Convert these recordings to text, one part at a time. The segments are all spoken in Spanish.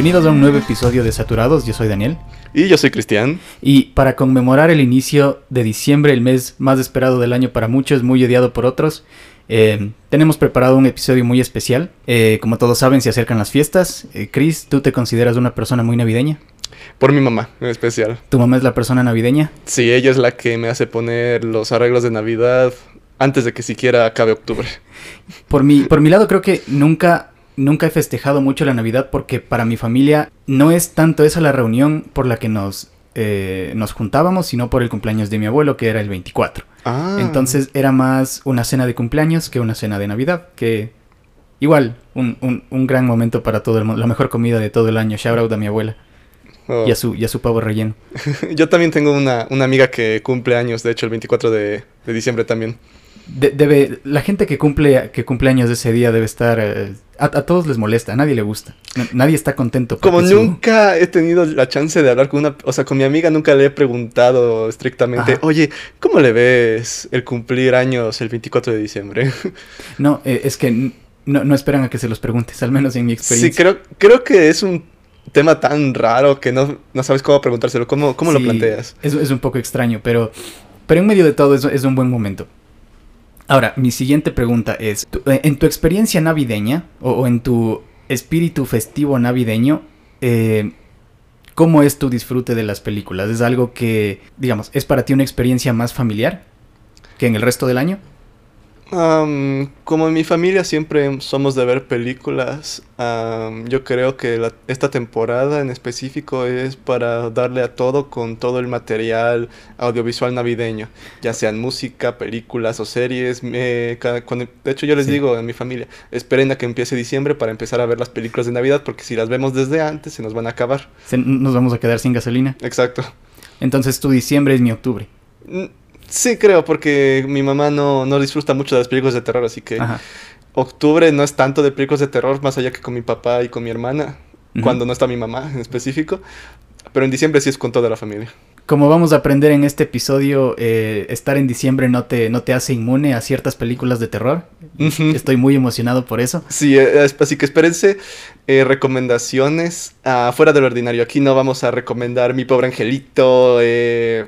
Bienvenidos a un nuevo episodio de Saturados, yo soy Daniel. Y yo soy Cristian. Y para conmemorar el inicio de diciembre, el mes más esperado del año para muchos, muy odiado por otros, eh, tenemos preparado un episodio muy especial. Eh, como todos saben, se acercan las fiestas. Eh, Chris, ¿tú te consideras una persona muy navideña? Por mi mamá, en especial. ¿Tu mamá es la persona navideña? Sí, ella es la que me hace poner los arreglos de Navidad antes de que siquiera acabe octubre. Por mi, por mi lado, creo que nunca, nunca he festejado mucho la Navidad porque para mi familia no es tanto esa la reunión por la que nos, eh, nos juntábamos, sino por el cumpleaños de mi abuelo, que era el 24. Ah. Entonces era más una cena de cumpleaños que una cena de Navidad, que igual, un, un, un gran momento para todo el mundo, la mejor comida de todo el año. Shout out a mi abuela Oh. y, a su, y a su pavo relleno. Yo también tengo una, una amiga que cumple años, de hecho, el 24 de, de diciembre también. De- debe, la gente que cumple, que cumple años ese día debe estar... eh, a, a todos les molesta, a nadie le gusta. N- nadie está contento. Como su- nunca he tenido la chance de hablar con una, o sea, con mi amiga nunca le he preguntado estrictamente, Ajá. oye, ¿cómo le ves el cumplir años el 24 de diciembre? No, eh, es que no, no esperan a que se los preguntes, al menos en mi experiencia. Sí, creo, creo que es un tema tan raro que no, no sabes cómo preguntárselo, cómo, cómo lo planteas. Es, es un poco extraño, pero, pero en medio de todo es, es un buen momento. Ahora, mi siguiente pregunta es, eh, en tu experiencia navideña o, o en tu espíritu festivo navideño, eh, ¿cómo es tu disfrute de las películas? ¿Es algo que, digamos, es para ti una experiencia más familiar que en el resto del año? Am, como en mi familia siempre somos de ver películas, am, yo creo que la- esta temporada en específico es para darle a todo con todo el material audiovisual navideño, ya sean música, películas o series. me- cuando- de hecho yo les Sí. digo a mi familia, esperen a que empiece diciembre para empezar a ver las películas de Navidad, porque si las vemos desde antes se nos van a acabar. Se- nos vamos a quedar sin gasolina. Exacto. Entonces tu diciembre es mi octubre. Sí, creo, porque mi mamá no, no disfruta mucho de las películas de terror, así que... Ajá. Octubre no es tanto de películas de terror, más allá que con mi papá y con mi hermana, cuando no está mi mamá en específico. Pero en diciembre sí es con toda la familia. Como vamos a aprender en este episodio, eh, estar en diciembre no te, no te hace inmune a ciertas películas de terror. Estoy muy emocionado por eso. Sí, eh, es- así que espérense eh, recomendaciones ah, fuera de lo ordinario. Aquí no vamos a recomendar Mi Pobre Angelito, eh,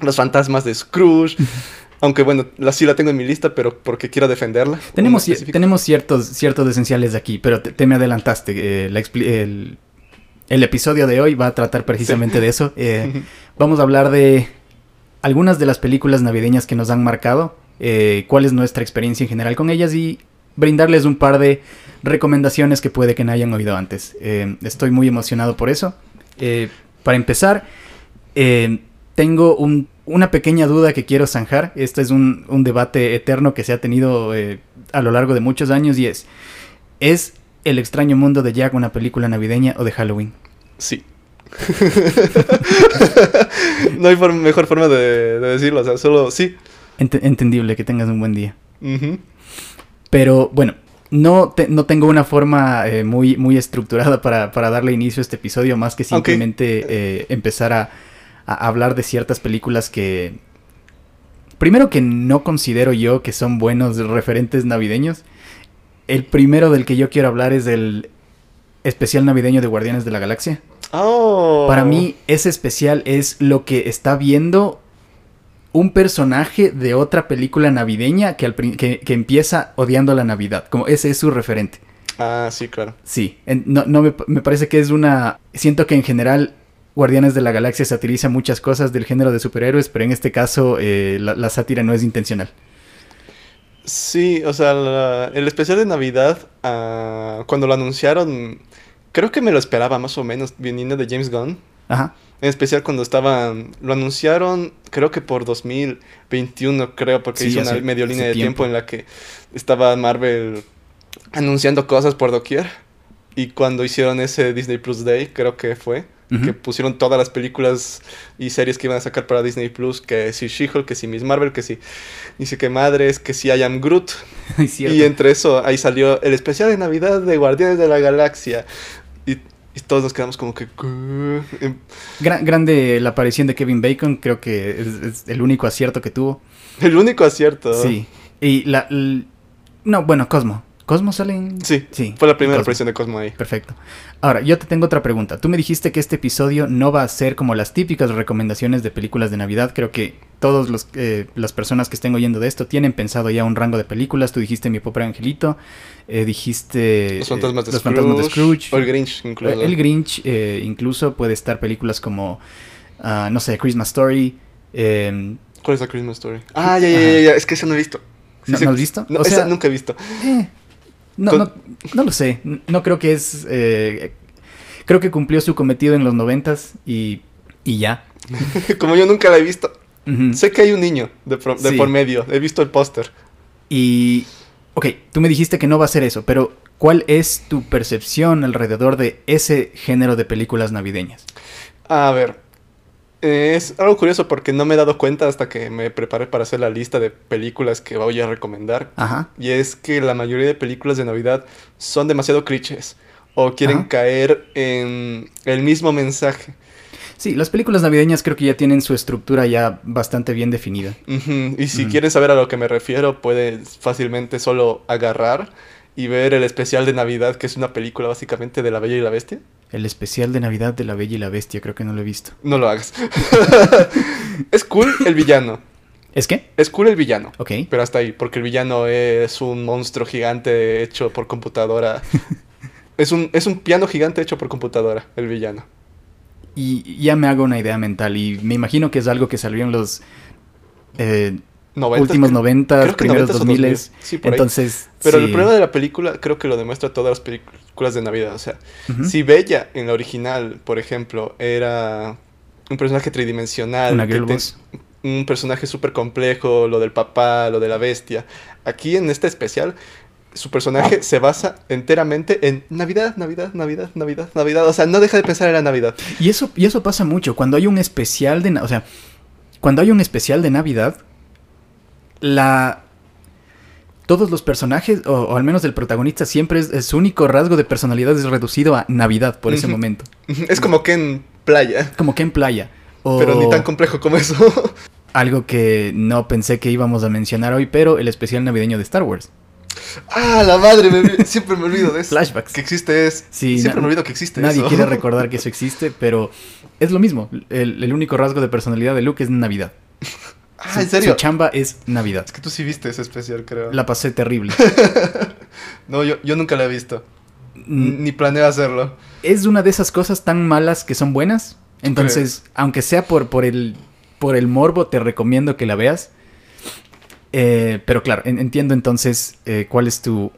Los Fantasmas de Scrooge. Aunque bueno, la, sí la tengo en mi lista, pero porque quiero defenderla. Tenemos, ciertos, ciertos esenciales aquí, pero te, te me adelantaste. eh, la el, el episodio de hoy va a tratar precisamente de eso. Eh, vamos a hablar de algunas de las películas navideñas que nos han marcado, eh, cuál es nuestra experiencia en general con ellas y brindarles un par de recomendaciones que puede que no hayan oído antes. Estoy muy emocionado por eso. Para empezar, eh, tengo un- una pequeña duda que quiero zanjar. Este es un, un debate eterno que se ha tenido eh, a lo largo de muchos años y es, ¿es El extraño mundo de Jack una película navideña o de Halloween? Sí. no hay for- mejor forma de, de decirlo, o sea, solo sí. Ent- entendible, que tengas un buen día. Pero bueno, no, te- no tengo una forma eh, muy, muy estructurada para, para darle inicio a este episodio, más que simplemente eh, empezar a, a hablar de ciertas películas que... Primero que no considero yo que son buenos referentes navideños. El primero del que yo quiero hablar es el especial navideño de Guardianes de la Galaxia. Oh. Para mí, ese especial es lo que está viendo un personaje de otra película navideña que, al que, que empieza odiando la Navidad. Como ese es su referente. Ah, sí, claro. Sí, en- no, no me, me parece que es una... Siento que en general Guardianes de la Galaxia satiriza muchas cosas del género de superhéroes, pero en este caso eh, la, la sátira no es intencional. Sí, o sea, la- el especial de Navidad, ah, cuando lo anunciaron, creo que me lo esperaba más o menos, viniendo de James Gunn. Ajá. En especial cuando estaban, lo anunciaron, creo que por 2021, creo, porque Sí, hizo una medio línea de tiempo. tiempo en la que estaba Marvel anunciando cosas por doquier. Y cuando hicieron ese Disney Plus Day, creo que fue, Que pusieron todas las películas y series que iban a sacar para Disney Plus, que si She-Hulk, que si Miss Marvel, que si dice que madres, que si I Am Groot. Y entre eso, ahí salió el especial de Navidad de Guardianes de la Galaxia. Y, y todos nos quedamos como que... Em, Gran- grande la aparición de Kevin Bacon, creo que es, es el único acierto que tuvo. El único acierto. Sí. Y la... l- No, bueno, Cosmo. ¿Cosmo sale en...? Sí, Sí, fue la primera aparición de Cosmo ahí. Perfecto. Ahora, yo te tengo otra pregunta. Tú me dijiste que este episodio no va a ser como las típicas recomendaciones de películas de Navidad. Creo que todas las personas que estén oyendo de esto tienen pensado ya un rango de películas. Tú dijiste Mi Pobre Angelito, eh, dijiste... Los fantasmas de, eh, Los Scrooge, Fantasmas de Scrooge. O el Grinch, incluso. El Grinch, eh, incluso puede estar películas como, ah, no sé, Christmas Story. eh, ¿Cuál es la Christmas Story? Ah, ya, ya, ya, ya. Es que esa no he visto. Sí, ¿No- has visto? No, O esa nunca he visto. eh, no, no, no lo sé. No creo que es... eh, creo que cumplió su cometido en los noventas y, y ya. Como yo nunca la he visto. Sé que hay un niño de, pro- de Sí. por medio. He visto el póster. Y... Ok, tú me dijiste que no va a ser eso, pero ¿cuál es tu percepción alrededor de ese género de películas navideñas? A ver. Eh, Es algo curioso porque no me he dado cuenta hasta que me preparé para hacer la lista de películas que voy a recomendar. Ajá. Y es que la mayoría de películas de Navidad son demasiado clichés. O quieren Ajá. caer en el mismo mensaje. Sí, las películas navideñas creo que ya tienen su estructura ya bastante bien definida. Y si quieres saber a lo que me refiero, puedes fácilmente solo agarrar y ver el especial de Navidad, que es una película básicamente de La Bella y la Bestia. El especial de Navidad de La Bella y la Bestia, creo que no lo he visto. No lo hagas. es cool el villano. ¿Es qué? Es cool el villano. Ok. Pero hasta ahí, porque el villano es un monstruo gigante hecho por computadora. es, un, es un piano gigante hecho por computadora, el villano. Y ya me hago una idea mental y me imagino que es algo que salió en los eh, 90, últimos creo- 90, creo que primeros 90s o 2000. 2000. Sí, por ahí. Entonces, Pero sí. el problema de la película creo que lo demuestra todas las películas de Navidad. O sea, si Bella en la original, por ejemplo, era un personaje tridimensional, Una que girl te- boss. un personaje súper complejo, lo del papá, lo de la bestia. Aquí en este especial, su personaje se basa enteramente en Navidad, Navidad, Navidad, Navidad, Navidad. O sea, no deja de pensar en la Navidad. Y eso, y eso pasa mucho. Cuando hay un especial de... O sea, cuando hay un especial de Navidad, la... Todos los personajes, o, o al menos el protagonista, siempre es, es su único rasgo de personalidad es reducido a Navidad por ese momento. Es como que en playa, Como que en playa. O pero ni tan complejo como eso. algo que no pensé que íbamos a mencionar hoy, pero el especial navideño de Star Wars. ah, la madre, me siempre me olvido de eso. Flashbacks. Que existe es. Sí, siempre me olvido que existe Nadie eso. quiere recordar que eso existe, pero es lo mismo. El, el único rasgo de personalidad de Luke es Navidad. Ah, Su- ¿en serio? Su chamba es Navidad. Es que tú sí viste ese especial, creo. La pasé terrible. No, yo, yo nunca la he visto. Mm, Ni planeo hacerlo. Es una de esas cosas tan malas que son buenas. Entonces, aunque sea por, por, el, por el morbo, te recomiendo que la veas. Eh, pero claro, en- entiendo entonces eh, cuál es tu,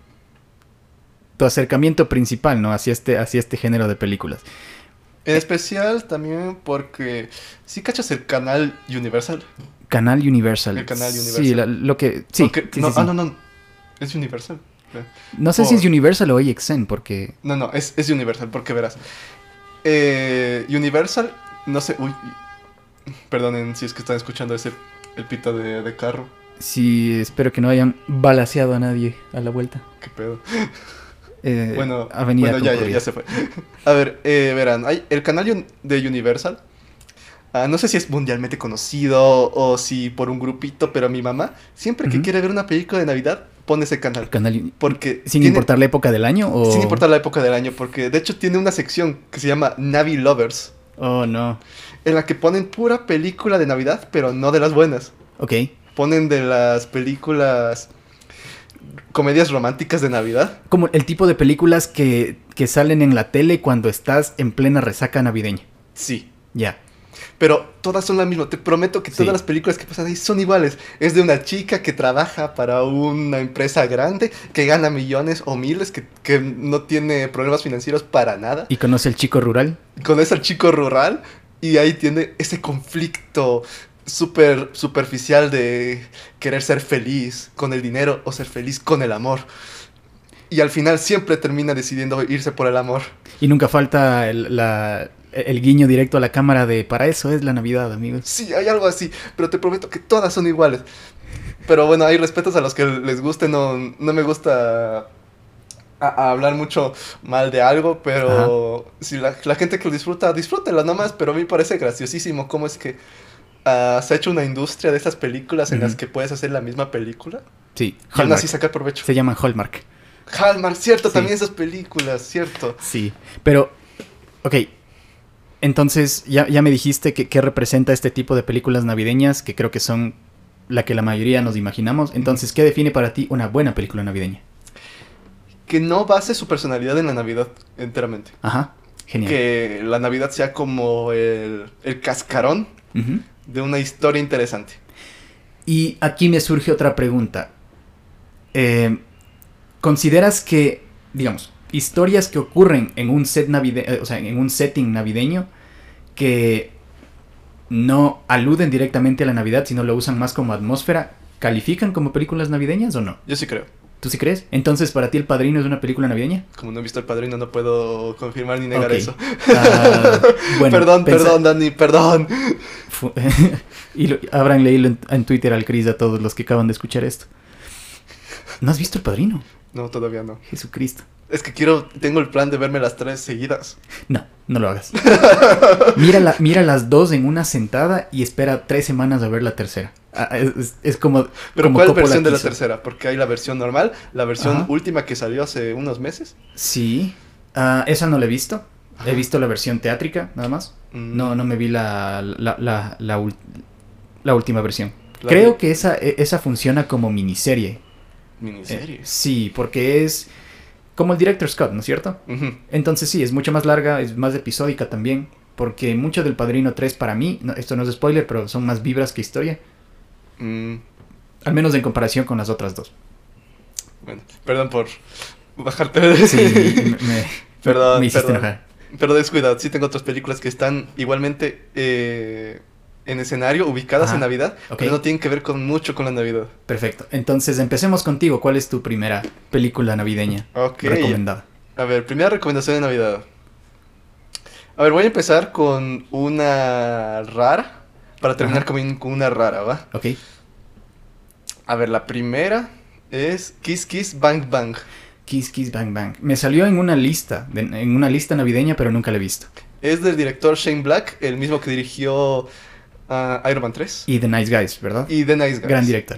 tu acercamiento principal, ¿no? Hacia este, hacia este género de películas. En especial también porque. ¿Sí cachas el canal Universal? Canal Universal. El canal Sí, Universal. la- lo que... Sí, sí, no, sí, sí. Ah, no, no. Es Universal. No sé si es Universal o AXN, porque... No, no, es, es Universal, porque verás. Eh, Universal, no sé. Uy. Perdonen si es que están escuchando ese el pito de, de carro. Sí, espero que no hayan balaseado a nadie a la vuelta. Qué pedo. Eh, Bueno, Avenida bueno ya, ya, ya se fue. A ver, eh, verán, hay el canal de Universal. Ah, no sé si es mundialmente conocido o si por un grupito, pero mi mamá, siempre que quiere ver una película de Navidad, pone ese canal. Canal Porque Sin tiene- importar la época del año o... sin importar la época del año, porque de hecho tiene una sección que se llama Navi Lovers, Oh, no. en la que ponen pura película de Navidad, pero no de las buenas. Ok. Ponen de las películas comedias románticas de Navidad. Como el tipo de películas que, que salen en la tele cuando estás en plena resaca navideña. Sí, Ya. Pero todas son la misma. Te prometo que Sí. todas las películas que pasan ahí son iguales. Es de una chica que trabaja para una empresa grande, que gana millones o miles, que, que no tiene problemas financieros para nada. ¿Y conoce el chico rural? Conoce al chico rural y ahí tiene ese conflicto súper superficial de querer ser feliz con el dinero o ser feliz con el amor. Y al final siempre termina decidiendo irse por el amor. Y nunca falta el, la- el guiño directo a la cámara de para eso es la Navidad, amigos. Sí, hay algo así, pero te prometo que todas son iguales. Pero bueno, hay respetos a los que les guste, no, no me gusta a- a hablar mucho mal de algo, pero si la, la gente que lo disfruta, disfrútela nomás, pero a mí me parece graciosísimo cómo es que ah, se ha hecho una industria de estas películas en las que puedes hacer la misma película Sí, y aún así Hallmark. sacar provecho. Se llaman Hallmark. Hallmark, cierto, Sí. también esas películas, cierto. Sí, pero, ok. Entonces, ya, ya me dijiste que, que representa este tipo de películas navideñas, que creo que son la que la mayoría nos imaginamos. Entonces, ¿qué define para ti una buena película navideña? Que no base su personalidad en la Navidad enteramente. Ajá, genial. Que la Navidad sea como el, el cascarón de una historia interesante. Y aquí me surge otra pregunta. Eh, ¿Consideras que, digamos, historias que ocurren en un set navideño, o sea, en un setting navideño, que no aluden directamente a la Navidad, sino lo usan más como atmósfera, califican como películas navideñas o no? Yo sí creo. ¿Tú sí crees? Entonces, ¿para ti El Padrino es una película navideña? Como no he visto el padrino, no puedo confirmar ni negar eso. Ah, bueno, perdón, perdón, Dani, perdón. Y lo, habrán leído en, en Twitter al Cris a todos los que acaban de escuchar esto. ¿No has visto El Padrino? No, todavía no. Jesucristo. Es que quiero, tengo el plan de verme las tres seguidas. No, no lo hagas. mira, la- mira las dos en una sentada y espera tres semanas a ver la tercera. Ah, es, como. Pero como ¿cuál Coppola versión de la tercera? Porque hay la versión normal, la versión Ajá. última que salió hace unos meses. Sí. Ah, esa no la he visto. He visto la versión teátrica, nada más. Mm. No, no me vi la, la, la, la la última versión. Creo que esa, e- esa funciona como miniserie. Miniserie. Eh, sí, porque es como el Director Scott, ¿no es cierto? Entonces sí, es mucho más larga, es más episódica también. Porque mucho del Padrino 3 para mí, no, esto no es spoiler, pero son más vibras que historia. Mm, Al menos en comparación con las otras dos. bueno, perdón por bajarte. Sí, me, me- Perdón, me hiciste perdón. enojar. Pero descuidado, sí tengo otras películas que están igualmente eh, en escenario, ubicadas en Navidad, ok. pero no tienen que ver con mucho con la Navidad. Perfecto. Entonces empecemos contigo. ¿Cuál es tu primera película navideña Ok. recomendada? A ver, primera recomendación de Navidad. A ver, voy a empezar con una rara, para terminar con, con una rara, ¿va? Ok. A ver, la primera es Kiss Kiss Bang Bang. Kiss Kiss Bang Bang. Me salió en una lista, de- en una lista navideña, pero nunca la he visto. Es del director Shane Black, el mismo que dirigió Iron Man 3 Y The Nice Guys, ¿verdad? y The Nice Guys. Gran director.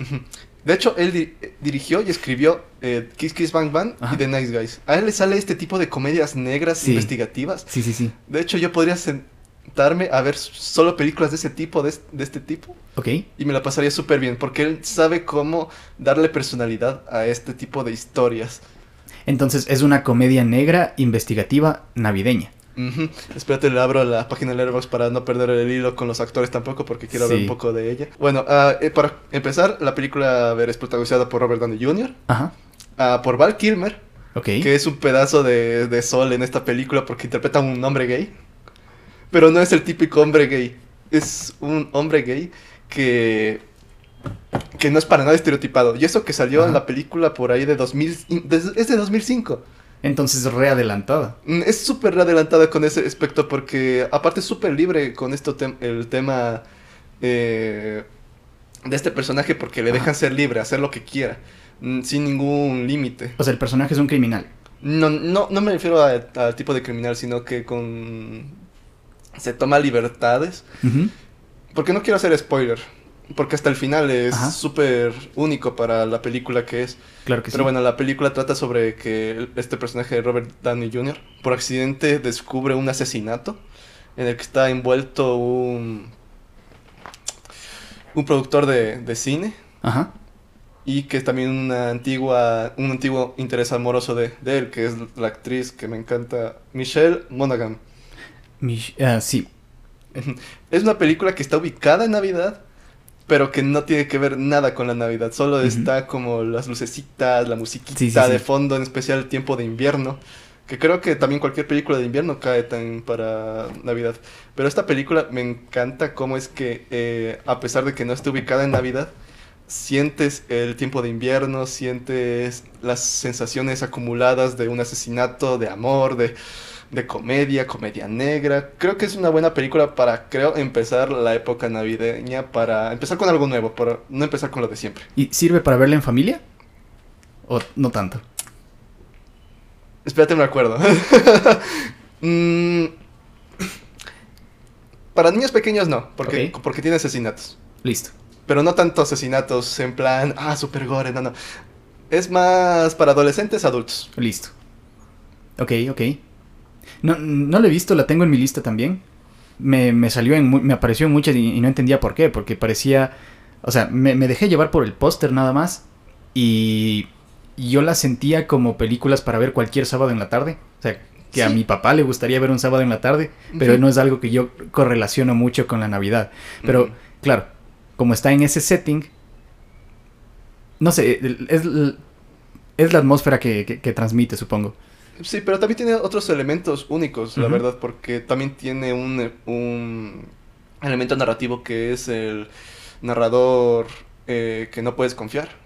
De hecho, él di- dirigió y escribió eh, Kiss Kiss Bang Bang Ajá. y The Nice Guys. A él le sale este tipo de comedias negras Sí. investigativas. Sí, sí, sí. De hecho, yo podría sentarme a ver solo películas de ese tipo, de, es- de este tipo, Ok. y me la pasaría súper bien, porque él sabe cómo darle personalidad a este tipo de historias. Entonces es una comedia negra investigativa navideña. Ujú. Espérate, le abro la página de Letterboxd para no perder el hilo con los actores tampoco, porque quiero Sí. un poco de ella. Bueno, eh, para empezar, la película a ver, es protagonizada por Robert Downey Jr., Ajá. ah, por Val Kilmer, que es un pedazo de, de sol en esta película porque interpreta a un hombre gay. Pero no es el típico hombre gay. Es un hombre gay que, que no es para nada estereotipado. Y eso que salió en la película por ahí de 2000... de- es de 2005. Entonces readelantada. Mm, Es súper adelantada con ese aspecto porque aparte es súper libre con esto el tema eh, de este personaje porque le Ajá. dejan ser libre, hacer lo que quiera, mm, sin ningún límite. O sea, el personaje es un criminal. No, no, no me refiero al tipo de criminal, sino que con... Se toma libertades. Porque no quiero hacer spoiler. Porque hasta el final es súper único para la película que es. Claro que sí. Pero bueno, la película trata sobre que este personaje de Robert Downey Jr. por accidente descubre un asesinato en el que está envuelto un... Un productor de, de cine Ajá. y que es también una antigua, un antiguo interés amoroso de, de él, que es la actriz que me encanta, Michelle Monaghan. Mich- ah, sí. Es una película que está ubicada en Navidad, pero que no tiene que ver nada con la Navidad. Solo está como las lucecitas, la musiquita Sí, sí, de sí. fondo, en especial el tiempo de invierno. Que creo que también cualquier película de invierno cae tan para Navidad. Pero esta película me encanta cómo es que, eh, a pesar de que no esté ubicada en Navidad, sientes el tiempo de invierno, sientes las sensaciones acumuladas de un asesinato, de amor, de, de comedia, comedia negra. Creo que es una buena película para, creo, empezar la época navideña, para empezar con algo nuevo, para no empezar con lo de siempre. ¿Y sirve para verla en familia? ¿O no tanto? Espérate, me acuerdo. Mm, para niños pequeños no, porque, porque tiene asesinatos. Listo. Pero no tanto asesinatos en plan, ah, super gore, no, no. Es más para adolescentes, adultos. Listo. Ok, ok. No, no lo he visto, la tengo en mi lista también. Me, me salió en, me apareció en muchas y, y, no entendía por qué, porque parecía, o sea, me, me dejé llevar por el póster nada más y yo la sentía como películas para ver cualquier sábado en la tarde. O sea, que sí. a mi papá le gustaría ver un sábado en la tarde, pero no es algo que yo correlaciono mucho con la Navidad. Pero, uh -huh. claro, como está en ese setting, no sé, es, es la atmósfera que, que, que transmite, supongo. Sí, pero también tiene otros elementos únicos, la uh -huh. verdad, porque también tiene un, un, elemento narrativo que es el narrador eh, que no puedes confiar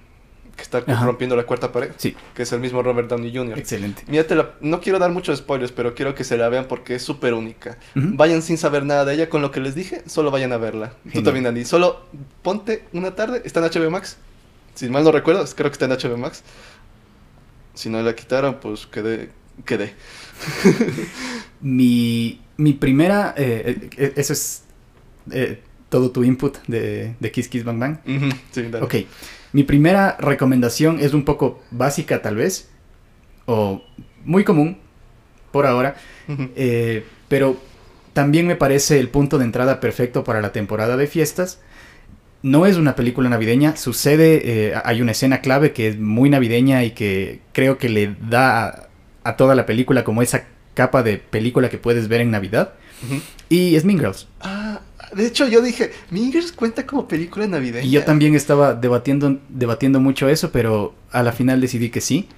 que está Ajá. rompiendo la cuarta pared. Sí. Que es el mismo Robert Downey Jr. Excelente. Míratela, no quiero dar muchos spoilers, pero quiero que se la vean porque es súper única. Uh -huh. Vayan sin saber nada de ella, con lo que les dije, solo vayan a verla. Genial. Tú también, Andy. Solo ponte una tarde, está en HBO Max. Si mal no recuerdo, creo que está en HBO Max. Si no la quitaron, pues quedé. quedé. mi, mi primera. Eh, eh, eso es. Eh, todo tu input de, de Kiss Kiss Bang Bang. Uh -huh. Sí, dale. Ok. Mi primera recomendación es un poco básica tal vez, o muy común por ahora, uh -huh. eh, pero también me parece el punto de entrada perfecto para la temporada de fiestas. No es una película navideña, sucede, eh, hay una escena clave que es muy navideña y que creo que le da a, a toda la película como esa capa de película que puedes ver en Navidad. Uh -huh. Y es Mean Girls. Ah, de hecho, yo dije, Mingers cuenta como película navideña. Y yo también estaba debatiendo, debatiendo mucho eso, pero a la final decidí que sí.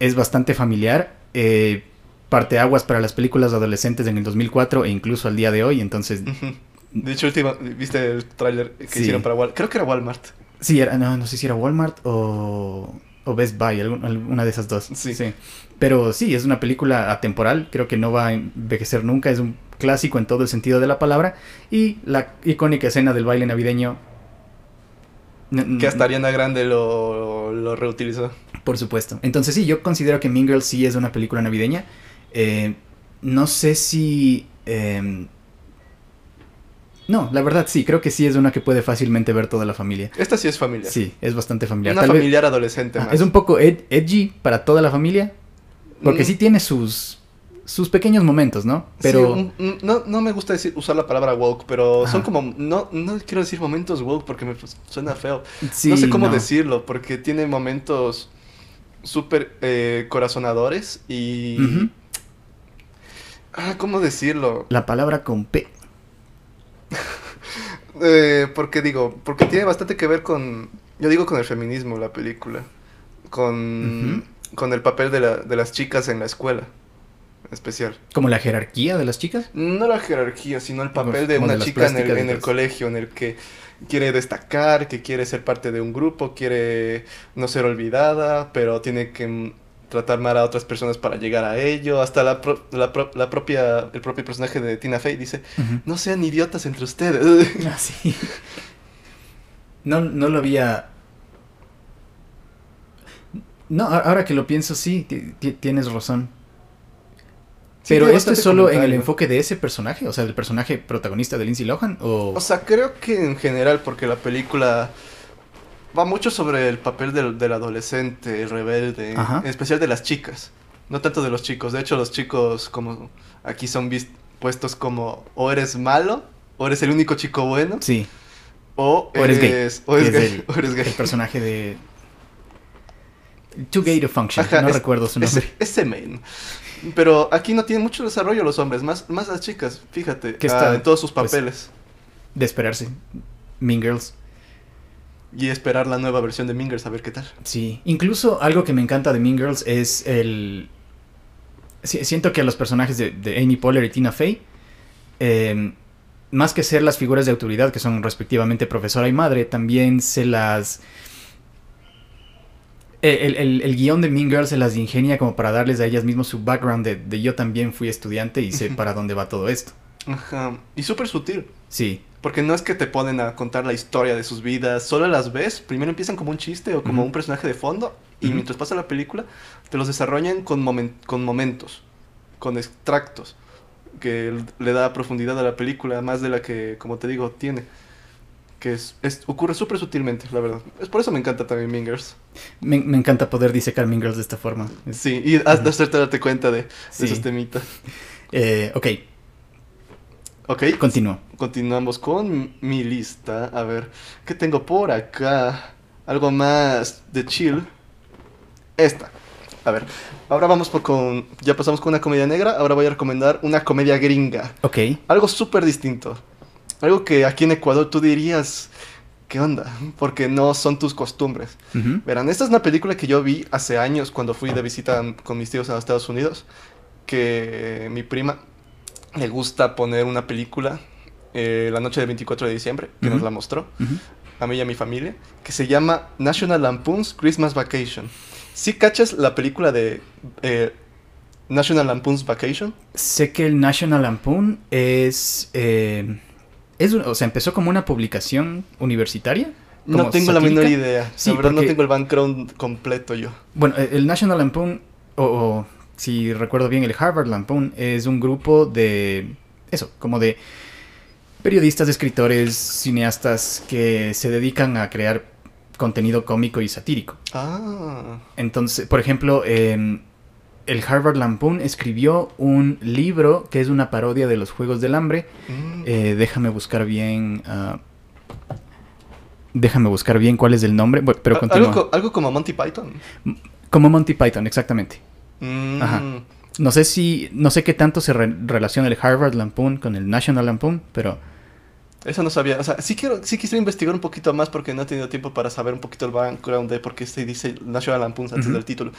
Es bastante familiar. Eh, parte aguas para las películas adolescentes en el 2004 e incluso al día de hoy, entonces... Uh -huh. De hecho, última, viste el tráiler que sí. hicieron para Walmart. Creo que era Walmart. Sí, era, no, no sé si era Walmart o, o Best Buy, alguna de esas dos. Sí. sí. Pero sí, es una película atemporal, creo que no va a envejecer nunca, es un clásico en todo el sentido de la palabra. Y la icónica escena del baile navideño. Que hasta Ariana Grande lo, lo reutilizó. Por supuesto. Entonces sí, yo considero que Mean Girls sí es una película navideña. Eh, no sé si... Eh, no, la verdad sí, creo que sí es una que puede fácilmente ver toda la familia. Esta sí es familiar. Sí, es bastante familiar. Una Tal familiar vez, adolescente. Ah, es un poco ed edgy para toda la familia. Porque mm. sí tiene sus, sus pequeños momentos, ¿no? Pero... Sí, no, no me gusta decir, usar la palabra woke, pero Ajá. son como... No, no quiero decir momentos woke porque me suena feo. Sí, no sé cómo no. decirlo, porque tiene momentos súper eh, corazonadores y... Uh -huh. Ah, ¿cómo decirlo? La palabra con P. eh, porque digo, porque tiene bastante que ver con... Yo digo con el feminismo, la película. Con... Uh -huh con el papel de, la, de, las chicas en la escuela especial. ¿Como la jerarquía de las chicas? No la jerarquía, sino el papel de una de chica en el, en el, colegio, en el que quiere destacar, que quiere ser parte de un grupo, quiere no ser olvidada, pero tiene que tratar mal a otras personas para llegar a ello. Hasta la, pro, la, pro, la propia, el propio personaje de Tina Fey dice, uh -huh. no sean idiotas entre ustedes. Ah, sí. No, no lo había no, ahora que lo pienso, sí, tienes razón. Sí, Pero esto es solo en el enfoque de ese personaje, o sea, del personaje protagonista de Lindsay Lohan, o... O sea, creo que en general, porque la película va mucho sobre el papel del, del adolescente, el rebelde, Ajá. en especial de las chicas, no tanto de los chicos. De hecho, los chicos como aquí son puestos como o eres malo, o eres el único chico bueno. Sí. O, o eres, eres, gay. O eres, gay. El, o eres gay. El personaje de Too Gay to Function, Ajá, no es, recuerdo su nombre. Ese main. Pero aquí no tienen mucho desarrollo los hombres, más, más las chicas, fíjate, que está, uh, en todos sus papeles. Pues, de esperarse. Mean Girls. Y esperar la nueva versión de Mean Girls, a ver qué tal. Sí, incluso algo que me encanta de Mean Girls es el... Siento que a los personajes de, de Amy Poehler y Tina Fey, eh, más que ser las figuras de autoridad, que son respectivamente profesora y madre, también se las el, el, el, guion de Mean Girls se las ingenia como para darles a ellas mismas su background de, de yo también fui estudiante y sé para dónde va todo esto. Ajá. Y súper sutil. Sí. Porque no es que te ponen a contar la historia de sus vidas, solo las ves, primero empiezan como un chiste o como uh -huh. un personaje de fondo y uh -huh. mientras pasa la película te los desarrollan con, momen con momentos, con extractos, que le da profundidad a la película más de la que, como te digo, tiene. que es, es- ocurre súper sutilmente, la verdad. Es por eso me encanta también Mingers. Me, me encanta poder disecar Mean Girls de esta forma. Sí, y hasta hacerte darte cuenta de, de Sí. esos temitas. Eh, ok, Ok, continuamos con mi lista. A ver, ¿qué tengo por acá? Algo más de chill. Esta. A ver, ahora vamos por con... Ya pasamos con una comedia negra, ahora voy a recomendar una comedia gringa. Ok, Algo súper distinto. Algo que aquí en Ecuador tú dirías, ¿qué onda? Porque no son tus costumbres. Verán, esta es una película que yo vi hace años cuando fui de visita con mis tíos a Estados Unidos, que mi prima le gusta poner una película eh, la noche del 24 de diciembre, que nos la mostró, a mí y a mi familia, que se llama National Lampoon's Christmas Vacation. ¿Sí cachas la película de eh, National Lampoon's Vacation? Sé que el National Lampoon es... eh, es o sea, empezó como una publicación universitaria. No tengo la menor idea. Sí, la verdad no tengo el background completo yo. Bueno, el National Lampoon, o, o, si recuerdo bien, el Harvard Lampoon, es un grupo de... Eso, como de periodistas, escritores, cineastas que se dedican a crear contenido cómico y satírico. Ah, Entonces, por ejemplo, em, el Harvard Lampoon escribió un libro que es una parodia de los Juegos del Hambre. mm. Eh, déjame buscar bien... ah, déjame buscar bien cuál es el nombre, pero continúa. algo, algo como Monty Python. Como Monty Python, exactamente. Mm. Ajá. No sé si, no sé qué tanto se re- relaciona el Harvard Lampoon con el National Lampoon, pero Eso no sabía. O sea, sí quiero, sí quisiera investigar un poquito más porque no he tenido tiempo para saber un poquito el background de por qué se dice National Lampoon antes Ujú. del título.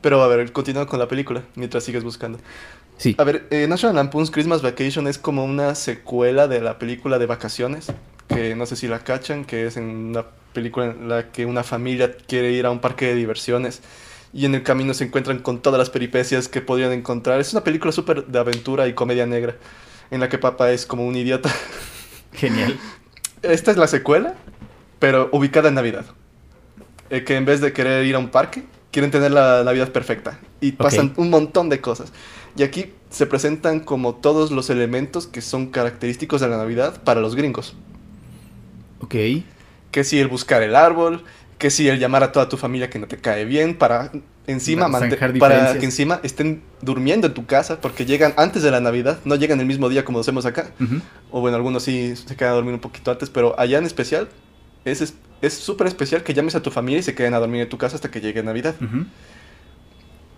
Pero a ver, continúa con la película mientras sigues buscando. sí. A ver, eh, National Lampoon's Christmas Vacation es como una secuela de la película de vacaciones, que no sé si la cachan, que es en una película en la que una familia quiere ir a un parque de diversiones y en el camino se encuentran con todas las peripecias que podrían encontrar. Es una película súper de aventura y comedia negra, en la que papá es como un idiota. Genial. Esta es la secuela, pero ubicada en Navidad. Eh, que en vez de querer ir a un parque, quieren tener la Navidad perfecta. Y pasan un montón de cosas. Y aquí se presentan como todos los elementos que son característicos de la Navidad para los gringos. Ok. Que si el buscar el árbol, que si el llamar a toda tu familia que no te cae bien para encima Para que encima estén durmiendo en tu casa porque llegan antes de la Navidad, no llegan el mismo día como lo hacemos acá. O bueno, algunos sí se quedan a dormir un poquito antes, pero allá en especial es es- es súper especial que llames a tu familia y se queden a dormir en tu casa hasta que llegue Navidad.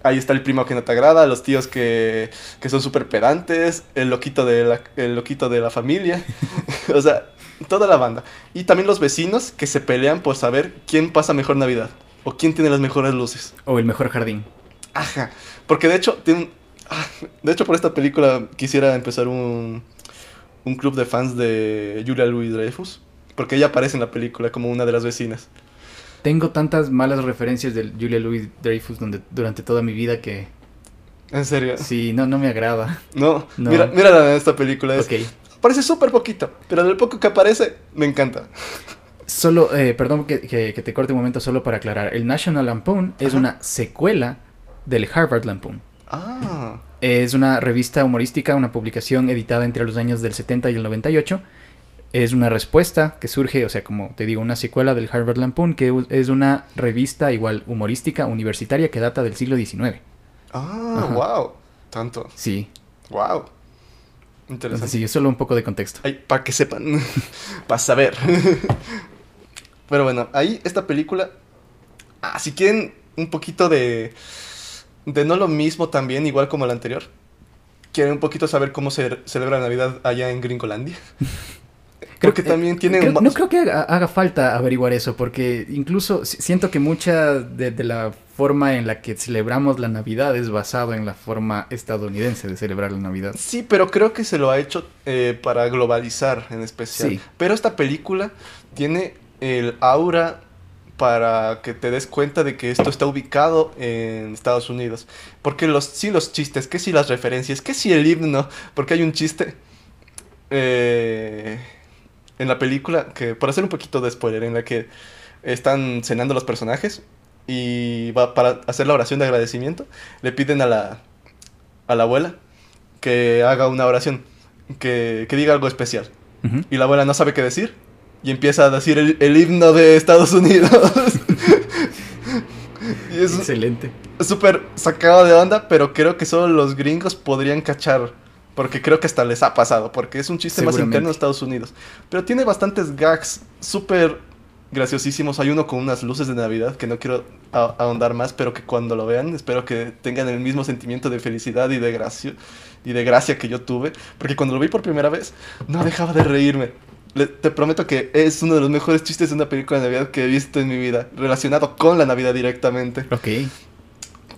Ahí está el primo que no te agrada, los tíos que, que son súper pedantes, el loquito, de la, el loquito de la familia, o sea, toda la banda. Y también los vecinos que se pelean por saber quién pasa mejor Navidad o quién tiene las mejores luces. O el mejor jardín. Ajá. Porque de hecho, tiene un- ah, de hecho por esta película quisiera empezar un, un club de fans de Julia Louis Dreyfus. Porque ella aparece en la película como una de las vecinas. Tengo tantas malas referencias del Julia Louis Dreyfus donde, durante toda mi vida que En serio. sí, no, no me agrada. No, No. Mira, en esta película. Es, Ok. Aparece súper poquito, pero del poco que aparece, me encanta. Solo, eh, perdón que, que- que te corte un momento solo para aclarar. El National Lampoon es una secuela del Harvard Lampoon. Ah, Es una revista humorística, una publicación editada entre los años del 70 y el 98. Es una respuesta que surge, o sea, como te digo, una secuela del Harvard Lampoon, que es una revista igual humorística universitaria que data del siglo XIX. ah, Ajá. wow. Tanto. Sí, Wow. entonces Interesante. sí, es solo un poco de contexto. Ay, para que sepan. para saber. Pero bueno, ahí esta película. Ah, si quieren un poquito de. De no lo mismo también, igual como la anterior. Quieren un poquito saber cómo se celebra Navidad allá en Gringolandia. Creo que eh, también creo- ma- no creo que haga, haga falta averiguar eso, porque incluso si- siento que mucha de, de la forma en la que celebramos la Navidad es basado en la forma estadounidense de celebrar la Navidad. Sí, pero creo que se lo ha hecho eh, para globalizar en especial. Sí. Pero esta película tiene el aura para que te des cuenta de que esto está ubicado en Estados Unidos. Porque los, sí los chistes, que sí las referencias, que sí el himno, porque hay un chiste eh, en la película, que por hacer un poquito de spoiler, en la que están cenando los personajes y va para hacer la oración de agradecimiento, le piden a la, a la abuela que haga una oración, que, que diga algo especial. Y la abuela no sabe qué decir y empieza a decir el, el himno de Estados Unidos. y es Excelente. súper sacado de onda, pero creo que solo los gringos podrían cachar. Porque creo que hasta les ha pasado, porque es un chiste más interno de Estados Unidos. Pero tiene bastantes gags súper graciosísimos. Hay uno con unas luces de Navidad que no quiero ahondar más, pero que cuando lo vean espero que tengan el mismo sentimiento de felicidad y de gracia, y de gracia que yo tuve. Porque cuando lo vi por primera vez, no dejaba de reírme. Le- te prometo que es uno de los mejores chistes de una película de Navidad que he visto en mi vida, relacionado con la Navidad directamente. Ok.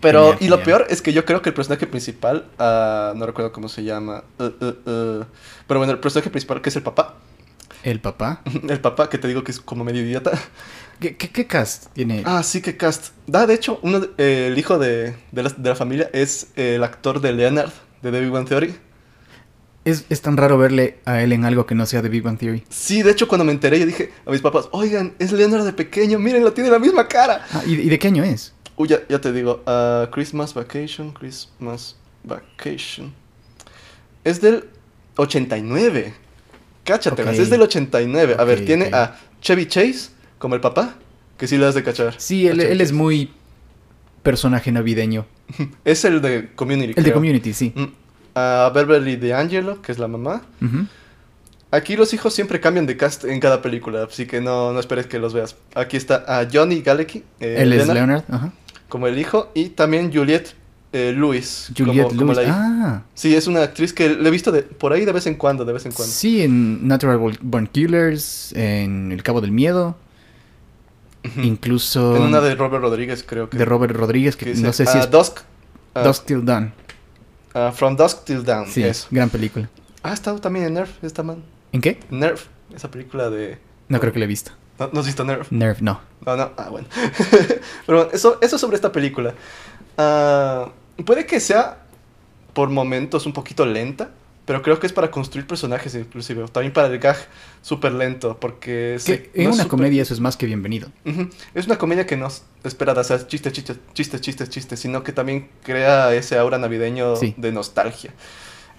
Pero, Genial, y lo peor es que yo creo que el personaje principal, ah, no recuerdo cómo se llama, uh, uh, uh, pero bueno, el personaje principal que es el papá, El papá. el papá que te digo que es como medio idiota. ¿Qué, qué, qué cast tiene? Ah, sí, que cast. Da, de hecho, uno eh, el hijo de, de, la, de la familia es el actor de Leonard, de The Big Bang Theory. Es, es tan raro verle a él en algo que no sea de Big Bang Theory. Sí, de hecho, cuando me enteré, yo dije a mis papás, oigan, es Leonard de pequeño, mírenlo, tiene la misma cara. Ah, ¿y, y de qué año es? Uy, ya, ya te digo, ah, Christmas Vacation, Christmas Vacation. Es del 89. Cáchatelas, Ok. es del 89. a ver, tiene a Chevy Chase como el papá, que sí le has de cachar. Sí, él, es muy personaje navideño. Es el de Community. El de. Community, sí. Mm, A Beverly D'Angelo, que es la mamá. Aquí los hijos siempre cambian de cast en cada película, así que no, no esperes que los veas. Aquí está a Johnny Galecki, eh, él es Leonard, Leonard. Ajá. Como el hijo, y también Juliette eh, Lewis. Juliette como, como Lewis. la hija. Ah, Sí, es una actriz que le he visto de, por ahí de vez en cuando, de vez en cuando. sí, en Natural Born Killers, en El Cabo del Miedo, incluso En una de Robert Rodríguez, creo que. de Robert Rodríguez, que que no dice, sé si ah, es Dusk. ah, Dusk Till Dawn. ah, From Dusk Till Dawn. Sí, eso. gran película. Ha estado también en Nerf, esta man. ¿En qué? Nerf, esa película de. No creo que la he visto. ¿No, ¿no has visto Nerf? Nerf, no. No, no, ah, bueno. Pero bueno, eso, eso sobre esta película. Ah, puede que sea por momentos un poquito lenta, pero creo que es para construir personajes inclusive. También para el gag súper lento, porque... se- en no una comedia eso es más que bienvenido. Es una comedia que no espera de hacer chistes, chistes, chistes, chistes, chistes, sino que también crea ese aura navideño Sí. de nostalgia.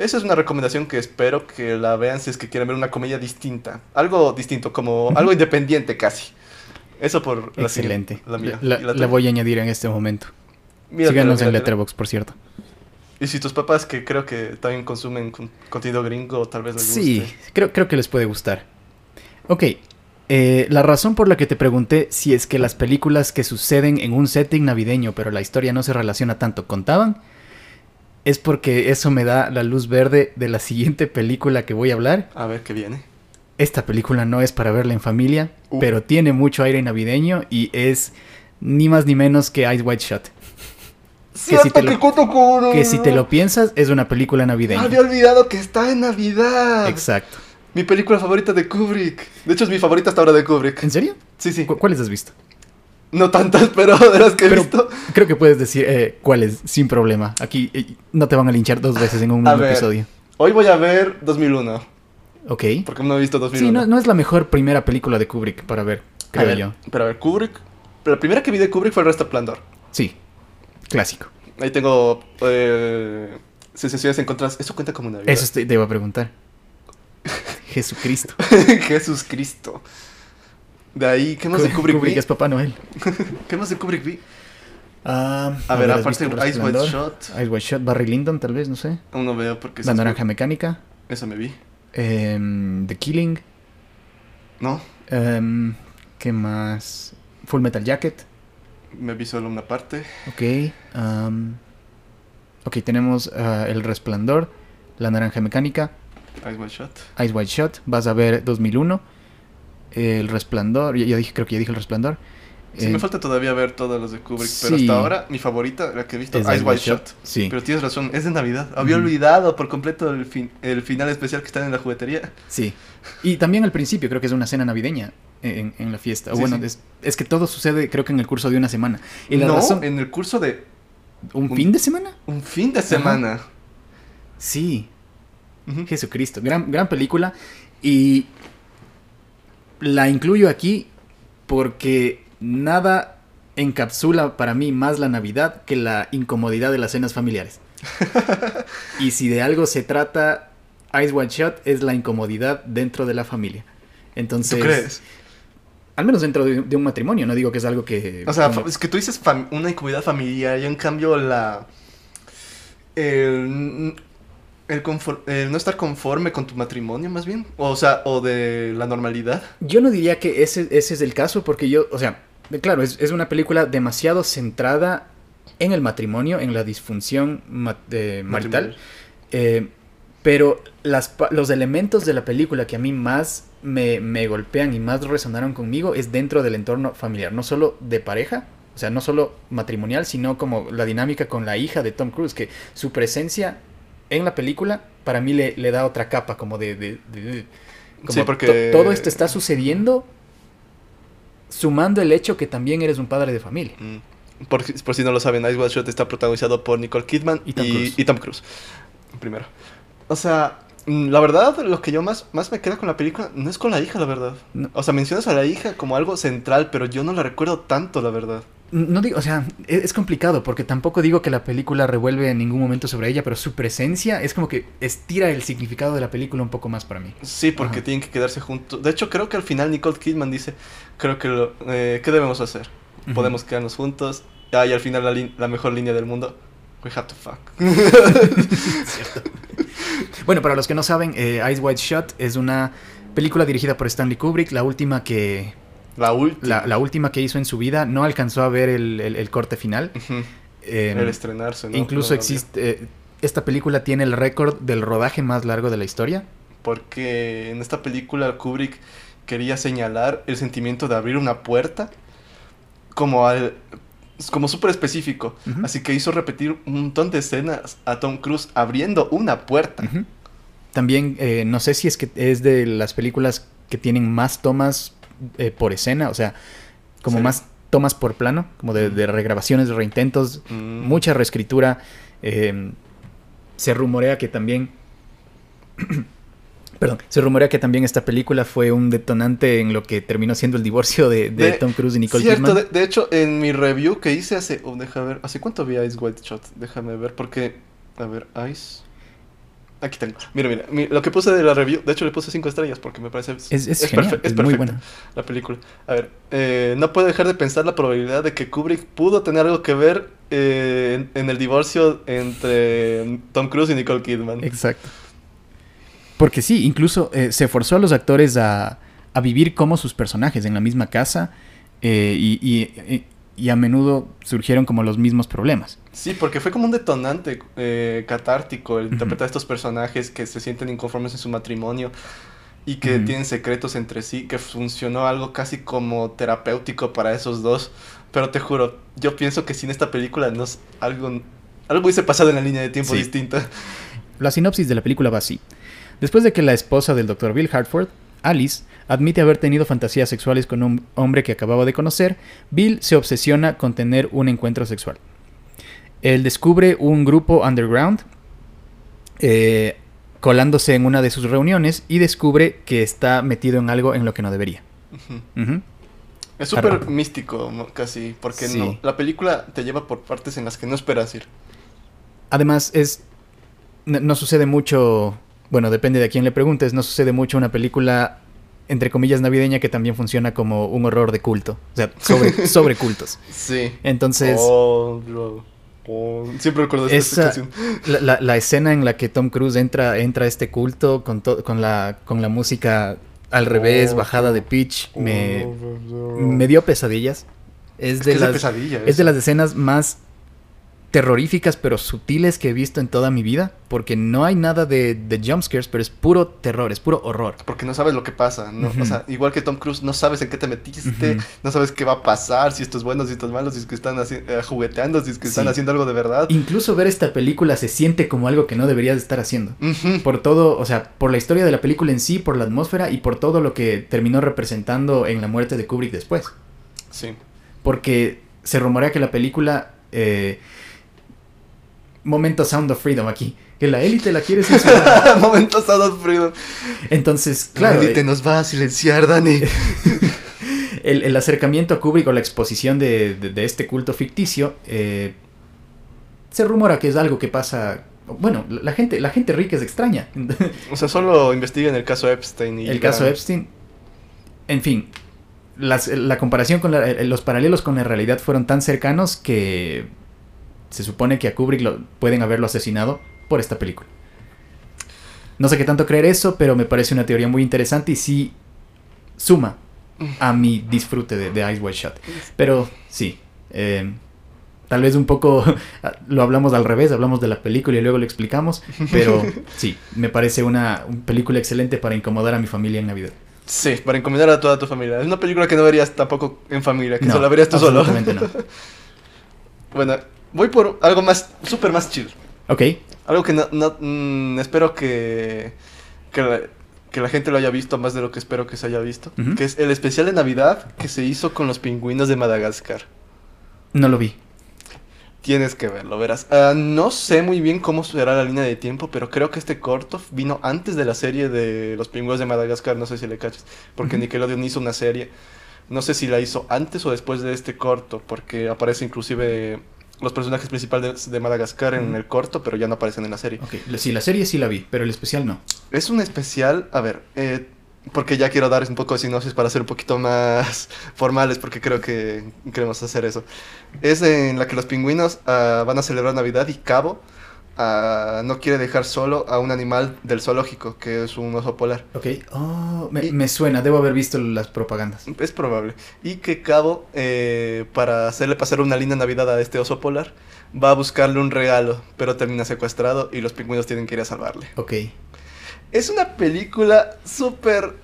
Esa es una recomendación que espero que la vean si es que quieren ver una comedia distinta. Algo distinto, como algo independiente casi. Eso por la Excelente. siguiente- La, mía. La, voy a añadir en este momento. Míratela, Síganos en. Letterboxd, por cierto. Y si tus papás, que creo que también consumen con- contenido gringo, tal vez les guste. Sí, creo, creo que les puede gustar. Ok, eh, la razón por la que te pregunté si es que las películas que suceden en un setting navideño, pero la historia no se relaciona tanto, contaban, es porque eso me da la luz verde de la siguiente película que voy a hablar. A ver qué viene. Esta película no es para verla en familia, Uh. pero tiene mucho aire navideño y es ni más ni menos que Eyes Wide Shut. si ¡Cierto te lo- que! Que si te lo piensas, es una película navideña. Había olvidado que está en Navidad. Exacto. Mi película favorita de Kubrick. De hecho, es mi favorita hasta ahora de Kubrick. ¿En serio? Sí, sí. ¿Cu- ¿Cuáles has visto? No tantas, pero de las que he Pero visto. creo que puedes decir eh, cuáles sin problema. Aquí eh, no te van a linchar dos veces en un mismo episodio. Hoy voy a ver 2001. Ok. Porque no he visto 2001. Sí, no, no es la mejor primera película de Kubrick para ver, creo ver, yo. Pero a ver, Kubrick. La primera que vi de Kubrick fue El Resplandor. Sí. Clásico. Ahí tengo. Eh, sensaciones encontradas. ¿Eso cuenta como Navidad? Eso te, te iba a preguntar. Jesucristo. Jesús Cristo. De ahí, ¿qué más de Kubrick, Kubrick vi? es Papá Noel. ¿Qué más de Kubrick vi? Ah, A ver, ¿has aparte de Ice White? Shot. Ice White Shot, Barry Lyndon, tal vez, no sé. Aún no veo porque... La Naranja Mecánica. Esa me vi. em, The Killing. No, em, ¿Qué más? Full Metal Jacket. me vi solo una parte. Ok. ok, tenemos ah, El Resplandor, La Naranja Mecánica, Ice White Shot. Ice White Shot. Vas a ver 2001. El Resplandor. Ya dije, creo que ya dije El Resplandor. Sí, Eh, me falta todavía ver todas las de Kubrick, pero hasta ahora mi favorita, la que he visto, es Ice White Shot. Sí. Pero tienes razón, es de Navidad. Había olvidado por completo el, fin- el final especial que está en la juguetería. Sí. Y también al principio, creo que es una cena navideña en, en la fiesta. O Sí, bueno, sí. Es, es que todo sucede, creo que en el curso de una semana. Y la no, razón. en el curso de ¿Un un- fin de semana? un fin de semana. Sí. Jesucristo. Gran, gran película. Y la incluyo aquí porque nada encapsula para mí más la Navidad que la incomodidad de las cenas familiares. y si de algo se trata, Ice White Shot es la incomodidad dentro de la familia. Entonces, ¿Tú crees? al menos dentro de, de un matrimonio, no digo que es algo que... O sea, como- es que tú dices una incomodidad familiar y en cambio la... El, el, no estar conforme con tu matrimonio más bien. O sea, o de la normalidad. Yo no diría que ese, ese es el caso, porque yo, o sea, claro, es, es una película demasiado centrada en el matrimonio, en la disfunción eh, marital. Eh, pero las, los elementos de la película que a mí más me, me golpean y más resonaron conmigo es dentro del entorno familiar, no solo de pareja, o sea, no solo matrimonial, sino como la dinámica con la hija de Tom Cruise, que su presencia en la película para mí le, le da otra capa, como de... de- de- como Sí, porque- to- todo esto está sucediendo sumando el hecho que también eres un padre de familia. Mm. Por, por si no lo saben, Ice White Shot está protagonizado por Nicole Kidman Y Tom Cruise. y Tom Cruise. Primero. O sea, mm, la verdad, lo que yo más, más me queda con la película no es con la hija, la verdad. No. O sea, mencionas a la hija como algo central, pero yo no la recuerdo tanto, la verdad. No digo, o sea, e, es, complicado porque tampoco digo que la película revuelve en ningún momento sobre ella, pero su presencia es como que estira el significado de la película un poco más para mí. Sí, porque Ajá. tienen que quedarse juntos. De hecho, creo que al final Nicole Kidman dice, creo que lo, eh, ¿qué debemos hacer? Podemos quedarnos juntos. Ah, y al final la mejor línea del mundo, we have to fuck. Bueno, para los que no saben, eh, Eyes Wide Shut es una película dirigida por Stanley Kubrick, la última que la última. la, la última que hizo en su vida. No alcanzó a ver el, el- el corte final. Eh, el estrenarse, ¿no? incluso No, existe eh, esta película tiene el récord del rodaje más largo de la historia. Porque en esta película Kubrick quería señalar el sentimiento de abrir una puerta como al como súper específico. Así que hizo repetir un montón de escenas a Tom Cruise abriendo una puerta. También, eh, no sé si es que es de las películas que tienen más tomas eh, por escena, o sea, como Sí. más tomas por plano, como de, de regrabaciones, de reintentos, Mm. mucha reescritura. eh, se rumorea que también... Perdón, se rumorea que también esta película fue un detonante en lo que terminó siendo el divorcio de, de De- Tom Cruise y Nicole Cierto, Kidman. de, de hecho, en mi review que hice hace. Oh, deja ver. ¿Hace cuánto vi Ice White Shot? Déjame ver, porque. A ver, Ice. Aquí tengo. Mira, mira. mi- lo que puse de la review. De hecho, le puse 5 estrellas porque me parece. Es, es genial, perfe- es muy perfecta buena. la película. A ver, eh, no puedo dejar de pensar la probabilidad de que Kubrick pudo tener algo que ver eh, en, en el divorcio entre Tom Cruise y Nicole Kidman. Exacto. Porque sí, incluso eh, se forzó a los actores a, a vivir como sus personajes en la misma casa y, y- y a menudo surgieron como los mismos problemas. Sí, porque fue como un detonante eh, catártico el interpretar a estos personajes que se sienten inconformes en su matrimonio y que tienen secretos entre sí, que funcionó algo casi como terapéutico para esos dos. Pero te juro, yo pienso que sin esta película nos, algo, algo hubiese pasado en la línea de tiempo Sí. distinta. La sinopsis de la película va así. Después de que la esposa del Dr. Bill Hartford, Alice, admite haber tenido fantasías sexuales con un hombre que acababa de conocer, Bill se obsesiona con tener un encuentro sexual. Él descubre un grupo underground eh, colándose en una de sus reuniones y descubre que está metido en algo en lo que no debería. Es súper místico, casi, porque Sí. no, la película te lleva por partes en las que no esperas ir. Además, es. No, no sucede mucho. Bueno, depende de a quién le preguntes. No sucede mucho una película, entre comillas, navideña que también funciona como un horror de culto. O sea, sobre, sobre cultos. Sí. Entonces, Oh. Oh, siempre recuerdo esta Esa- situación. la, la- la escena en la que Tom Cruise entra, entra a este culto con, to- con, la, con la música al revés, Oh, bajada de pitch, me, Oh, me dio pesadillas. Es, Es de que es de las, pesadilla. es de las escenas más terroríficas pero sutiles que he visto en toda mi vida. Porque no hay nada de, de jumpscares, pero es puro terror, es puro horror. Porque no sabes lo que pasa. O sea, igual que Tom Cruise, no sabes en qué te metiste, no sabes qué va a pasar, si esto es bueno, si esto es malo, si es que están eh, jugueteando, si es que están haciendo algo de verdad. Incluso ver esta película se siente como algo que no deberías de estar haciendo. Por todo, o sea, por la historia de la película en sí, por la atmósfera y por todo lo que terminó representando en la muerte de Kubrick después. Sí. Porque se rumorea que la película... eh, momento Sound of Freedom aquí. Que la élite la quiere censurar. Momentos Sound of Freedom. Entonces, Claro, la élite eh, nos va a silenciar, Dani. el, el acercamiento a Kubrick o la exposición de, de- de este culto ficticio eh, se rumora que es algo que pasa... Bueno, la gente, la gente rica es extraña. o sea, solo investiguen el caso Epstein y el caso. Epstein en fin, las- la comparación con la- los paralelos con la realidad fueron tan cercanos que se supone que a Kubrick lo, pueden haberlo asesinado por esta película. No sé qué tanto creer eso, pero me parece una teoría muy interesante y sí suma a mi disfrute de, de Ice White Shot. Pero sí, eh, tal vez un poco lo hablamos al revés, hablamos de la película y luego lo explicamos, pero sí, me parece una, una película excelente para incomodar a mi familia en Navidad. Sí, para encomendar a toda tu familia. Es una película que no verías tampoco en familia, que No, solo la verías tú solo. no. Bueno, voy por algo más, súper más chill. Ok, Algo que no, no, mm, espero que, que, la, que la gente lo haya visto más de lo que espero que se haya visto. Que es el especial de Navidad que se hizo con los pingüinos de Madagascar. no lo vi. Tienes que verlo, verás. Ah, no sé muy bien cómo será la línea de tiempo, pero creo que este corto vino antes de la serie de Los Pingüinos de Madagascar, no sé si le cachas, porque. Nickelodeon hizo una serie. No sé si la hizo antes o después de este corto, porque aparece inclusive los personajes principales de, de Madagascar en el corto, pero ya no aparecen en la serie. Ok, sí, la serie sí la vi, pero el especial no. Es un especial, a ver, eh, porque ya quiero dar un poco de sinopsis para ser un poquito más formales, porque creo que queremos hacer eso. Es en la que los pingüinos ah, van a celebrar Navidad y Cabo no quiere dejar solo a un animal del zoológico, que es un oso polar. Ok, oh, me, Y- me suena, debo haber visto las propagandas. Es probable. Y que Cabo, eh, para hacerle pasar una linda Navidad a este oso polar, va a buscarle un regalo, pero termina secuestrado y los pingüinos tienen que ir a salvarle. Ok, Es una película súper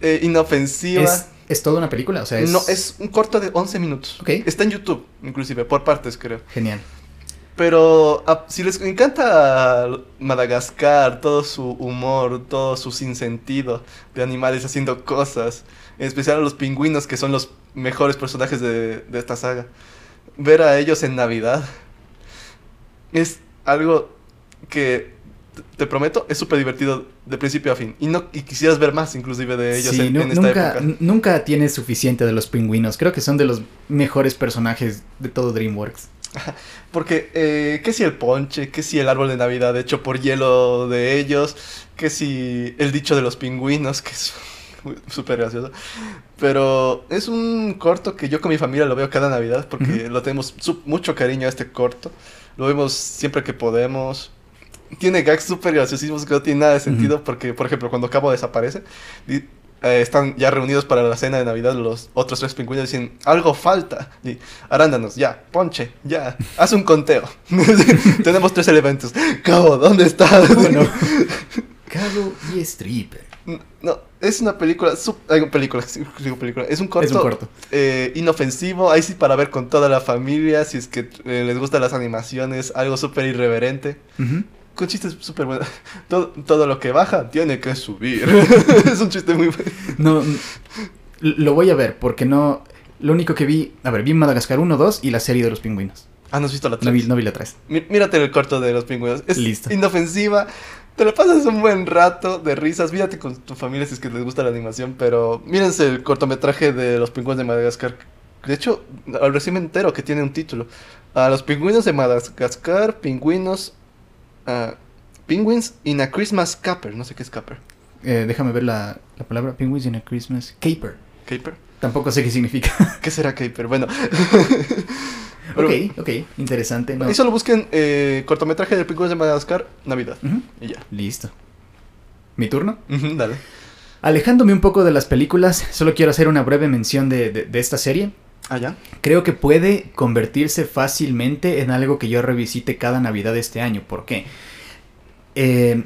eh, inofensiva. ¿Es, ¿es toda una película? O sea, es... No, es un corto de 11 minutos. Ok. Está en YouTube, inclusive, por partes, creo. Genial. Pero ah, si les encanta Madagascar, todo su humor, todo su sinsentido de animales haciendo cosas, en especial a los pingüinos, que son los mejores personajes de, de esta saga, ver a ellos en Navidad es algo que, te- prometo, es súper divertido de principio a fin. Y, no, y quisieras ver más, inclusive, de ellos Sí, en, esta nunca, época. nunca tienes suficiente de los pingüinos. Creo que son de los mejores personajes de todo DreamWorks. Porque, eh, que si el ponche, que si el árbol de Navidad hecho por hielo de ellos, que si el dicho de los pingüinos, que es súper gracioso. Pero es un corto que yo con mi familia lo veo cada Navidad porque Ujú. lo tenemos mucho cariño a este corto. Lo vemos siempre que podemos. Tiene gags súper graciosísimos que no tienen nada de sentido Ujú. porque, por ejemplo, cuando Cabo desaparece, eh, están ya reunidos para la cena de Navidad los otros tres pingüinos dicen, algo falta. Y, arándanos, ya, ponche, ya, haz un conteo. Tenemos tres elementos. Cabo, ¿dónde estás? Bueno, Cabo y Stripper. No, es una película, eh, película, película, es un corto, Es un corto. eh, inofensivo, ahí sí para ver con toda la familia, si es que eh, les gustan las animaciones, algo súper irreverente, Ujú. Con chistes súper buenos. Todo, todo lo que baja tiene que subir. es un chiste muy bueno. No, lo voy a ver porque no... Lo único que vi... A ver, vi Madagascar 1, 2 y la serie de los pingüinos. Ah, ¿no has visto la No vi, tres? no vi la 3. Mí- Mírate el corto de los pingüinos. Es Listo. inofensiva. Te lo pasas un buen rato de risas. Mírate con tu familia si es que les gusta la animación. Pero mírense el cortometraje de los pingüinos de Madagascar. De hecho, al recién me entero que tiene un título. A los pingüinos de Madagascar, pingüinos. Penguins in a Christmas Caper. No sé qué es Caper. Eh, déjame ver la, la palabra Penguins in a Christmas. Caper. ¿Caper? Tampoco sé qué significa. ¿Qué será Caper? Bueno. Pero- ok, ok. Interesante. No. Y solo busquen eh, cortometraje de pingüinos de Madagascar, Navidad. Y ya. Listo. ¿Mi turno? Dale. Alejándome un poco de las películas, solo quiero hacer una breve mención de, de- de esta serie. Ah. Creo que puede convertirse fácilmente en algo que yo revisite cada Navidad de este año. ¿Por qué? Eh,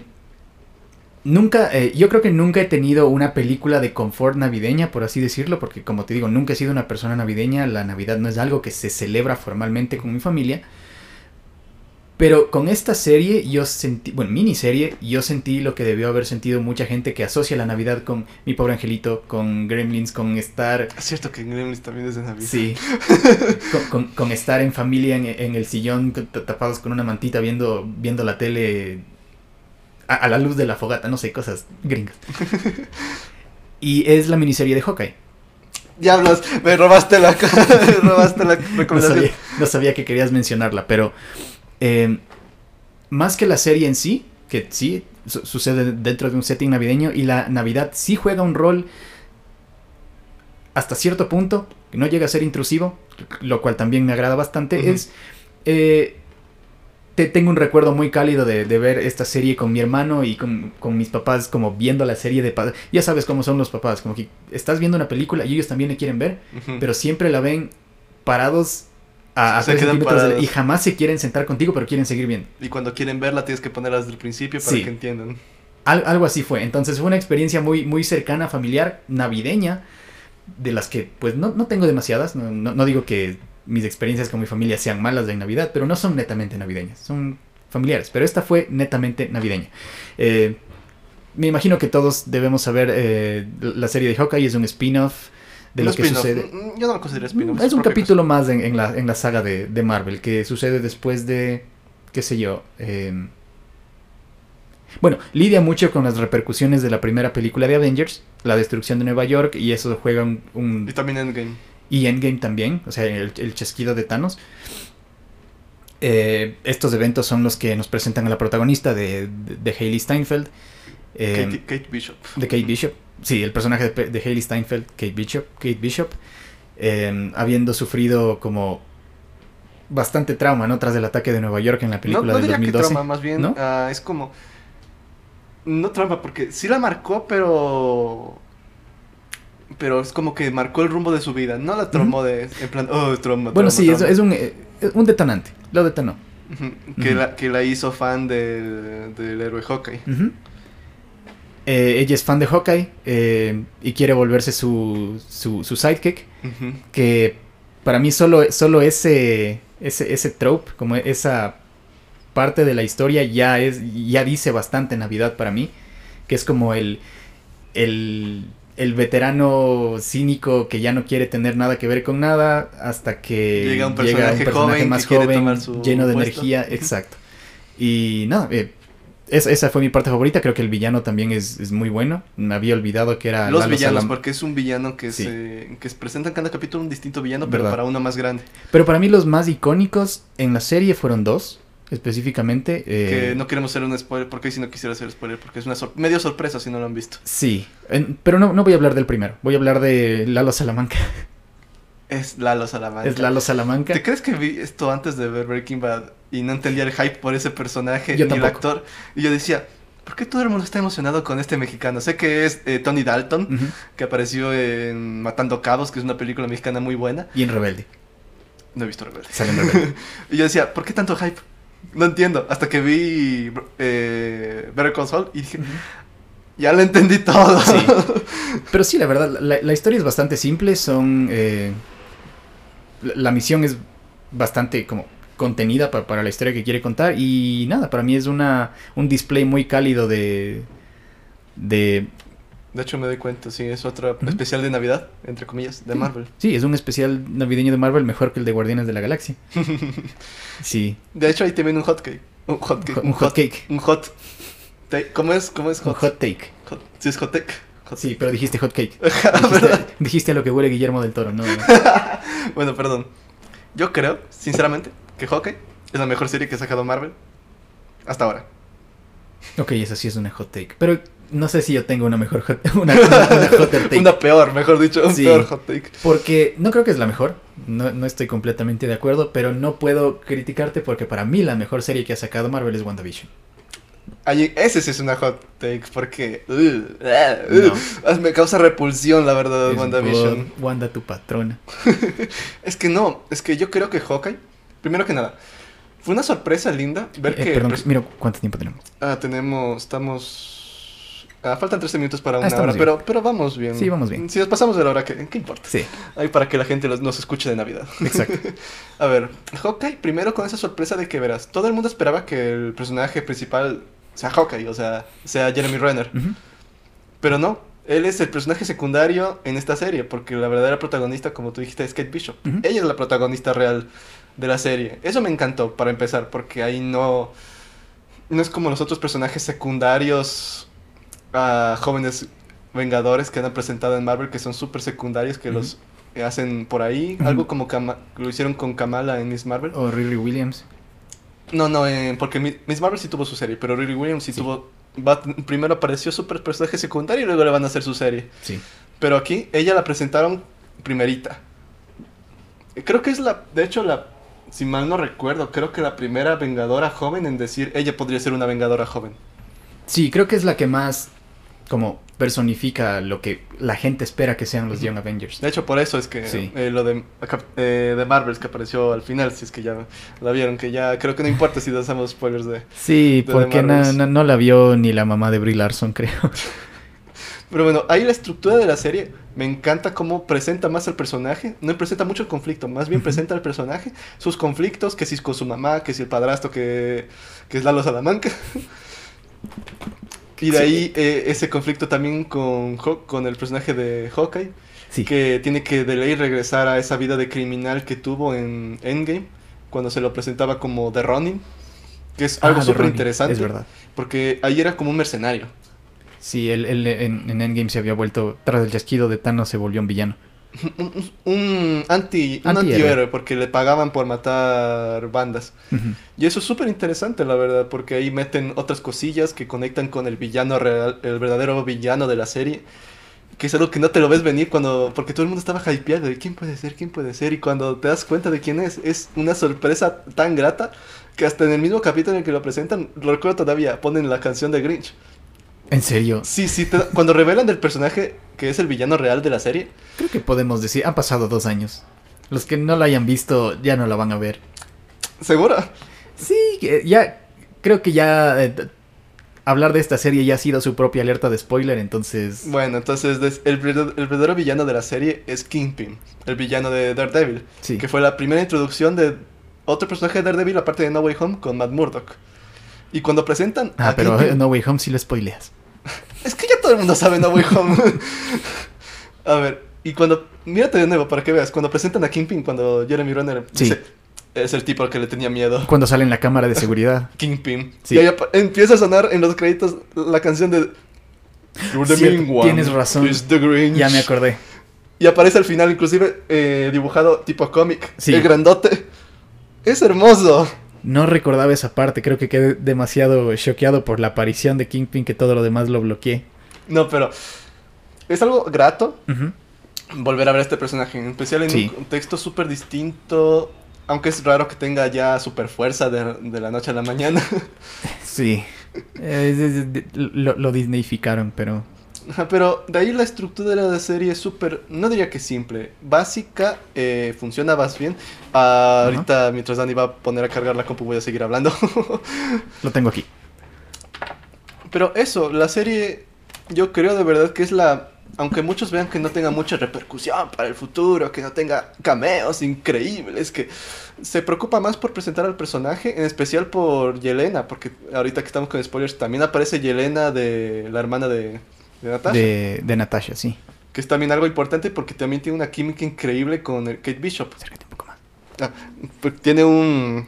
nunca, eh, yo creo que nunca he tenido una película de confort navideña, por así decirlo, porque como te digo, nunca he sido una persona navideña. La Navidad no es algo que se celebra formalmente con mi familia. Pero con esta serie yo sentí, bueno, miniserie, yo sentí lo que debió haber sentido mucha gente que asocia la Navidad con Mi Pobre Angelito, con Gremlins, con estar Es cierto que Gremlins también es de Navidad. Sí. con, con- con estar en familia en, en el sillón tapados con una mantita viendo, viendo la tele a, a la luz de la fogata, no sé, cosas gringas. Y es la miniserie de Hawkeye. Diablos, me robaste la, me robaste la No recomendación. sabía, no sabía que querías mencionarla, pero eh, más que la serie en sí, que sí su- sucede dentro de un setting navideño y la Navidad sí juega un rol hasta cierto punto, no llega a ser intrusivo, lo cual también me agrada bastante, es... Eh, te, tengo un recuerdo muy cálido de, ver esta serie con mi hermano y con, mis papás, como viendo la serie de... Ya sabes cómo son los papás, como que estás viendo una película y ellos también la quieren ver, pero siempre la ven parados a, y jamás se quieren sentar contigo, pero quieren seguir viendo. Y cuando quieren verla tienes que ponerla desde el principio para que entiendan. algo así fue. Entonces fue una experiencia muy, muy cercana, familiar, navideña, de las que pues no, tengo demasiadas. No, digo que mis experiencias con mi familia sean malas de Navidad, pero no son netamente navideñas, son familiares. Pero esta fue netamente navideña. Eh, me imagino que todos debemos saber eh, la serie de Hawkeye, es un spin-off de lo que sucede. Mm, yo no lo considero spin-off. Es un capítulo más en, la, en la saga de, de, Marvel que sucede después de, qué sé yo. Em, bueno, lidia mucho con las repercusiones de la primera película de Avengers, la destrucción de Nueva York, y eso juega un... Y también Endgame. Y Endgame también, o sea, el, el chasquido de Thanos. Eh, estos eventos son los que nos presentan a la protagonista de, de, de Hailey Steinfeld. Em, Kate, Bishop. De Kate Bishop. Sí, el personaje de, de Hailey Steinfeld, Kate Bishop. Kate Bishop. Em, habiendo sufrido como bastante trauma, ¿no? Tras el ataque de Nueva York en la película no, no del 2012. Que trauma, más bien ah, es como no trauma porque sí la marcó, pero pero es como que marcó el rumbo de su vida, no la traumó de en plan, oh, trauma. Bueno, sí, Es, un, eh, un detonante, lo detonó. que, la, que la hizo fan del, del héroe Hawkeye. Eh, ella es fan de Hawkeye eh, y quiere volverse su, su, sidekick. Que para mí solo, solo ese, ese, ese trope, como esa parte de la historia ya, es, ya dice bastante Navidad para mí. Que es como el, el, el veterano cínico que ya no quiere tener nada que ver con nada hasta que llega un personaje, más joven, lleno de energía. Exacto. Y nada, eh, esa fue mi parte favorita. Creo que el villano también es, muy bueno. Me había olvidado que era. Los villanos, porque es un villano que, se, que se presenta en cada capítulo un distinto villano, pero para uno más grande. Pero para mí, los más icónicos en la serie fueron dos, específicamente. Que eh, no queremos hacer un spoiler, porque si no quisiera hacer spoiler, porque es una medio sorpresa si no lo han visto. Sí, pero no, no voy a hablar del primero. Voy a hablar de Lalo Salamanca. Es Lalo Salamanca. Es Lalo Salamanca. ¿Te crees que vi esto antes de ver Breaking Bad y no entendía el hype por ese personaje ni el actor? Y yo decía, ¿por qué todo el mundo está emocionado con este mexicano? Sé que es eh, Tony Dalton, que apareció en Matando Cabos, que es una película mexicana muy buena. Y en Rebelde. No he visto Rebelde. Rebelde. y yo decía, ¿por qué tanto hype? No entiendo. Hasta que vi eh, Better Call y dije, ya lo entendí todo. Sí. Pero sí, la verdad, la, historia es bastante simple. Son eh, la, misión es bastante como contenida para, la historia que quiere contar y nada, para mí es una un display muy cálido de de de hecho me doy cuenta, sí, es otro especial de Navidad, entre comillas, de Marvel. Sí, es un especial navideño de Marvel mejor que el de Guardianes de la Galaxia. sí. De hecho ahí te viene un hot cake. Un hot cake. Un, hot, cake. Un hot. ¿Cómo es? ¿Cómo es hot? Un hot take. sí, es hot take. sí, pero dijiste hot cake. dijiste, dijiste, a lo que huele Guillermo del Toro, ¿no? bueno, perdón. Yo creo, sinceramente, que Hawkeye es la mejor serie que ha sacado Marvel hasta ahora. Ok, esa sí es una hot take. Pero no sé si yo tengo una mejor hot, una, una, hot take. una peor, mejor dicho, un peor hot take. Porque no creo que es la mejor. No, no estoy completamente de acuerdo, pero no puedo criticarte porque para mí la mejor serie que ha sacado Marvel es WandaVision ese sí es una hot take porque me causa repulsión la verdad WandaVision. Wanda tu patrona. es que no, es que yo creo que Hawkeye, primero que nada, fue una sorpresa linda ver eh, que... Perdón, mira cuánto tiempo tenemos. Ah, tenemos, estamos... Ah, faltan 13 minutos para ah, una hora, pero, pero vamos bien. Sí, vamos bien. Si nos pasamos de la hora, ¿qué, qué importa? Sí. Ahí para que la gente nos escuche de Navidad. Exacto. a ver, Hawkeye, primero con esa sorpresa de que verás, todo el mundo esperaba que el personaje principal sea Hawkeye, o sea, sea Jeremy Renner. Pero no, él es el personaje secundario en esta serie, porque la verdadera protagonista, como tú dijiste, es Kate Bishop. Ella es la protagonista real de la serie. Eso me encantó, para empezar, porque ahí no... No es como los otros personajes secundarios a jóvenes vengadores que han presentado en Marvel, que son súper secundarios, que los hacen por ahí. Algo como lo hicieron con Kamala en Miss Marvel. O Riri Williams. No, no, eh, porque Miss Marvel sí tuvo su serie, pero Riri Williams sí, tuvo... primero apareció super personaje secundario y luego le van a hacer su serie. Sí. Pero aquí ella la presentaron primerita. Creo que es la, de hecho, la, si mal no recuerdo, creo que la primera vengadora joven en decir, ella podría ser una vengadora joven. Sí, creo que es la que más como personifica lo que la gente espera que sean los Young Avengers. De hecho, por eso es que Sí. eh, lo de, eh, de Marvels que apareció al final, si es que ya la vieron, que ya creo que no importa si hacemos spoilers de... Sí, de porque no- no la vio ni la mamá de Brie Larson, creo. Pero bueno, ahí la estructura de la serie me encanta cómo presenta más al personaje. No presenta mucho el conflicto, más bien presenta al personaje, sus conflictos, que si es con su mamá, que si el padrastro que, que es Lalo Salamanca. Y de Sí. ahí eh, ese conflicto también con, con el personaje de Hawkeye, Sí. que tiene que de ley regresar a esa vida de criminal que tuvo en Endgame, cuando se lo presentaba como The Ronin, que es Ah, algo de súper interesante, Es verdad. porque ahí era como un mercenario. Sí, él, él en, en Endgame se había vuelto, tras el chasquido de Thanos, se volvió un villano. un, anti, un Antihéroe. antihéroe porque le pagaban por matar bandas. Y eso es súper interesante, la verdad, porque ahí meten otras cosillas que conectan con el villano real, el verdadero villano de la serie. Que es algo que no te lo ves venir cuando. Porque todo el mundo estaba hypeado de quién puede ser, quién puede ser. Y cuando te das cuenta de quién es, es una sorpresa tan grata que hasta en el mismo capítulo en el que lo presentan, lo recuerdo todavía, ponen la canción de Grinch. En serio, Sí, sí, te- cuando revelan del personaje que es el villano real de la serie, creo que podemos decir, han pasado dos años. Los que no la hayan visto ya no la van a ver. seguro. Sí, que ya creo que ya eh, hablar de esta serie ya ha sido su propia alerta de spoiler, entonces... Bueno, entonces el, verdad- el verdadero villano de la serie es Kingpin, el villano de Daredevil, Sí. que fue la primera introducción de otro personaje de Daredevil aparte de No Way Home con Matt Murdock. Y cuando presentan Ah, a pero Kingpin- eh, No Way Home sí lo spoileas. es que ya todo el mundo sabe No Way Home. a ver, y cuando mírate de nuevo para que veas, cuando presentan a Kingpin cuando Jeremy Renner Sí. dice, es el tipo al que le tenía miedo. Cuando sale en la cámara de seguridad. Kingpin. Sí. Y ahí empieza a sonar en los créditos la canción de You're the Cierto, mean one, tienes razón. it's the Grinch. ya me acordé. Y aparece al final, inclusive eh, dibujado tipo cómic. Sí. El grandote. Es hermoso. No recordaba esa parte, creo que quedé demasiado choqueado por la aparición de Kingpin que todo lo demás lo bloqueé. No, pero es algo grato volver a ver a este personaje, en especial en Sí. un contexto súper distinto. Aunque es raro que tenga ya super fuerza de, de la noche a la mañana. Sí. Es- es- de- lo, lo Disneyficaron, pero... Pero de ahí la estructura de la serie es súper, no diría que simple, básica, eh, funciona más bien. Ah, ahorita mientras Dani va a poner a cargar la compu voy a seguir hablando. Lo tengo aquí. Pero eso, la serie yo creo de verdad que es la... Aunque muchos vean que no tenga mucha repercusión para el futuro, que no tenga cameos increíbles, que se preocupa más por presentar al personaje, en especial por Yelena, porque ahorita que estamos con spoilers, también aparece Yelena de la hermana de, de Natasha. De, de Natasha, sí. Que es también algo importante porque también tiene una química increíble con el Kate Bishop. Acércate un poco más. Ah, pues tiene un,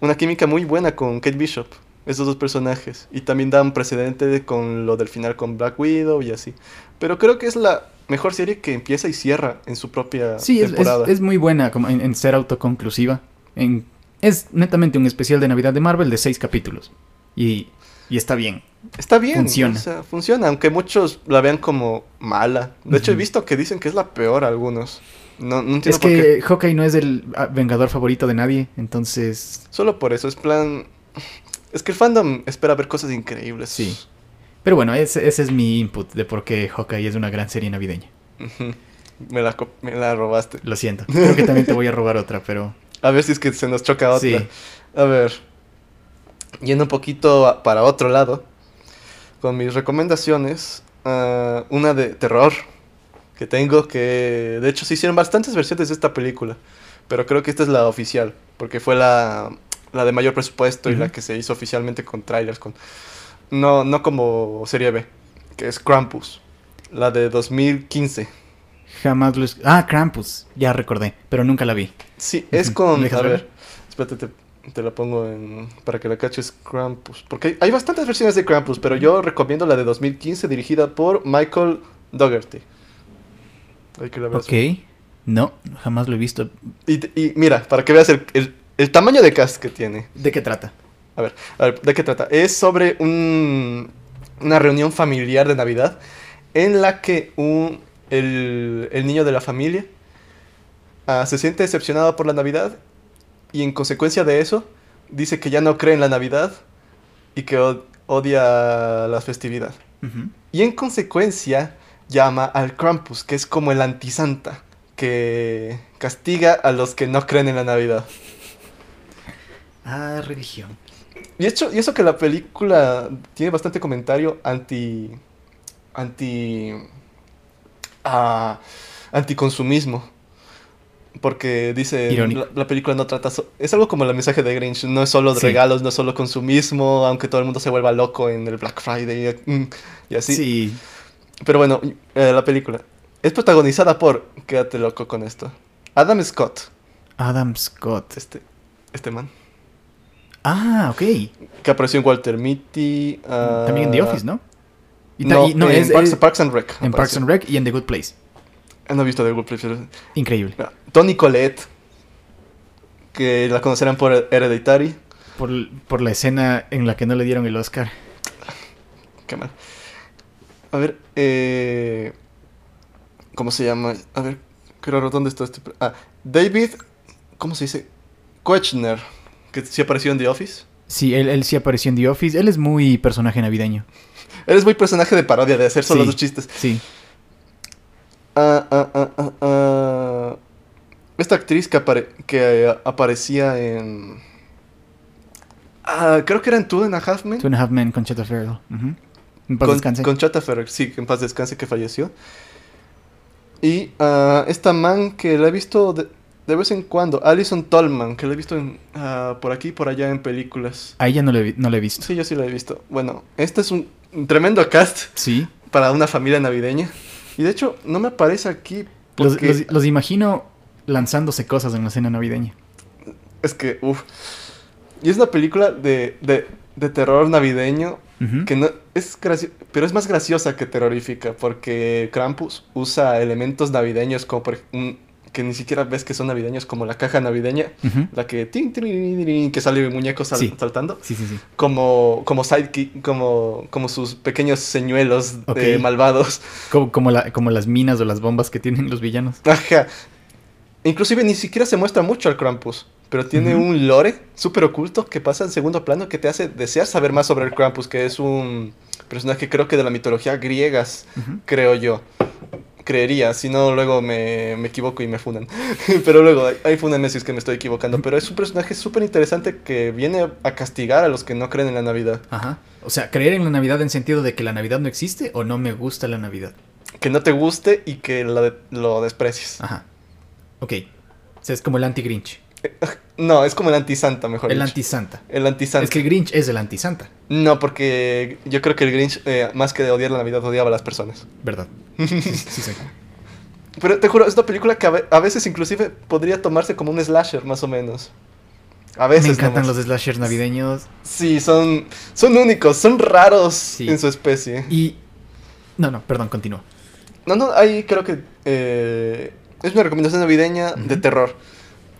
una química muy buena con Kate Bishop, esos dos personajes. Y también da un precedente de- con lo del final con Black Widow y así. Pero creo que es la mejor serie que empieza y cierra en su propia Sí, es, es- temporada. es muy buena como en, en ser autoconclusiva. En, es netamente un especial de Navidad de Marvel de seis capítulos. Y, y está bien. Está bien, funciona. o sea, funciona, aunque muchos la vean como mala. De hecho, he visto que dicen que es la peor algunos. No, no entiendo Es por qué. que Hawkeye no es el ah, vengador favorito de nadie, entonces... Solo por eso, es plan... Es que el fandom espera ver cosas increíbles. Sí. Pero bueno, ese, ese es mi input de por qué Hawkeye es una gran serie navideña. Me la, me la robaste. Lo siento. Creo que también te voy a robar otra, pero... A ver si es que se nos choca otra. Sí. A ver. Yendo un poquito para otro lado. Con mis recomendaciones. ah, una de terror. Que tengo que... De hecho se hicieron bastantes versiones de esta película. Pero creo que esta es la oficial. Porque fue la, la de mayor presupuesto y la que se hizo oficialmente con trailers. Con... No, no como serie B. Que es Krampus. La de 2015. Jamás lo... es- Ah, Krampus. Ya recordé, pero nunca la vi. Sí, es con. ¿Me dejas A ver, espérate, te, te la pongo en, para que la caches Krampus. Porque hay, bastantes versiones de Krampus, pero yo recomiendo la de 2015 dirigida por Michael Dougherty. Hay que la veas. Ok. No, jamás lo he visto. Y, mira, para que veas el, el- el tamaño de cast que tiene. ¿De qué trata? A ver, a ver, ¿de qué trata? Es sobre un, una reunión familiar de Navidad en la que un, el, el niño de la familia ah, se siente decepcionado por la Navidad y en consecuencia de eso dice que ya no cree en la Navidad y que od- odia la festividad. Y en consecuencia llama al Krampus, que es como el antisanta, que castiga a los que no creen en la Navidad. Ah, religión. Y, hecho, y eso que la película tiene bastante comentario anti. anti. ah, anticonsumismo. Porque dice. La, la película no trata. so- es algo como el mensaje de Grinch. No es solo de Sí. regalos, no es solo consumismo, aunque todo el mundo se vuelva loco en el Black Friday mm, y así. Sí. Pero bueno, eh, la película. Es protagonizada por. Quédate loco con esto. Adam Scott. Adam Scott. Este. Este man. Ah, ok. Que apareció en Walter Mitty. ah, También en The Office, ¿no? Y No, y- no, en es, Parks, es- Parks and Rec. en Parks and Rec y en The Good Place. No he visto The Good Place. Increíble. Ah, Tony Collette. Que la conocerán por Hereditary. Por, por la escena en la que no le dieron el Oscar. Qué mal. A ver, eh... ¿Cómo se llama? A ver, creo, ¿dónde está este? Ah, David... ¿Cómo se dice? Koechner. Que sí apareció en The Office. Sí, él, él sí apareció en The Office. Él es muy personaje navideño. Eres muy personaje de parodia, de hacer solo Sí. los chistes. Sí. Ah, ah, ah, ah, ah. Esta actriz que, apare- que eh, aparecía en... Ah, creo que era en Two and a Half Men. Two and a Half Men con Cheta Farrell. Ujú. En paz con, descanse. con Chata Ferrer, sí, que en paz descanse, que falleció. Y esta man que la he visto de, de vez en cuando, Alison Tolman, que la he visto en, por aquí y por allá en películas. A ella no vi- no le he visto. Sí, yo sí la he visto. Bueno, este es un, un tremendo cast Sí. para una familia navideña. Y de hecho, no me aparece aquí Los, porque los- los imagino lanzándose cosas en la cena navideña. es que, uff. Y es una película de, de, de terror navideño. Que no, es pero es más graciosa que terrorífica, porque Krampus usa elementos navideños como por un- que ni siquiera ves que son navideños, como la caja navideña, la que tin, tin, que sale muñecos sal- Sí. saltando, Sí, sí, sí. como, como sidekick, como, como sus pequeños señuelos eh, malvados. Como, como, la- como las minas o las bombas que tienen los villanos. Ajá. Inclusive ni siquiera se muestra mucho al Krampus, pero tiene un lore súper oculto que pasa en segundo plano que te hace desear saber más sobre el Krampus, que es un personaje creo que de la mitología griegas, creo yo. Creería, si no luego me, me equivoco y me funan. pero luego, ahí- fúnenme si es que me estoy equivocando. Pero es un personaje súper interesante que viene a castigar a los que no creen en la Navidad. Ajá. O sea, creer en la Navidad en sentido de que la Navidad no existe o no me gusta la Navidad. Que no te guste y que lo, de- lo desprecies. Ajá. Ok. O sea, es como el anti-Grinch. No, es como el anti-santa, mejor El dicho. anti-Santa. El anti-santa. Es que el Grinch es el anti-Santa, No, porque yo creo que el Grinch, eh, más que de odiar la Navidad, odiaba a las personas. ¿verdad? Sí, sí, sí. Pero te juro, es una película que a, ve- a veces inclusive podría tomarse como un slasher, más o menos. A veces. Me encantan nomás. los slashers navideños. Sí, son, son únicos, son raros Sí. en su especie. Y... No, no, perdón, continúa. No, no, ahí creo que eh, es una recomendación navideña de terror.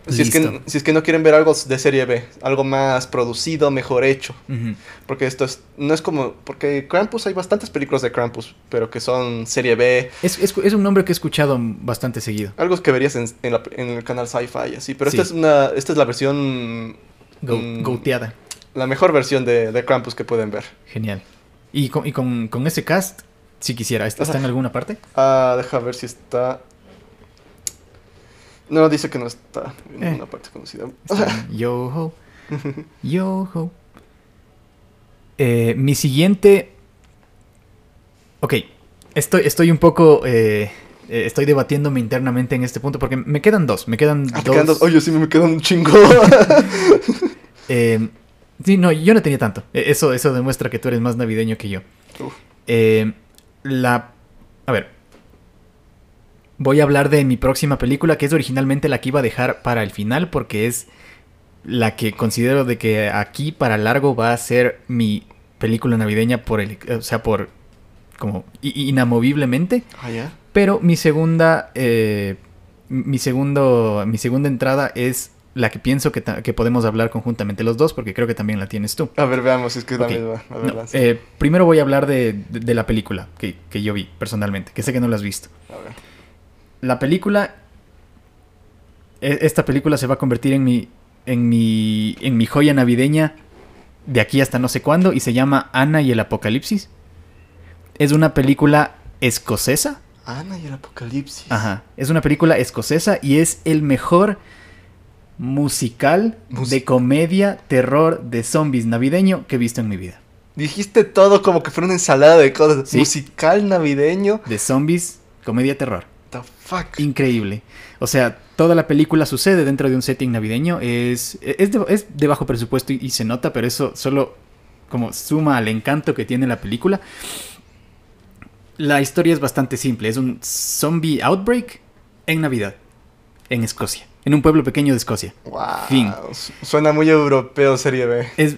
Si es, que, si es que no quieren ver algo de serie B, algo más producido, mejor hecho. Porque esto es, no es como, porque Krampus hay bastantes películas de Krampus, pero que son serie B, Es, es, es un nombre que he escuchado bastante seguido. algo que verías en, en la- en el canal Sci-Fi, así. Pero Sí. esta es una, esta es la versión, Go, Mm. Goateada. la mejor versión de, de Krampus que pueden ver. Genial. Y con, y con, con ese cast, si quisiera, ¿está, está en alguna parte? Ah, deja ver si está. No, dice que no está en Eh. ninguna parte conocida. Yo ho. Yo ho. Eh, mi siguiente. Ok. Estoy, estoy un poco. eh, eh, estoy debatiéndome internamente en este punto porque me quedan dos. Me quedan Ah, dos. quedan dos- Oye, sí me quedan un chingo. Sí, no, yo no tenía tanto. Eh, Eso, eso demuestra que tú eres más navideño que yo. La. A ver. Voy a hablar de mi próxima película, que es originalmente la que iba a dejar para el final, porque es la que considero de que aquí para largo va a ser mi película navideña por el. O sea, por. como inamoviblemente. Ah. Pero mi segunda. eh, mi segundo. Mi segunda entrada es la que pienso que, podemos hablar conjuntamente los dos, porque creo que también la tienes tú. A ver, veamos es que es la Ok. misma. A ver, No, lanza. eh, primero voy a hablar de, de- de la película que, que yo vi personalmente, que sé que no la has visto. A ver. La película e- esta película se va a convertir en mi, en mi, en mi joya navideña de aquí hasta no sé cuándo y se llama Ana y el Apocalipsis. Es una película escocesa. Ana y el apocalipsis. Ajá. Es una película escocesa y es el mejor musical Mus- de comedia, terror, de zombies navideño que he visto en mi vida. Dijiste todo como que fuera una ensalada de cosas. Sí. Musical navideño. De zombies, comedia, terror. The fuck. Increíble. O sea, toda la película sucede dentro de un setting navideño. Es, es, de, es de bajo presupuesto y, y se nota, pero eso solo como suma al encanto que tiene la película. La historia es bastante simple. Es un zombie outbreak en Navidad, en Escocia, en un pueblo pequeño de Escocia. Wow. Fin. Suena muy europeo serie B. Es,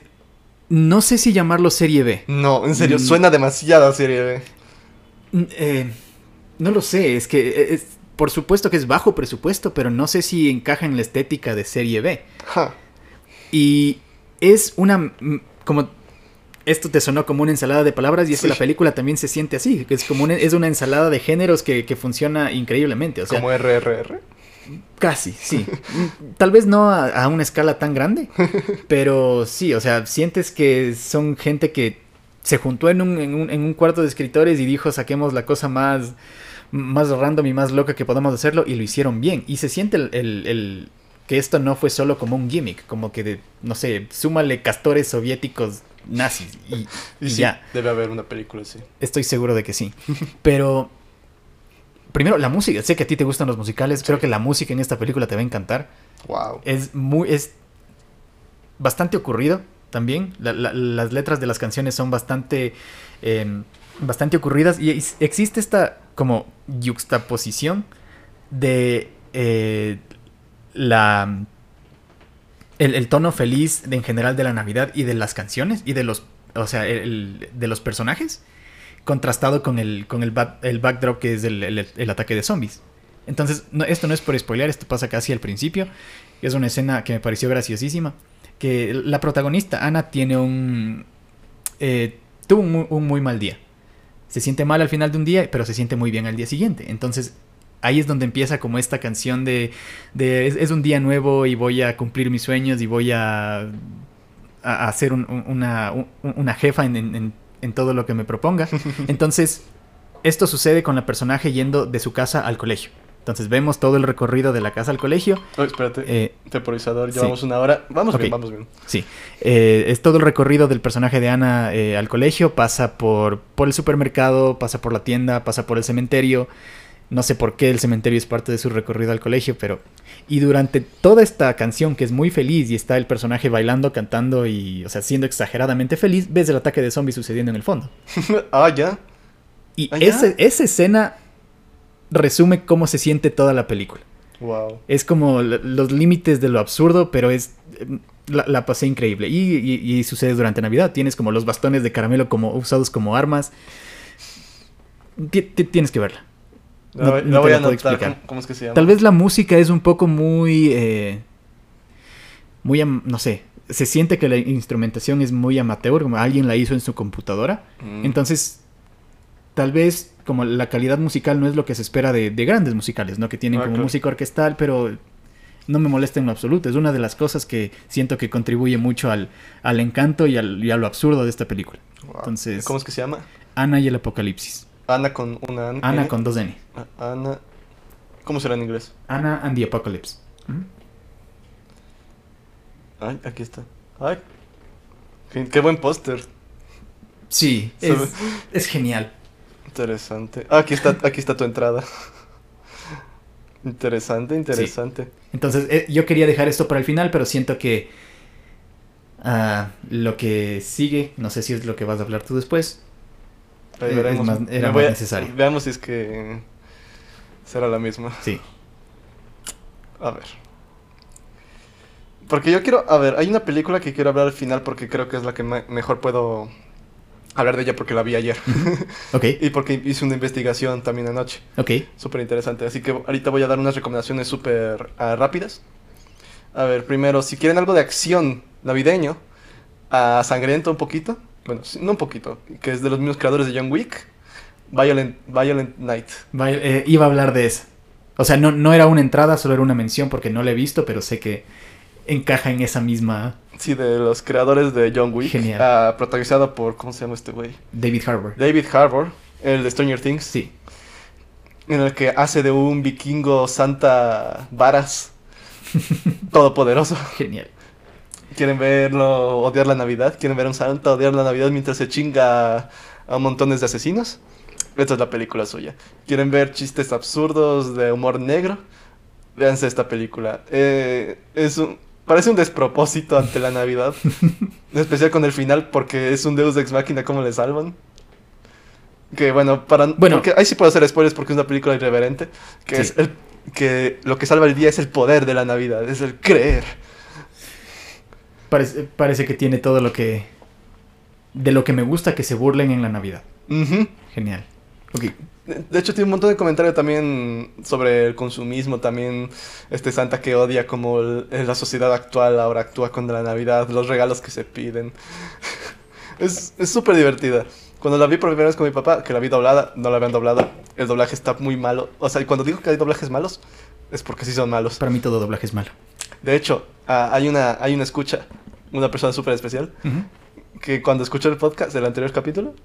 no sé si llamarlo serie B. No, en serio, Mm. suena demasiado a serie B. Mm, eh, no lo sé, es que eh, es, por supuesto que es bajo presupuesto, pero no sé si encaja en la estética de serie B. Y es una... mm, como... Esto te sonó como una ensalada de palabras y es que la película también se siente así. Es como una, es una ensalada de géneros que, que funciona increíblemente. O sea, como RRR. casi, sí. Mm, Tal vez no a, a una escala tan grande, pero sí, o sea, sientes que son gente que se juntó en un, en un, en un cuarto de escritores y dijo saquemos la cosa más, más random y más loca que podamos hacerlo y lo hicieron bien. Y se siente el, el- el- que esto no fue solo como un gimmick, como que, de, no sé, súmale castores soviéticos nazis y, Y y sí, ya. debe haber una película así. Estoy seguro de que sí. Pero, primero, la música. Sé que a ti te gustan los musicales. Creo que la música en esta película te va a encantar. Wow. Es muy. Es bastante ocurrido también. La- la- las letras de las canciones son bastante. eh, bastante ocurridas. Y existe esta como yuxtaposición de eh, la. El, tono feliz de- en general de la Navidad y de las canciones y de los. O sea, el- de los personajes. Contrastado con el, con el, el backdrop que es el, ataque de zombies. Entonces, esto no es por spoilear, esto pasa casi al principio. Es una escena que me pareció graciosísima. Que la protagonista, Ana, tiene un... eh, tuvo un un muy mal día. Se siente mal al final de un día, pero se siente muy bien al día siguiente. Entonces, ahí es donde empieza como esta canción de... de es, es un día nuevo y voy a cumplir mis sueños y voy a... a a ser un- un- una, un- una jefa en- en- en todo lo que me proponga. Entonces, esto sucede con la personaje yendo de su casa al colegio. Entonces vemos todo el recorrido de la casa al colegio. Oh, espérate. Eh, Temporizador, sí. llevamos una hora. Vamos bien, vamos bien. sí, eh, es todo el recorrido del personaje de Ana eh, al colegio. Pasa por, por el supermercado, pasa por la tienda, pasa por el cementerio. No sé por qué el cementerio es parte de su recorrido al colegio, pero... Y durante toda esta canción que es muy feliz y está el personaje bailando, cantando y, o sea, siendo exageradamente feliz, ves el ataque de zombies sucediendo en el fondo. ah, ya. Y Ah, ya. ese- esa escena resume cómo se siente toda la película. Wow. Es como los límites de lo absurdo, pero es. eh, La, la pasé increíble. Y, y- y sucede durante Navidad. Tienes como los bastones de caramelo como usados como armas. Ti- tienes que verla. La, No- voy- no a anotar. explicar. ¿Cómo, cómo es que se llama? Tal vez la música es un poco muy. eh, muy. No sé. Se siente que la instrumentación es muy amateur, como alguien la hizo en su computadora. Mm. Entonces, tal vez como la calidad musical no es lo que se espera de, de grandes musicales, ¿no? Que tienen Ah, como claro. música orquestal, pero no me molesta en lo absoluto. Es una de las cosas que siento que contribuye mucho al, al encanto y, al- y a lo absurdo de esta película. Wow. entonces- ¿Cómo es que se llama? Ana y el Apocalipsis. Ana con una N. Ana con dos N. Ah, Ana. ¿Cómo será en inglés? Ana and the Apocalypse. ¿Mm? Ay, aquí está. Ay. Qué, buen póster. Sí, es, es genial. Interesante. Ah, aquí está, aquí está tu entrada. Interesante, interesante. Entonces, eh, yo quería dejar esto para el final, pero siento que ah, lo que sigue, no sé si es lo que vas a hablar tú después. Ahí Eh, veremos. más- era más a- necesario. Veamos si es que será la misma. Sí. A ver. Porque yo quiero, a ver, hay una película que quiero hablar al final porque creo que es la que me- mejor puedo hablar de ella porque la vi ayer. Ok, y porque hice una investigación también anoche. ok. Súper interesante. Así que ahorita voy a dar unas recomendaciones súper ah, rápidas. A ver, primero, si quieren algo de acción navideño, a sangriento un poquito. Bueno, no un poquito, que es de los mismos creadores de John Wick. Violent, Violent Night. Eh, iba a hablar de eso. O sea, no, no era una entrada, solo era una mención porque no la he visto, pero sé que encaja en esa misma... Sí, de los creadores de John Wick. Genial. protagonizado por, ¿cómo se llama este güey? David Harbour. David Harbour, el de Stranger Things. Sí. En el que hace de un vikingo santa varas. todopoderoso. Genial. ¿Quieren verlo odiar la Navidad? ¿Quieren ver a un santa odiar la Navidad mientras se chinga a montones de asesinos? Esta es la película suya. ¿Quieren ver chistes absurdos de humor negro? Véanse esta película. Eh, es un, parece un despropósito ante la Navidad. en especial con el final porque es un Deus Ex Machina como le salvan. Que bueno, para... Bueno. porque ahí sí puedo hacer spoilers porque es una película irreverente. Que Sí. es el... Que lo que salva el día es el poder de la Navidad, es el creer. Parece, parece que tiene todo lo que... De lo que me gusta que se burlen en la Navidad. Genial. Ok. De hecho, tiene un montón de comentarios también sobre el consumismo, también este Santa que odia como el- la sociedad actual ahora actúa con la Navidad, los regalos que se piden. Es es súper divertida. Cuando la vi por primera vez con mi papá, que la vi doblada, no la habían doblado, el doblaje está muy malo. O sea, y cuando digo que hay doblajes malos, es porque sí son malos. Para mí todo doblaje es malo. De hecho, ah, hay, una, hay una escucha, una persona súper especial, Ujú. que cuando escuchó el podcast del anterior capítulo,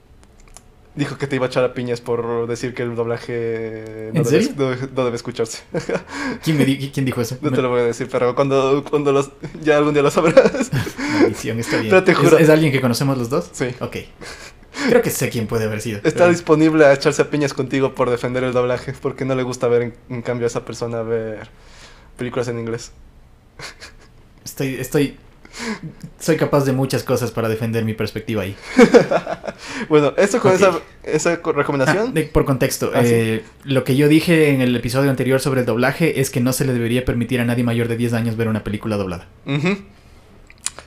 dijo que te iba a echar a piñas por decir que el doblaje no, ¿En debe, no debe- no debe escucharse. ¿Quién, me di- ¿Quién dijo eso? no te lo voy a decir, pero cuando, cuando los, ya algún día lo sabrás. Maldición, está bien. Pero te ¿Es- juro- ¿Es, alguien que conocemos los dos? Sí. Ok. Creo que sé quién puede haber sido. Está pero- disponible a echarse a piñas contigo por defender el doblaje, porque no le gusta ver en, en cambio a esa persona ver películas en inglés. Estoy, estoy... Soy capaz de muchas cosas para defender mi perspectiva ahí. Bueno, esto con esa, esa co- Ah, recomendación. de- por contexto, Ah, sí. eh, lo que yo dije en el episodio anterior sobre el doblaje es que no se le debería permitir a nadie mayor de 10 años ver una película doblada.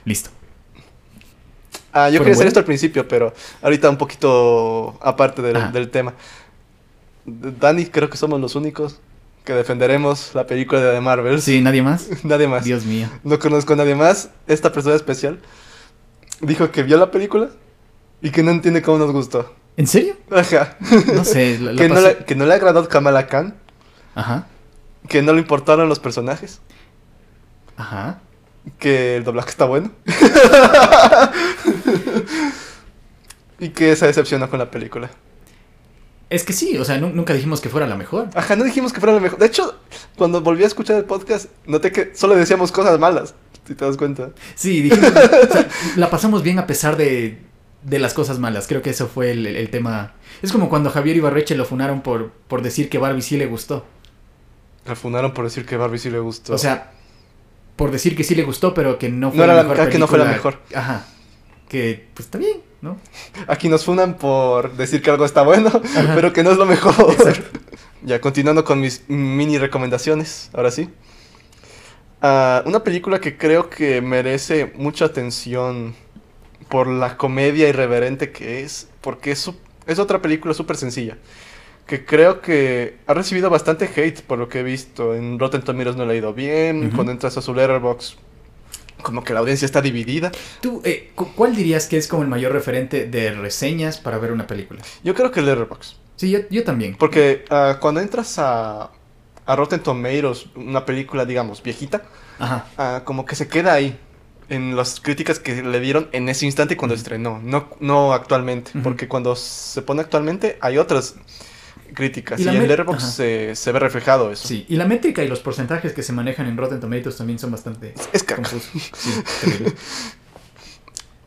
Listo. Ah, yo ¿Fueron quería hacer esto al principio, pero ahorita un poquito aparte del, tema. Dani, creo que somos los únicos que defenderemos la película de The Marvels. Sí, nadie más. Nadie más. Dios mío. No conozco a nadie más. Esta persona especial dijo que vio la película y que no entiende cómo nos gustó. ¿En serio? Ajá. No sé. la- la que, no le, que no le agradó Kamala Khan, Ajá. que no le importaron los personajes, Ajá. que el doblaje está bueno. y que se decepcionó con la película. Es que sí, o sea, nu- nunca dijimos que fuera la mejor. Ajá, no dijimos que fuera lo mejor. De hecho, cuando volví a escuchar el podcast, noté que solo decíamos cosas malas. Si te das cuenta. Sí, dijimos, o sea, la pasamos bien a pesar de, de las cosas malas. Creo que eso fue el, el tema. Es como cuando Javier Ibarreche lo funaron por, por decir que Barbie sí le gustó. La fundaron por decir que Barbie sí le gustó. O sea, por decir que sí le gustó, pero que no fue No era la- mejor que no fue la mejor. Ajá. Que pues está bien, ¿no? aquí nos funan por decir que algo está bueno, pero que no es lo mejor. Exacto. Ya, continuando con mis mini recomendaciones, ahora sí. Ah, una película que creo que merece mucha atención por la comedia irreverente que es, porque es, otra película súper sencilla. Que creo que ha recibido bastante hate por lo que he visto. En Rotten Tomatoes no le ha ido bien. Ujú. Cuando entras a su letterbox, como que la audiencia está dividida. Tú, eh, cu- ¿cuál dirías que es como el mayor referente de reseñas para ver una película? Yo creo que Letterboxd. Sí, yo, yo también. Porque ah, cuando entras a, a Rotten Tomatoes, una película, digamos, viejita, Ajá. ah, como que se queda ahí. En las críticas que le dieron en ese instante cuando estrenó, no, no actualmente. Porque cuando se pone actualmente hay otras críticas. Y Y, en Letterboxd se, se ve reflejado eso. Sí, y la métrica y los porcentajes que se manejan en Rotten Tomatoes también son bastante Es confusos. Sí.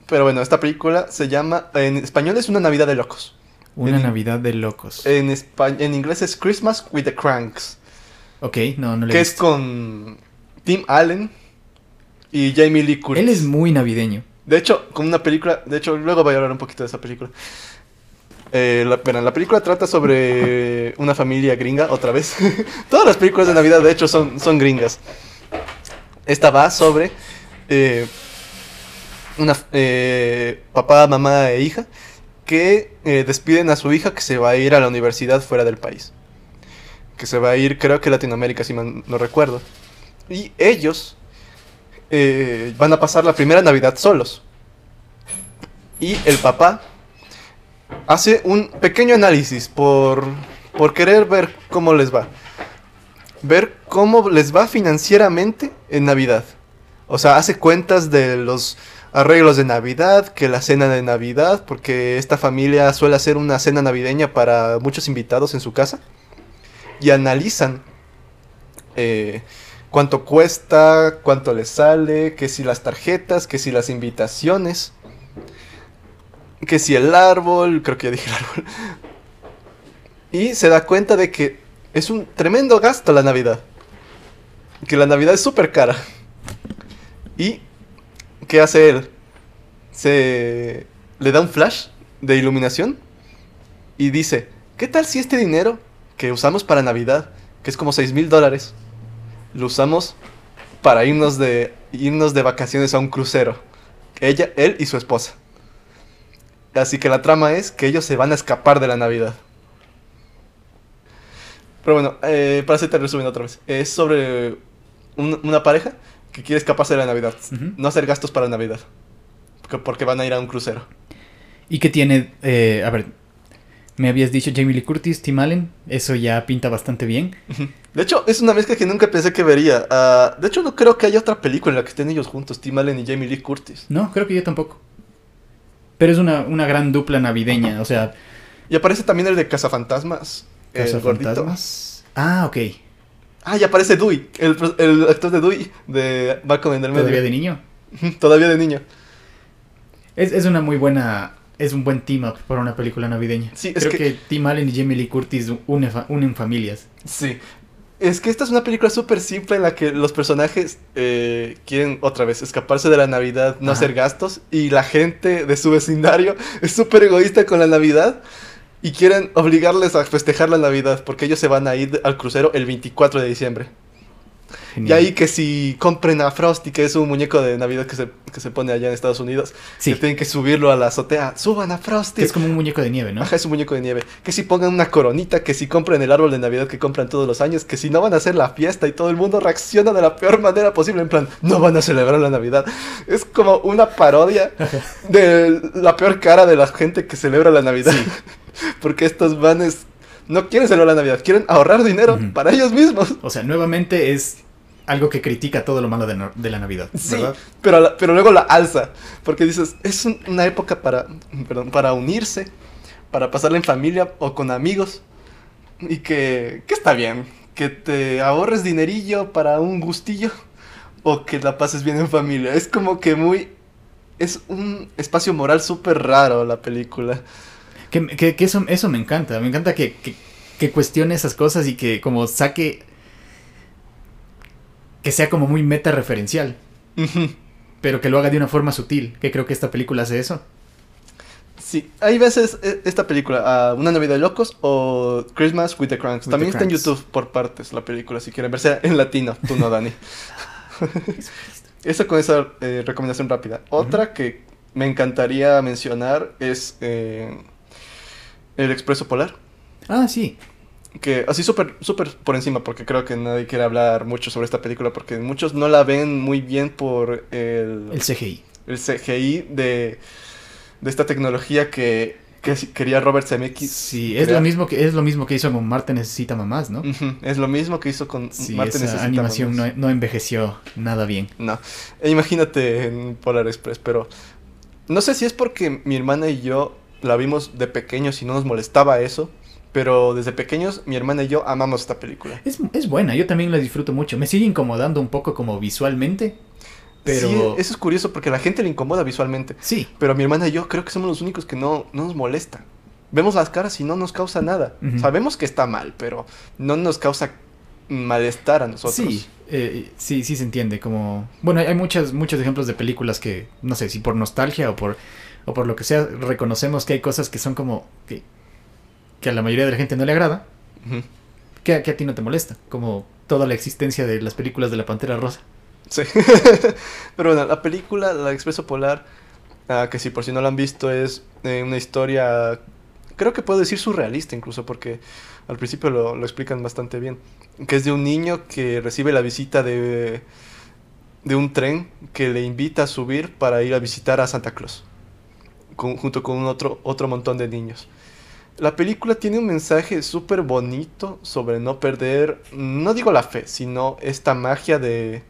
Pero bueno, esta película se llama, en español es Una Navidad de Locos. Una En- Navidad de locos. En, espa- en inglés es Christmas with the Cranks. ok, no, no le Que he es con Tim Allen y Jamie Lee Curtis. Él es muy navideño. De hecho, con una película, de hecho, luego voy a hablar un poquito de esa película. Eh, la, verán, la película trata sobre una familia gringa, otra vez. Todas las películas de Navidad, de hecho, son, son gringas. Esta va sobre eh, una eh, papá, mamá e hija que despiden a su hija que se va a ir a la universidad fuera del país. Que se va a ir, creo que Latinoamérica, si no recuerdo. Y ellos van a pasar la primera Navidad solos. Y el papá hace un pequeño análisis por, por querer ver cómo les va. ver cómo les va financieramente en Navidad. O sea, hace cuentas de los arreglos de Navidad, que la cena de Navidad, porque esta familia suele hacer una cena navideña para muchos invitados en su casa. Y analizan eh, cuánto cuesta, cuánto les sale, que si las tarjetas, que si las invitaciones, que si el árbol, creo que ya dije el árbol. Y se da cuenta de que es un tremendo gasto la Navidad. Que la Navidad es súper cara. ¿Y qué hace él? Se le da un flash de iluminación y dice, ¿qué tal si este dinero que usamos para Navidad, que es como 6 mil dólares, lo usamos para irnos de, irnos de vacaciones a un crucero? Ella, él y su esposa. Así que la trama es que ellos se van a escapar de la Navidad. Pero bueno, eh, para hacerte el resumen otra vez. Es sobre una pareja que quiere escaparse de la Navidad. No hacer gastos para Navidad. Porque, van a ir a un crucero. ¿Y qué tiene? Eh, a ver, me habías dicho Jamie Lee Curtis, Tim Allen. Eso ya pinta bastante bien. De hecho, es una mezcla que nunca pensé que vería. Ah, de hecho, no creo que haya otra película en la que estén ellos juntos, Tim Allen y Jamie Lee Curtis. No, creo que yo tampoco. Pero es una, gran dupla navideña, o sea... Y aparece también el de Cazafantasmas. Cazafantasmas. Ah, ok. Ah, y aparece Dewey, el, actor de Dewey, de Malcolm en el medio. ¿Todavía de niño? Todavía de niño. Es, una muy buena... Es un buen team up para una película navideña. Sí, Creo que... que Tim Allen y Jamie Lee Curtis unen familias. Sí, es que esta es una película súper simple en la que los personajes eh, quieren otra vez escaparse de la Navidad, no hacer gastos, y la gente de su vecindario es súper egoísta con la Navidad y quieren obligarles a festejar la Navidad porque ellos se van a ir al crucero el 24 de diciembre. Y ahí que si compren a Frosty, que es un muñeco de Navidad que se, que se pone allá en Estados Unidos, que tienen que subirlo a la azotea, suban a Frosty. Que es como un muñeco de nieve, ¿no? Ajá, es un muñeco de nieve. Que si pongan una coronita, que si compren el árbol de Navidad que compran todos los años, que si no van a hacer la fiesta y todo el mundo reacciona de la peor manera posible, en plan, no van a celebrar la Navidad. Es como una parodia de la peor cara de la gente que celebra la Navidad. Porque estos vanes no quieren celebrar la Navidad, quieren ahorrar dinero para ellos mismos. O sea, nuevamente es algo que critica todo lo malo de, la Navidad. Sí, pero, pero luego la alza, porque dices, es una época para, perdón, para unirse, para pasarla en familia o con amigos, y que, que está bien, que te ahorres dinerillo para un gustillo, o que la pases bien en familia. Es como que muy... Es un espacio moral súper raro la película. Que, que, eso, eso me encanta, me encanta que, que cuestione esas cosas y que como saque que sea como muy meta referencial. pero que lo haga de una forma sutil, que creo que esta película hace eso. Sí, hay veces eh, esta película, uh, Una Navidad de Locos o Christmas with the Cranks. También está en YouTube por partes la película, si quieren verse en latino. Tú no, Dani. Eso con esa eh, recomendación rápida. Otra que me encantaría mencionar es eh, El Expreso Polar. Ah, sí que así súper súper por encima porque creo que nadie quiere hablar mucho sobre esta película porque muchos no la ven muy bien por el el CGI el CGI de, de esta tecnología que, que quería Robert Zemeckis sí es lo mismo que es lo mismo que hizo con Marte necesita mamás no es lo mismo que hizo con sí, Marte esa animación No, no, envejeció nada bien. No e imagínate en Polar Express pero no sé si es porque mi hermana y yo la vimos de pequeños y no nos molestaba eso pero desde pequeños, mi hermana y yo amamos esta película. Es, buena, yo también la disfruto mucho. Me sigue incomodando un poco como visualmente. Pero... Sí, eso es curioso porque a la gente le incomoda visualmente. Sí. Pero mi hermana y yo creo que somos los únicos que no, nos molesta. Vemos las caras y no nos causa nada. Sabemos que está mal, pero no nos causa malestar a nosotros. Sí, eh, sí, sí se entiende. Como. Bueno, hay muchas, muchos ejemplos de películas que, no sé, si por nostalgia o por, o por lo que sea, reconocemos que hay cosas que son como. que que a la mayoría de la gente no le agrada, que, a ti no te molesta, como toda la existencia de las películas de la Pantera Rosa. Sí, pero bueno, la película La Expreso Polar, ah, que si por si no la han visto, es eh, una historia, creo que puedo decir surrealista incluso, porque al principio lo, lo, explican bastante bien, que es de un niño que recibe la visita de, de un tren que le invita a subir para ir a visitar a Santa Claus, junto con otro, otro montón de niños. La película tiene un mensaje súper bonito sobre no perder, no digo la fe, sino esta magia de,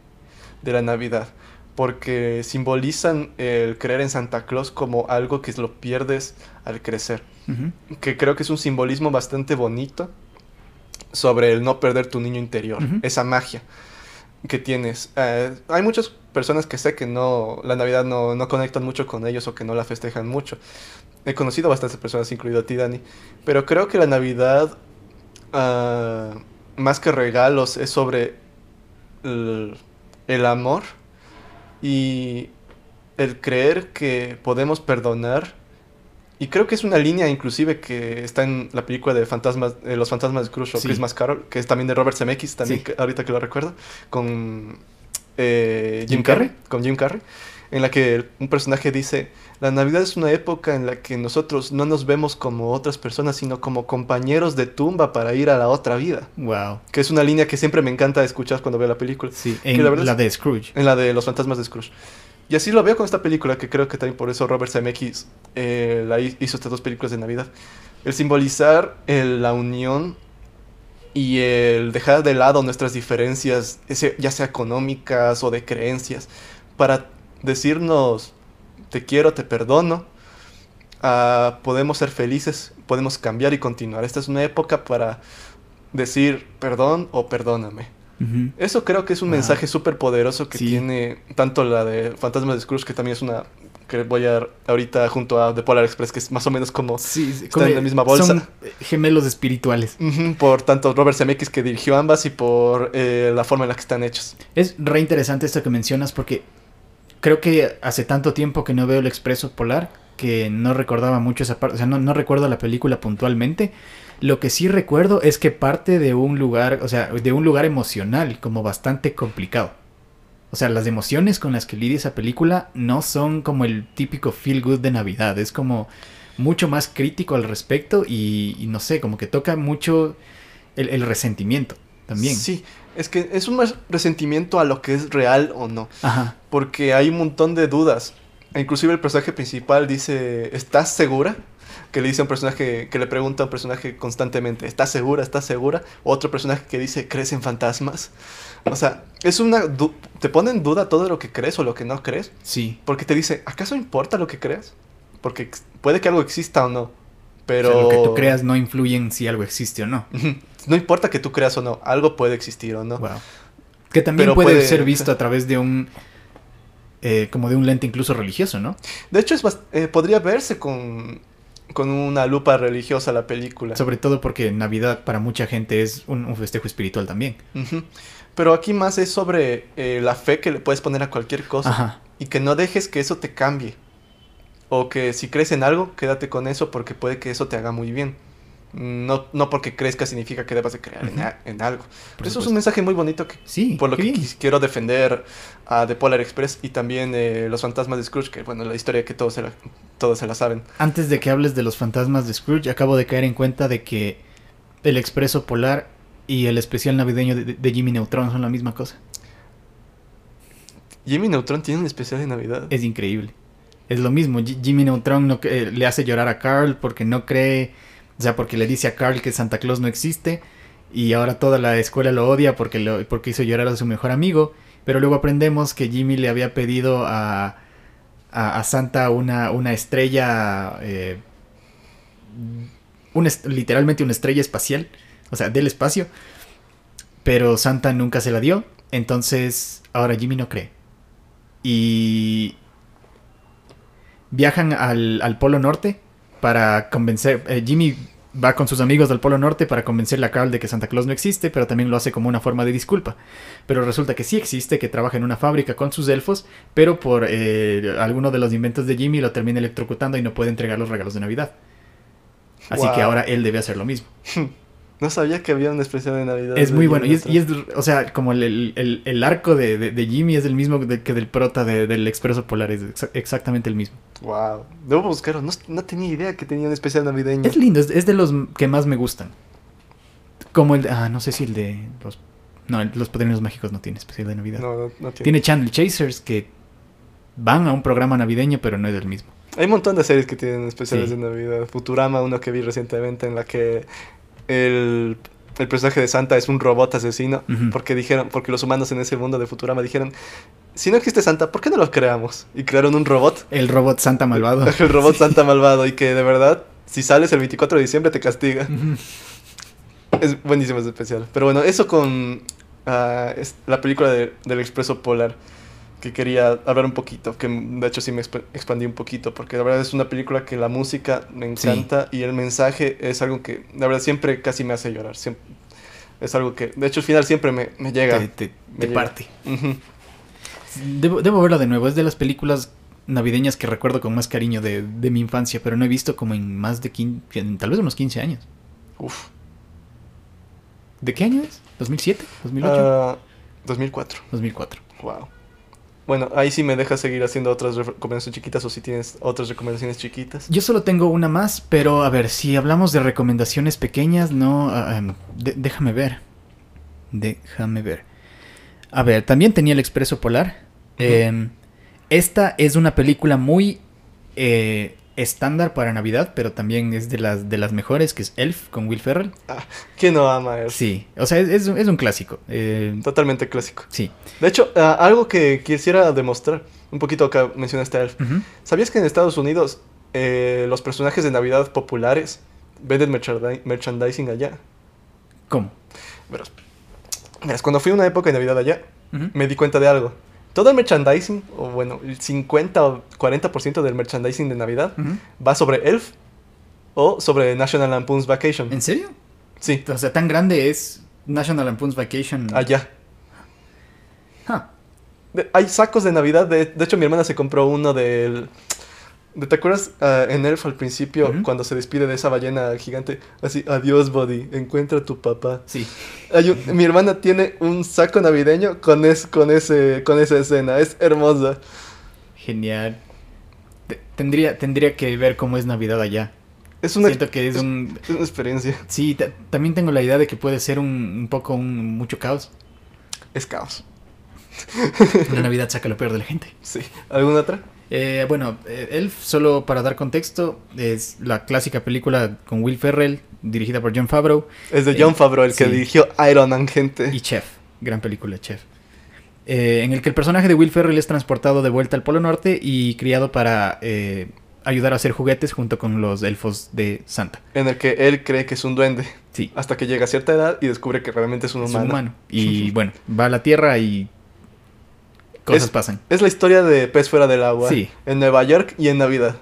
de la Navidad. Porque simbolizan el creer en Santa Claus como algo que lo pierdes al crecer. Que creo que es un simbolismo bastante bonito sobre el no perder tu niño interior, esa magia que tienes. Eh, hay muchas personas que sé que no, la Navidad no, no conectan mucho con ellos o que no la festejan mucho. He conocido bastantes personas, incluido a ti, Dani. Pero creo que la Navidad, ah, más que regalos, es sobre el, el amor y el creer que podemos perdonar. Y creo que es una línea inclusive que está en la película de fantasmas, eh, Los fantasmas de Scrooge o Sí. Christmas Carol, que es también de Robert Zemeckis, también Sí. que- ahorita que lo recuerdo, con eh, Jim, Jim Carrey, Carrey. con Jim Carrey, en la que un personaje dice, la Navidad es una época en la que nosotros no nos vemos como otras personas, sino como compañeros de tumba para ir a la otra vida. Wow. Que es una línea que siempre me encanta escuchar cuando veo la película. Sí, Que en la la, verdad es- de Scrooge. En la de los fantasmas de Scrooge. Y así lo veo con esta película, que creo que también por eso Robert Zemeckis eh, hizo estas dos películas de Navidad. El simbolizar la unión y el dejar de lado nuestras diferencias, ese- ya sea económicas o de creencias, para decirnos, te quiero, te perdono, ah, podemos ser felices, podemos cambiar y continuar. Esta es una época para decir perdón o perdóname. Eso creo que es un Wow. mensaje súper poderoso que Sí. tiene tanto la de Fantasmas de Scrooge, que también es una que voy a ahorita junto a The Polar Express, que es más o menos como Sí, sí, Están en la misma bolsa. Son eh, gemelos espirituales. Por tanto Robert Zemeckis que dirigió ambas y por eh, la forma en la que están hechos. Es re interesante esto que mencionas porque creo que hace tanto tiempo que no veo el Expreso Polar que no recordaba mucho esa parte, o sea, no, no recuerdo la película puntualmente. Lo que sí recuerdo es que parte de un lugar, o sea, de un lugar emocional como bastante complicado. O sea, las emociones con las que lidia esa película no son como el típico feel good de Navidad, es como mucho más crítico al respecto y, y no sé, como que toca mucho el, el resentimiento también. Sí, es que es un más resentimiento a lo que es real o no. Ajá. Porque hay un montón de dudas. Inclusive el personaje principal dice, ¿estás segura? Que le dice a un personaje, que le pregunta a un personaje constantemente, ¿estás segura? ¿Estás segura? Otro personaje que dice, ¿crees en fantasmas? O sea, es una... te pone en duda todo lo que crees o lo que no crees. Sí. Porque te dice, ¿acaso importa lo que crees? Porque puede que algo exista o no. Pero... O sea, lo que tú creas no influye en si algo existe o no. No importa que tú creas o no, algo puede existir o no. Wow. Que también puede, puede- ser visto a través de un. eh, como de un lente incluso religioso, ¿no? De hecho, es eh, podría verse con, con una lupa religiosa la película. Sobre todo porque Navidad para mucha gente es un, un festejo espiritual también. Pero aquí más es sobre eh, la fe que le puedes poner a cualquier cosa. Ajá. Y que no dejes que eso te cambie. O que si crees en algo, quédate con eso porque puede que eso te haga muy bien. No, no porque crezca significa que debas de creer en, algo. Por eso es un mensaje muy bonito que, Sí. por lo que bien. quiero defender a The Polar Express y también eh, Los Fantasmas de Scrooge, que bueno, la historia que todos se la, todos se la saben. Antes de que hables de los fantasmas de Scrooge, acabo de caer en cuenta de que el expreso polar y el especial navideño de, de Jimmy Neutron son la misma cosa. Jimmy Neutron tiene un especial de Navidad. Es increíble. Es lo mismo. Ji- Jimmy Neutron no, eh, le hace llorar a Carl porque no cree, o sea, porque le dice a Carl que Santa Claus no existe y ahora toda la escuela lo odia porque, porque hizo llorar a su mejor amigo. Pero luego aprendemos que Jimmy le había pedido a, a, Santa una, una estrella, eh, un literalmente una estrella espacial, o sea, del espacio. Pero Santa nunca se la dio. Entonces, ahora Jimmy no cree. Y viajan al, al Polo Norte para convencer. eh, Jimmy va con sus amigos del Polo Norte para convencerle a Carl de que Santa Claus no existe, pero también lo hace como una forma de disculpa. Pero resulta que sí existe, que trabaja en una fábrica con sus elfos, pero por eh, alguno de los inventos de Jimmy lo termina electrocutando y no puede entregar los regalos de Navidad. Así que ahora él debe hacer lo mismo. No sabía que había un especial de Navidad. Es de muy bueno. Y es, y es, o sea, como el, el- el- arco de, de- de Jimmy es el mismo de- que del prota de- del Expreso Polar. Es exa- exactamente el mismo. Wow. Debo buscarlo. No, no tenía idea que tenía un especial navideño. Es lindo, es, es de los que más me gustan. Como el de, ah, no sé si el de los... No, el- los Padrinos Mágicos no tiene especial de Navidad. No, no, no tiene. Tiene Channel Chasers que van a un programa navideño, pero no es el mismo. Hay un montón de series que tienen especiales Sí. de Navidad. Futurama, uno que vi recientemente en la que el, el personaje de Santa es un robot asesino. Porque dijeron, porque los humanos en ese mundo de Futurama dijeron, si no existe Santa, ¿por qué no lo creamos? Y crearon un robot, El robot Santa malvado. el robot Santa malvado, y que de verdad, si sales el 24 de diciembre te castiga. Es buenísimo ese especial. Pero bueno, eso con ah, es la película de- del Expreso Polar. Que quería hablar un poquito. Que de hecho sí me exp- expandí un poquito. Porque la verdad es una película que la música me Sí. encanta. Y el mensaje es algo que la verdad siempre casi me hace llorar. Siempre, es algo que. De hecho, el final siempre me, me llega. Te, te- Me te llega. parte. Debo, debo verla de nuevo. Es de las películas navideñas que recuerdo con más cariño de, de mi infancia, pero no he visto como en más de 15, en tal vez unos 15 años. Uf. ¿De qué año es? ¿2007? ¿2008? Ah, 2004. 2004. Wow. Bueno, ahí sí me dejas seguir haciendo otras recomendaciones chiquitas o si tienes otras recomendaciones chiquitas. Yo solo tengo una más, pero a ver, si hablamos de recomendaciones pequeñas, no... ah, em, déjame ver. Déjame ver. A ver, también tenía El Expreso Polar. Em, esta es una película muy eh, estándar para Navidad, pero también es de las, de las mejores, que es Elf con Will Ferrell. ¿Quién no ama eso? Sí, o sea, es, es un- es un clásico. eh, Totalmente clásico. sí. De hecho, ah, algo que quisiera demostrar, un poquito acá mencionaste a Elf. ¿Sabías que en Estados Unidos eh, los personajes de Navidad populares venden merchandising allá? ¿Cómo? Verás, verás, cuando fui una época de Navidad allá, me di cuenta de algo. Todo el merchandising, o bueno, el 50 o 40% del merchandising de Navidad va sobre Elf o sobre National Lampoon's Vacation. ¿En serio? Sí, O sea, tan grande es National Lampoon's Vacation. allá. Ah, De- hay sacos de Navidad. De, de hecho, mi hermana se compró uno del. ¿Te acuerdas ah, en Elf al principio, cuando se despide de esa ballena gigante? Así, adiós, Buddy, encuentra a tu papá. sí. Hay un- mi hermana tiene un saco navideño con, es, con, ese, con esa escena. Es hermosa. Genial. Te- Tendría, tendría que ver cómo es Navidad allá. Es una, Siento que es un... es una experiencia. Sí, ta- también tengo la idea de que puede ser un, un poco un mucho caos. Es caos. La Navidad saca lo peor de la gente. Sí. ¿Alguna otra? Eh, bueno, eh, Elf, solo para dar contexto, es la clásica película con Will Ferrell, dirigida por John Favreau, Es de Eh, John Favreau, el que sí. dirigió Iron Man, gente. y Chef, gran película Chef. Eh, en el que el personaje de Will Ferrell es transportado de vuelta al Polo Norte y criado para eh, ayudar a hacer juguetes junto con los elfos de Santa. En el que él cree que es un duende. Sí, Hasta que llega a cierta edad y descubre que realmente es un es humano. un humano. Y bueno, va a la Tierra y cosas Es- pasan. Es la historia de Pez fuera del agua. Sí. En Nueva York y en Navidad.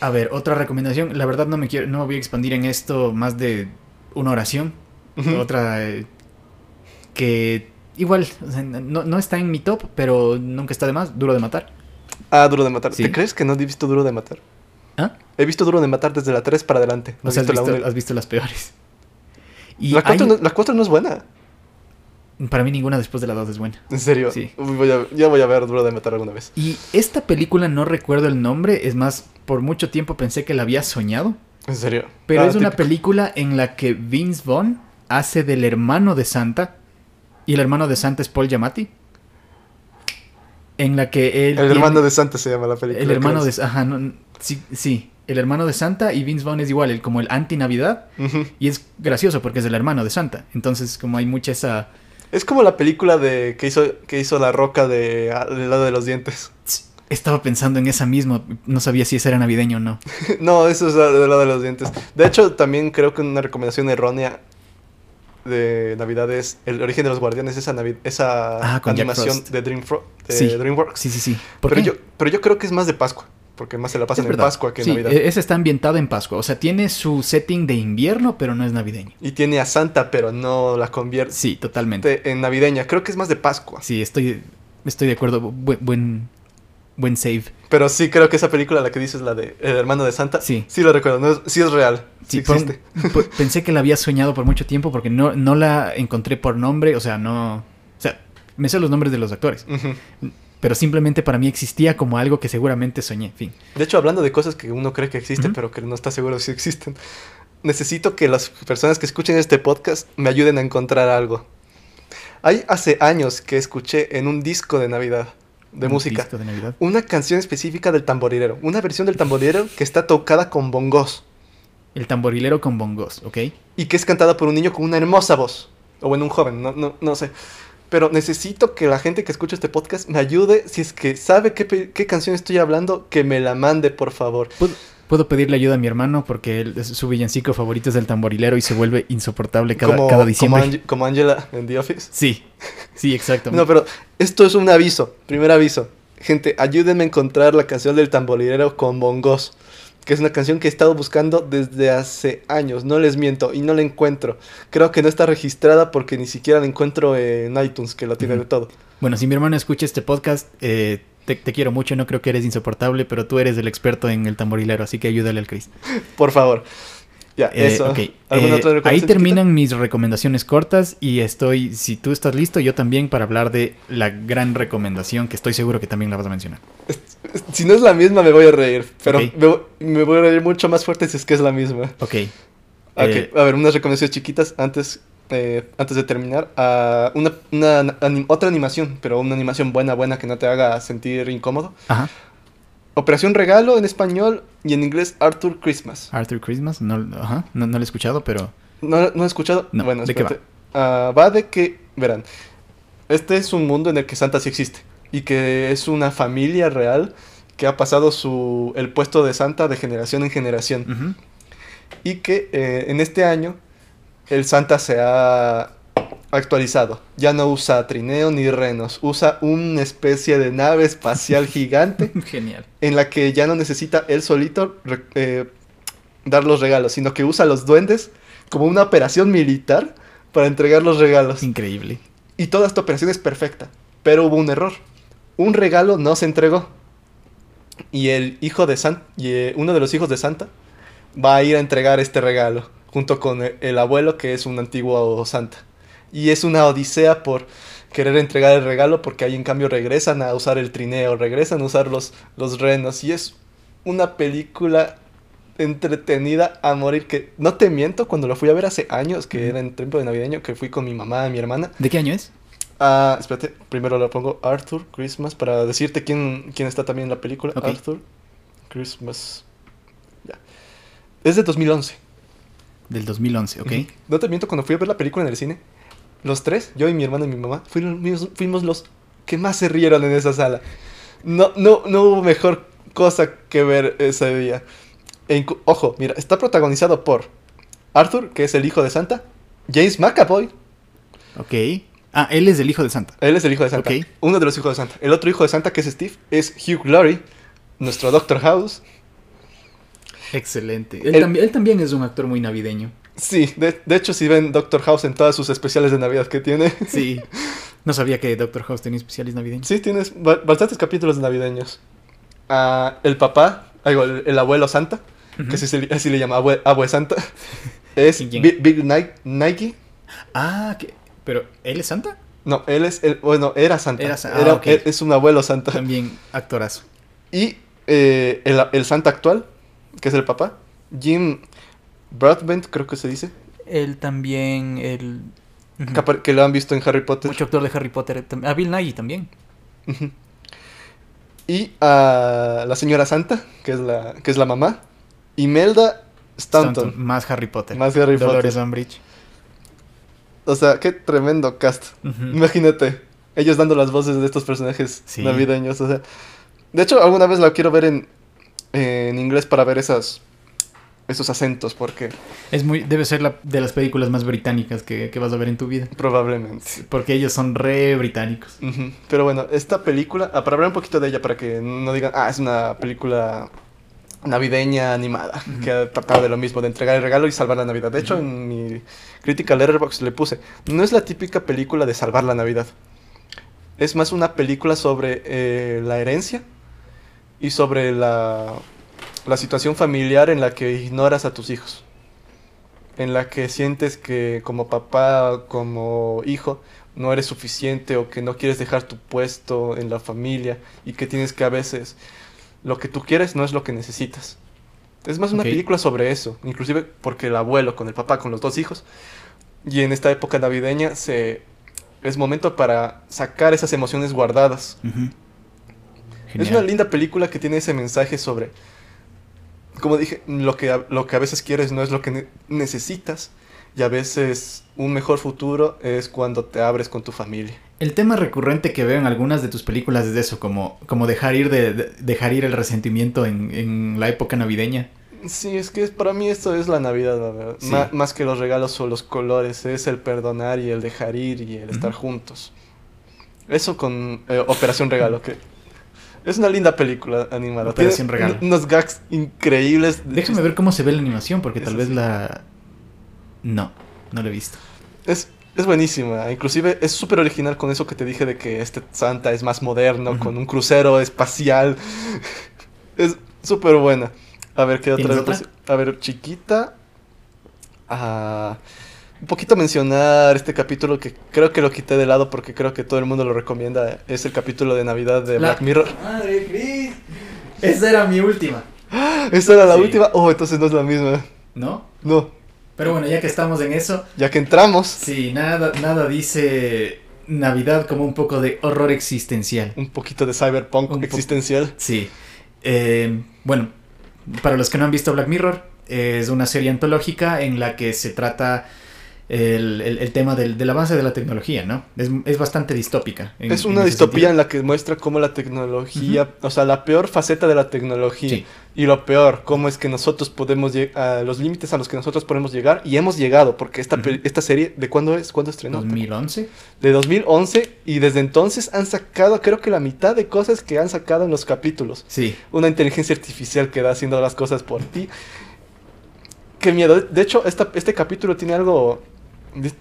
A ver, otra recomendación. La verdad no me quiero, no voy a expandir en esto más de una oración. Otra eh, que igual o sea, no, no está en mi top, pero nunca está de más. Duro de matar. Ah, Duro de Matar. Sí. ¿Te crees que no he visto Duro de Matar? ¿Ah? He visto Duro de Matar desde la 3 para adelante. No O he sea, has visto la visto, has las peores. Y La 4 hay- no, la cuatro no es buena. Para mí ninguna después de la 2 es buena. En serio. Sí. Voy a- ya voy a ver Duro de Matar alguna vez. Y esta película no recuerdo el nombre, es más, por mucho tiempo pensé que la había soñado. En serio. Pero Ah, es una película en la que Vince Vaughn hace del hermano de Santa. Y el hermano de Santa es Paul Giamatti. En la que él. El tiene- hermano de Santa se llama la película. El hermano de. Ajá, no, sí, sí. El hermano de Santa y Vince Vaughn es igual, el, como el anti-Navidad. Y es gracioso porque es el hermano de Santa. Entonces, como hay mucha esa. Es como la película de que hizo, que hizo la roca de al lado de los dientes. Estaba pensando en esa misma. No sabía si esa era navideño o no. no, eso es del lado de los dientes. De hecho, también creo que una recomendación errónea de Navidad es El origen de los guardianes, esa, navi- esa Ah, animación de, Dreamfro- de Sí. DreamWorks. Sí, sí, sí. ¿Por Pero qué? yo, pero yo creo que es más de Pascua, porque más se la pasan en. Pascua que en sí, Navidad. e- esa está ambientada en Pascua. O sea, tiene su setting de invierno, pero no es navideño. Y tiene a Santa, pero no la convierte Sí, totalmente. en navideña. Creo que es más de Pascua. Sí, estoy, estoy de acuerdo. Buen, buen, buen save. Pero sí creo que esa película, la que dices, la de El hermano de Santa, Sí. sí lo recuerdo. no sí es real. Sí, Sí, existe. por- pensé que la había soñado por mucho tiempo porque no, no la encontré por nombre. O sea, no. O sea, me sé los nombres de los actores. Pero simplemente para mí existía como algo que seguramente soñé. Fin. De hecho, hablando de cosas que uno cree que existen, pero que no está seguro si existen, necesito que las personas que escuchen este podcast me ayuden a encontrar algo. Hay hace años que escuché en un disco de Navidad de Un música. disco de Navidad. Una canción específica del tamborilero. Una versión del tamborilero que está tocada con bongos. El tamborilero con bongos, ¿ok? y que es cantada por un niño con una hermosa voz. O bueno, un joven, no, no, no sé. Pero necesito que la gente que escucha este podcast me ayude. Si es que sabe qué, qué canción estoy hablando, que me la mande, por favor. ¿Puedo, puedo pedirle ayuda a mi hermano porque él, es- su villancico favorito es el tamborilero y se vuelve insoportable cada, como, cada diciembre. Como, Ange- como Angela en The Office. Sí, sí, exacto. No, pero esto es un aviso. Primer aviso. Gente, ayúdenme a encontrar la canción del tamborilero con bongos. Que es una canción que he estado buscando desde hace años. No les miento. Y no la encuentro. Creo que no está registrada porque ni siquiera la encuentro en iTunes, que lo tiene de todo. Bueno, si mi hermano escucha este podcast, eh, te, te quiero mucho, no creo que eres insoportable, pero tú eres el experto en el tamborilero, así que ayúdale al Chris. Por favor. Ya, Eh, eso. ok, ¿Alguna eh, ahí terminan mis recomendaciones cortas y estoy, si tú estás listo, yo también para hablar de la gran recomendación que estoy seguro que también la vas a mencionar. Si no es la misma, me voy a reír. Pero Ok. me, me voy a reír mucho más fuerte si es que es la misma. Ok. Ok, Eh, a ver, unas recomendaciones chiquitas antes, antes de terminar. Ah, una, una anim- otra animación, pero una animación buena, buena que no te haga sentir incómodo. Ajá. Operación Regalo en español y en inglés Arthur Christmas. Arthur Christmas, no, ajá, no, no lo he escuchado, pero... ¿No, no he escuchado? No, bueno, ¿de qué. Ah, va de que, verán, este es un mundo en el que Santa sí existe y que es una familia real que ha pasado su, el puesto de Santa de generación en generación. y que eh, en este año el Santa se ha actualizado. Ya no usa trineo ni renos, usa una especie de nave espacial gigante Genial. en la que ya no necesita él solito eh, dar los regalos, sino que usa a los duendes como una operación militar para entregar los regalos. Increíble. Y toda esta operación es perfecta, pero hubo un error. Un regalo no se entregó. Y el hijo de Santa, y eh, uno de los hijos de Santa va a ir a entregar este regalo junto con e- el abuelo que es un antiguo Santa. Y es una odisea por querer entregar el regalo porque ahí en cambio regresan a usar el trineo, regresan a usar los, los renos y es una película entretenida a morir que no te miento cuando lo fui a ver hace años que era en tiempo de navideño que fui con mi mamá y mi hermana ¿De qué año es? Ah, espérate, primero lo pongo Arthur Christmas para decirte quién, quién está también en la película. Arthur Christmas. Ya. Es de 2011. Del 2011, ¿ok? No te miento, cuando fui a ver la película en el cine, los tres, yo y mi hermano y mi mamá, fuimos, fuimos los que más se rieron en esa sala. No, no, no hubo mejor cosa que ver ese día. E ojo, mira, está protagonizado por Arthur, que es el hijo de Santa, James McAvoy, Ok. Ah, él es el hijo de Santa. Él es el hijo de Santa. Ok. Uno de los hijos de Santa. El otro hijo de Santa, que es Steve, es Hugh Laurie, nuestro Doctor House. Excelente. Él, El- también, él también es un actor muy navideño. Sí, de, de hecho, si ven Doctor House en todas sus especiales de Navidad que tiene. Sí. No sabía que Doctor House tenía especiales navideños. Sí, tienes ba- bastantes capítulos navideños. Ah, el papá, el, el abuelo Santa, que así, le- así le llama abue, abue Santa, es. Big, Big Ni- Nike. Ah, ¿qué? ¿pero él es Santa? No, él es, el, bueno, era Santa. Era ah, ok. él- es un abuelo Santa. También actorazo. Y eh, el, el Santa actual, que es el papá, Jim Broadbent, creo que se dice, Él también, el... que, apar- que lo han visto en Harry Potter. Mucho actor de Harry Potter. tam- Ah, Bill Nighy también. Y a la señora Santa, que es la, que es la mamá, Imelda Stanton. Stanton, Más Harry Potter. Más Harry Dolores Potter. Umbridge. O sea, qué tremendo cast. Imagínate, ellos dando las voces de estos personajes Sí. navideños. O sea, de hecho, alguna vez la quiero ver en, en inglés para ver esas, esos acentos, porque Es muy, debe ser la, de las películas más británicas que, que vas a ver en tu vida. probablemente. Porque ellos son re británicos. Pero bueno, esta película, ah, para hablar un poquito de ella, para que no digan, ah, es una película navideña animada, Ujú. que ha tratado de lo mismo, de entregar el regalo y salvar la Navidad. De hecho, en mi crítica Letterboxd le puse, no es la típica película de salvar la Navidad. Es más una película sobre eh, la herencia y sobre la, la situación familiar en la que ignoras a tus hijos. En la que sientes que como papá, como hijo, no eres suficiente o que no quieres dejar tu puesto en la familia y que tienes que a veces lo que tú quieres no es lo que necesitas. Es más una película sobre eso, inclusive porque el abuelo con el papá, con los dos hijos, y en esta época navideña se es momento para sacar esas emociones guardadas. Es una linda película que tiene ese mensaje sobre, como dije, lo que, a- lo que a veces quieres no es lo que ne- necesitas y a veces un mejor futuro es cuando te abres con tu familia. El tema recurrente que veo en algunas de tus películas es de eso, como, como dejar ir de, de- dejar ir el resentimiento en, en la época navideña. Sí, es que es- para mí esto es la Navidad, la verdad. Sí. Más que los regalos o los colores, es el perdonar y el dejar ir y el estar juntos. Eso con eh, Operación Regalo, que es una linda película animada. Operación Tiene Regalo. un- Unos gags increíbles. Déjame ver cómo se ve la animación, porque tal vez la... No, no la he visto. Es, es buenísima. Inclusive es súper original con eso que te dije de que este Santa es más moderno, con un crucero espacial. es súper buena. A ver, ¿qué otra? A ver, chiquita. Ah, un poquito mencionar este capítulo que creo que lo quité de lado porque creo que todo el mundo lo recomienda. Es el capítulo de Navidad de La- Black Mirror. Madre Cris. Esa era mi última. ¿Esta era la Sí. última? Oh, entonces no es la misma. ¿No? No. Pero bueno, ya que estamos en eso, Ya que entramos, sí, nada, nada dice Navidad como un poco de horror existencial. un poquito de cyberpunk Un existencial. Sí. Eh, bueno, para los que no han visto Black Mirror, es una serie antológica en la que se trata el, el- el tema del, del avance de la tecnología, ¿no? Es, es bastante distópica. en- Es una distopía sentido. en la que muestra cómo la tecnología, o sea, la peor faceta de la tecnología. Sí. Y lo peor, cómo es que nosotros podemos llegar los límites a los que nosotros podemos llegar. Y hemos llegado, porque esta, pe- esta serie, ¿de cuándo es? ¿Cuándo estrenó? 2011. De 2011. Y desde entonces han sacado, creo que la mitad de cosas que han sacado en los capítulos. Sí. Una inteligencia artificial que va haciendo las cosas por ti. Qué miedo. De hecho, esta- este capítulo tiene algo.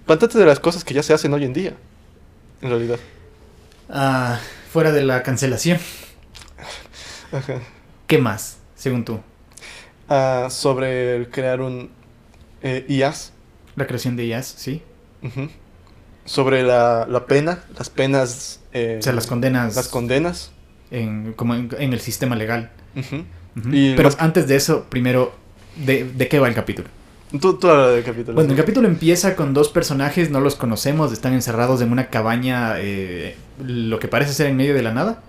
Bastante de las cosas que ya se hacen hoy en día. En realidad. Ah, fuera de la cancelación. Ajá. ¿Qué más, según tú? Ah, sobre el crear un eh, IAS. La creación de IAS, sí. Ujú. Sobre la, la pena, las penas. eh, O sea, las condenas las condenas. en, como en, en el sistema legal. Ujú. Ujú. Y Pero más- antes de eso, primero, ¿de, de qué va el capítulo? Tú, tú habla del capítulo. Bueno, el capítulo empieza con dos personajes, no los conocemos, están encerrados en una cabaña, eh, lo que parece ser en medio de la nada.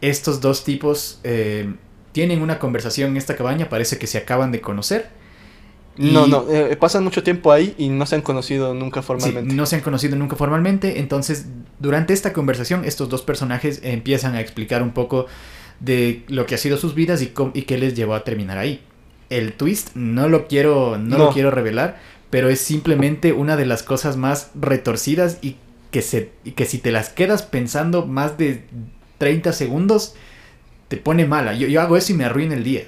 Estos dos tipos eh, tienen una conversación en esta cabaña, parece que se acaban de conocer. y- No, no, eh, pasan mucho tiempo ahí y no se han conocido nunca Sí, formalmente. no se han conocido nunca formalmente, entonces durante esta conversación estos dos personajes empiezan a explicar un poco de lo que ha sido sus vidas y qué les llevó a terminar ahí. El twist no lo quiero no, No. lo quiero revelar, pero es simplemente una de las cosas más retorcidas y que se y que si te las quedas pensando más de 30 segundos te pone mala. Yo, yo hago eso y me arruina el día.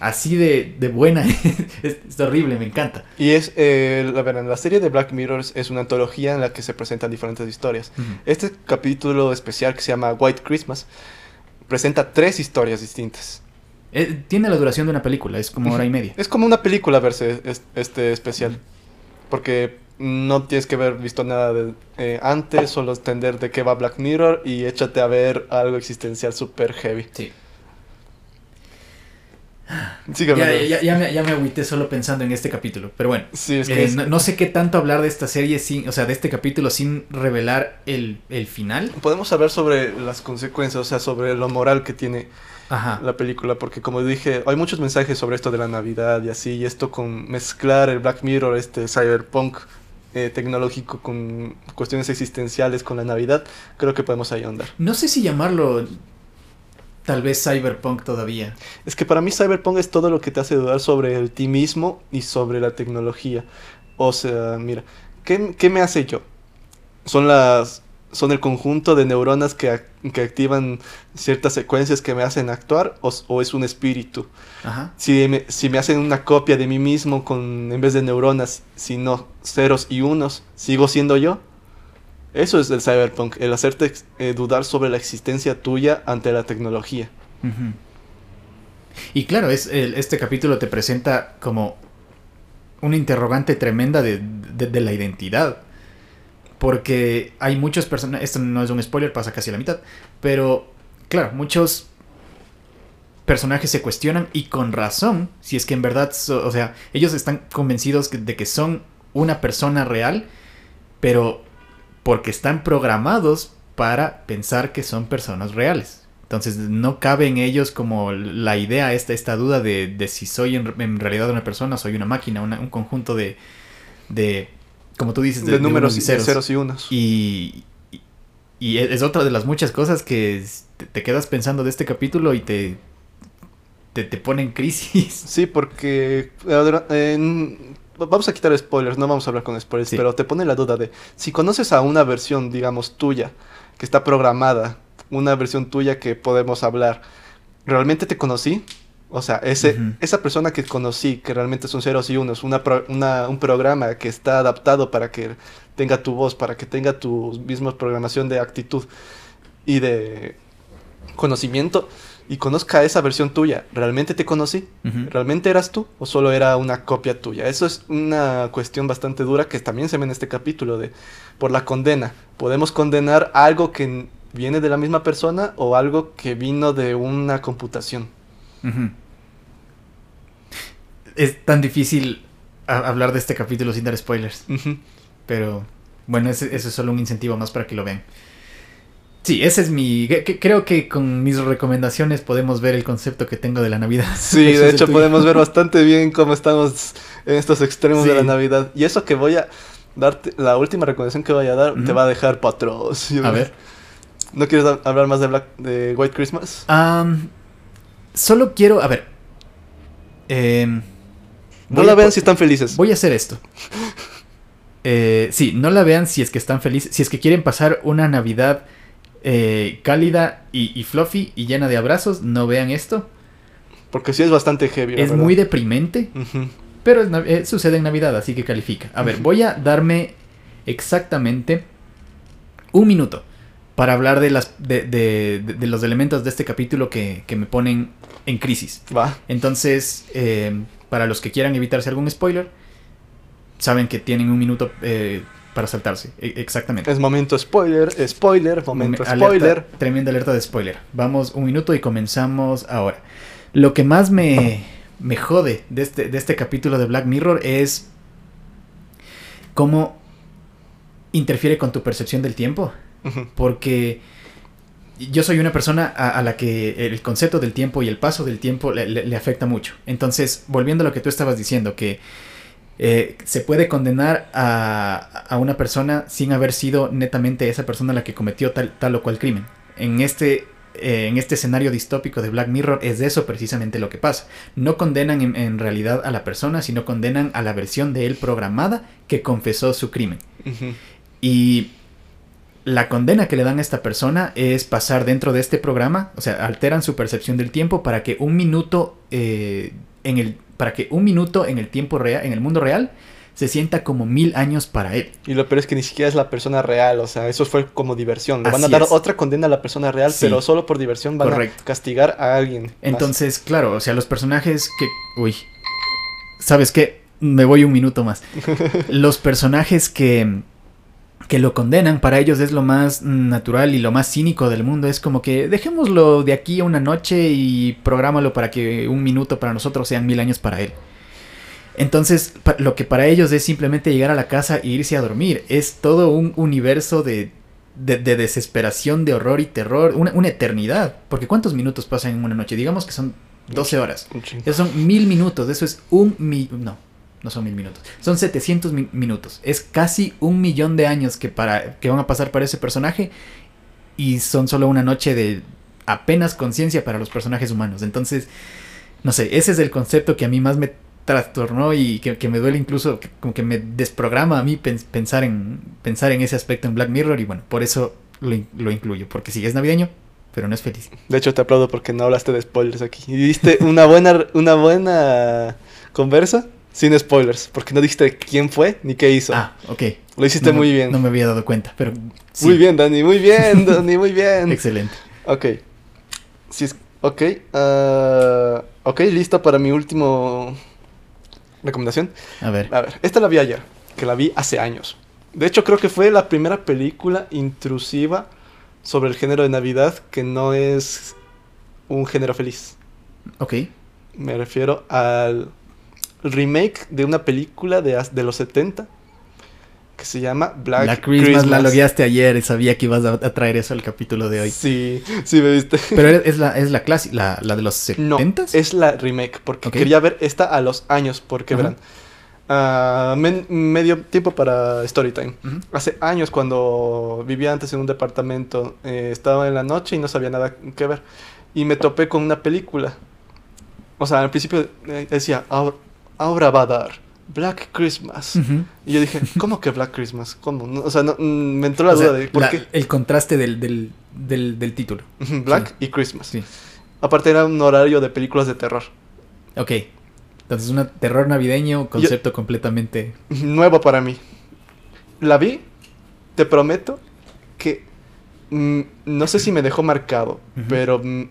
Así de, de buena. es, es horrible, me encanta. Y es, eh, la verdad, la serie de Black Mirror es una antología en la que se presentan diferentes historias. Este capítulo especial que se llama White Christmas presenta tres historias distintas. Eh, tiene la duración de una película, es como hora y media. Es como una película verse es- este especial. Porque no tienes que haber visto nada de, eh, antes, solo entender de qué va Black Mirror y échate a ver algo existencial super heavy. Sí. Ya, ya, ya me, ya me agüité solo pensando en este capítulo. Pero bueno, Sí, es eh, que es- no, no sé qué tanto hablar de esta serie sin, o sea, de este capítulo sin revelar el, el final. podemos hablar sobre las consecuencias, o sea, sobre lo moral que tiene Ajá. la película, porque como dije, hay muchos mensajes sobre esto de la Navidad y así, y esto con mezclar el Black Mirror, este cyberpunk eh, tecnológico con cuestiones existenciales con la Navidad, creo que podemos ahí ahondar. No sé si llamarlo tal vez cyberpunk todavía. Es que para mí cyberpunk es todo lo que te hace dudar sobre el ti mismo y sobre la tecnología. O sea, mira, ¿qué, qué me hace yo? Son las son el conjunto de neuronas que, que activan ciertas secuencias que me hacen actuar o, o es un espíritu. Ajá. Si me, si me hacen una copia de mí mismo con en vez de neuronas, sino ceros y unos, ¿sigo siendo yo? Eso es el cyberpunk, el hacerte eh, dudar sobre la existencia tuya ante la tecnología. Y claro, es el- este capítulo te presenta como una interrogante tremenda de, de- de la identidad. Porque hay muchos personajes, esto no es un spoiler, pasa casi a la mitad, pero claro, muchos personajes se cuestionan y con razón, si es que en verdad, o sea, ellos están convencidos de que son una persona real, pero porque están programados para pensar que son personas reales. Entonces no cabe en ellos como la idea, esta, esta duda de, de si soy en, realidad una persona, soy una máquina, un conjunto de, de, como tú dices, de, de números y ceros. ceros. y unos. Y, y, y, es otra de las muchas cosas que te, te quedas pensando de este capítulo y te, te, te pone en crisis. Sí, porque en, vamos a quitar spoilers, no vamos a hablar con spoilers, sí. pero te pone la duda de si conoces a una versión, digamos, tuya, que está programada una versión tuya que podemos hablar. ¿Realmente te conocí? O sea, ese, uh -huh. esa persona que conocí, que realmente son ceros y unos, una, pro, una, un programa que está adaptado para que tenga tu voz, para que tenga tu misma programación de actitud y de conocimiento, y conozca esa versión tuya, ¿realmente te conocí? Uh -huh. ¿Realmente eras tú? ¿O solo era una copia tuya? Eso es una cuestión bastante dura que también se ve en este capítulo de por la condena. Podemos condenar algo que viene de la misma persona o algo que vino de una computación. Uh -huh. Es tan difícil hablar de este capítulo sin dar spoilers. Uh -huh. Pero bueno, ese, ese, es solo un incentivo más para que lo vean. Sí, ese es mi... Que, creo que con mis recomendaciones podemos ver el concepto que tengo de la Navidad. Sí, de hecho podemos ver bastante bien cómo estamos en estos extremos sí. de la Navidad. Y eso que voy a darte, la última recomendación que voy a dar, uh -huh. te va a dejar patrocinio. A ver. ¿No quieres hablar más de, Black, de White Christmas? Um, solo quiero, a ver. Eh, no la vean si están felices. Voy a hacer esto. eh, sí, no la vean si es que están felices. Si es que quieren pasar una Navidad eh, cálida y, y, fluffy y llena de abrazos, no vean esto. Porque sí es bastante heavy. Es muy deprimente. Uh -huh. Pero es, eh, sucede en Navidad, así que califica. A uh -huh. ver, voy a darme exactamente un minuto para hablar de, las, de, de, de, los elementos de este capítulo que, que me ponen en crisis. Va. Entonces, eh, para los que quieran evitarse algún spoiler, saben que tienen un minuto eh, para saltarse. E exactamente. Es momento spoiler, spoiler, momento alerta, spoiler. Tremenda alerta de spoiler. Vamos un minuto y comenzamos ahora. Lo que más me, me jode de este, de este capítulo de Black Mirror es cómo interfiere con tu percepción del tiempo. Porque yo soy una persona a, a, la que el concepto del tiempo y el paso del tiempo le, le, le afecta mucho. Entonces, volviendo a lo que tú estabas diciendo, que eh, se puede condenar a, a, una persona sin haber sido netamente esa persona la que cometió tal, tal o cual crimen. En este, eh, en este escenario distópico de Black Mirror es de eso precisamente lo que pasa. No condenan en, en, realidad a la persona, sino condenan a la versión de él programada que confesó su crimen. Uh -huh. Y la condena que le dan a esta persona es pasar dentro de este programa, o sea, alteran su percepción del tiempo para que un minuto eh, en el para que un minuto en el tiempo real, en el mundo real, se sienta como mil años para él. Y lo peor es que ni siquiera es la persona real, o sea, eso fue como diversión. Le Así van a dar es. otra condena a la persona real, sí. pero solo por diversión van Correcto. a castigar a alguien. Entonces, más. claro, o sea, los personajes que. Uy. ¿Sabes qué? Me voy un minuto más. los personajes que que lo condenan, para ellos es lo más natural y lo más cínico del mundo. Es como que dejémoslo de aquí a una noche y prográmalo para que un minuto para nosotros sean mil años para él. Entonces, lo que para ellos es simplemente llegar a la casa e irse a dormir. Es todo un universo de, de, de desesperación, de horror y terror. Una, una, eternidad. Porque ¿cuántos minutos pasan en una noche? Digamos que son 12 horas. Esos son mil minutos. Eso es un... Mi no, no son mil minutos, son 700 mi minutos. Es casi un millón de años que, para, que van a pasar para ese personaje y son solo una noche de apenas conciencia para los personajes humanos. Entonces, no sé, ese es el concepto que a mí más me trastornó y que, que me duele incluso, que, como que me desprograma a mí pensar en, pensar en ese aspecto en Black Mirror y bueno, por eso lo, lo incluyo, porque sí es navideño, pero no es feliz. De hecho, te aplaudo porque no hablaste de spoilers aquí. Y diste una buena, una buena conversa sin spoilers, porque no dijiste quién fue ni qué hizo. Ah, ok. Lo hiciste no, muy bien. No me había dado cuenta, pero... Sí. Muy bien, Dani, muy bien, Dani, muy bien. Excelente. Ok. Sí, ok. Uh, ok, listo para mi último recomendación. A ver. A ver, esta la vi ayer, que la vi hace años. De hecho, creo que fue la primera película intrusiva sobre el género de Navidad que no es un género feliz. Ok. Me refiero al remake de una película de, de los 70 que se llama Black, La Christmas, la logueaste ayer y sabía que ibas a, a traer eso al capítulo de hoy. Sí, sí me viste. Pero es la, es la clásica, la, la de los No, 70 es la remake, porque quería ver esta a los años, porque verán. medio tiempo para Storytime. Ujú. Hace años cuando vivía antes en un departamento, eh, estaba en la noche y no sabía nada que ver. Y me topé con una película. O sea, al principio eh, decía, ahora, ahora va a dar Black Christmas. Y yo dije, ¿cómo que Black Christmas? ¿Cómo? No, o sea, no, mm, me entró la O sea, duda de por la- qué. el contraste del, del, del, del título. Black sí. y Christmas. Sí. Aparte era un horario de películas de terror. Ok. Entonces, un terror navideño, concepto completamente. nuevo para mí. La vi, te prometo que mm, no sé si me dejó marcado, pero mm,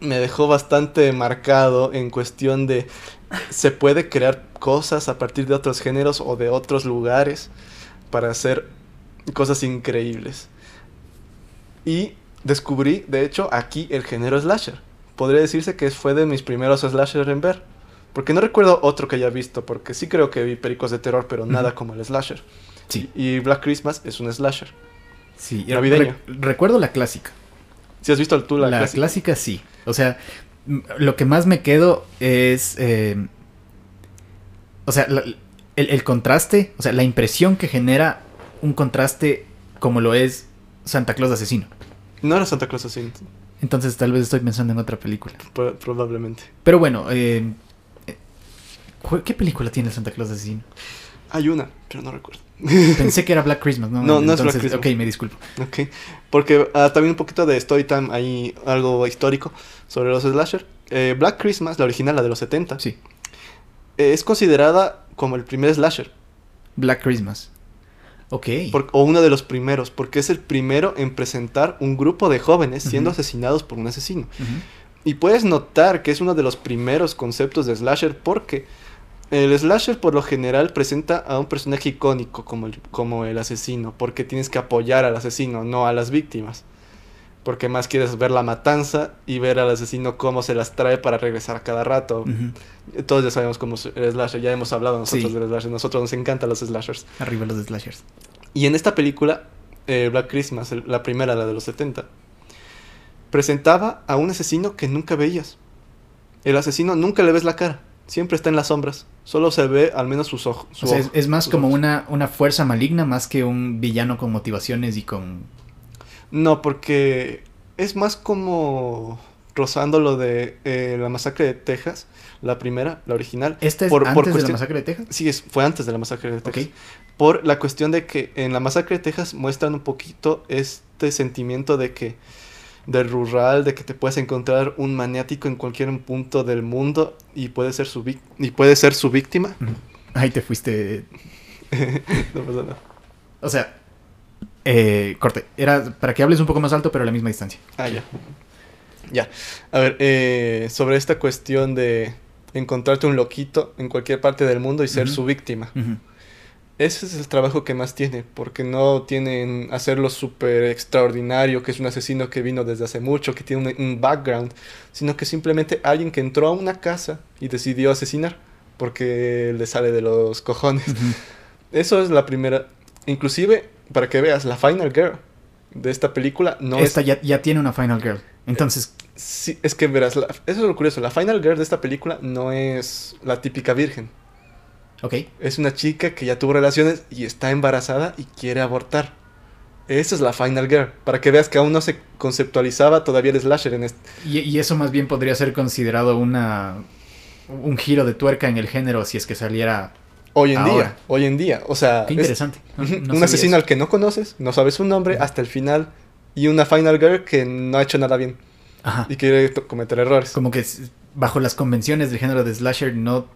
me dejó bastante marcado en cuestión de se puede crear cosas a partir de otros géneros o de otros lugares para hacer cosas increíbles. Y descubrí, de hecho, aquí el género slasher. Podría decirse que fue de mis primeros slasher en ver. Porque no recuerdo otro que haya visto, porque sí creo que vi pericos de terror, pero nada como el slasher. Sí. Y Black Christmas es un slasher. Sí. Navideño. Re- recuerdo la clásica. Si has visto tú la, La, clásica? clásica sí. O sea, lo que más me quedo es. eh, o sea, la- el, el contraste, o sea, la impresión que genera un contraste como lo es Santa Claus asesino. No era Santa Claus así, Entonces, tal vez estoy pensando en otra película. pro- probablemente. Pero bueno, eh, eh, ¿cu- ¿qué película tiene Santa Claus asesino? Hay una, pero no recuerdo. Pensé que era Black Christmas, ¿no? No, no es Black Christmas. Ok, me disculpo. Ok, porque ah, también un poquito de Storytime, hay algo histórico sobre los slasher. Eh, Black Christmas, la original, la de los 70, Sí, eh, es considerada como el primer slasher, Black Christmas. Ok. por- o uno de los primeros, porque es el primero en presentar un grupo de jóvenes siendo asesinados por un asesino. Y puedes notar que es uno de los primeros conceptos de slasher porque el slasher por lo general presenta a un personaje icónico como el, como el asesino, porque tienes que apoyar al asesino, no a las víctimas. Porque más quieres ver la matanza y ver al asesino cómo se las trae para regresar a cada rato. Todos ya sabemos cómo es el slasher, ya hemos hablado nosotros Sí. del slasher, nosotros nos encantan los slashers. Arriba los slashers. Y en esta película, eh, Black Christmas, el- la primera, la de los 70, presentaba a un asesino que nunca veías. El asesino nunca le ves la cara, siempre está en las sombras, solo se ve al menos sus ojos. su O sea, es, ojo, es más como ojos. una, una fuerza maligna más que un villano con motivaciones y con... No, porque es más como rozando lo de eh, la masacre de Texas, la primera, la original. ¿Esta es Por- por antes de la masacre de Texas? Sí, es, fue antes de la masacre de Texas. Por la cuestión de que en la masacre de Texas muestran un poquito este sentimiento de que del rural, de que te puedes encontrar un maniático en cualquier punto del mundo y puede ser su y puede ser su víctima. Ahí te fuiste... No pasa nada. O sea, eh, corte. Era para que hables un poco más alto, pero a la misma distancia. Ah, ya. Ya. A ver, eh, sobre esta cuestión de encontrarte un loquito en cualquier parte del mundo y ser su víctima. Ese es el trabajo que más tiene, porque no tienen hacerlo súper extraordinario, que es un asesino que vino desde hace mucho, que tiene un, un background, sino que simplemente alguien que entró a una casa y decidió asesinar, porque le sale de los cojones. Eso es la primera. Inclusive, para que veas, la Final Girl de esta película no Esta es... ya, ya tiene una Final Girl. Entonces, Sí, es que verás, la- eso es lo curioso, la Final Girl de esta película no es la típica virgen. Ok. Es una chica que ya tuvo relaciones y está embarazada y quiere abortar. Esa es la Final Girl. Para que veas que aún no se conceptualizaba todavía el slasher en este. Y, y eso más bien podría ser considerado una un giro de tuerca en el género si es que saliera... Hoy en Ahora. día. Hoy en día. O sea, Qué es interesante. No- ujú, no un asesino eso. al que no conoces, no sabes su nombre hasta el final. Y una Final Girl que no ha hecho nada bien Ajá. y quiere cometer errores. Como que bajo las convenciones del género de slasher no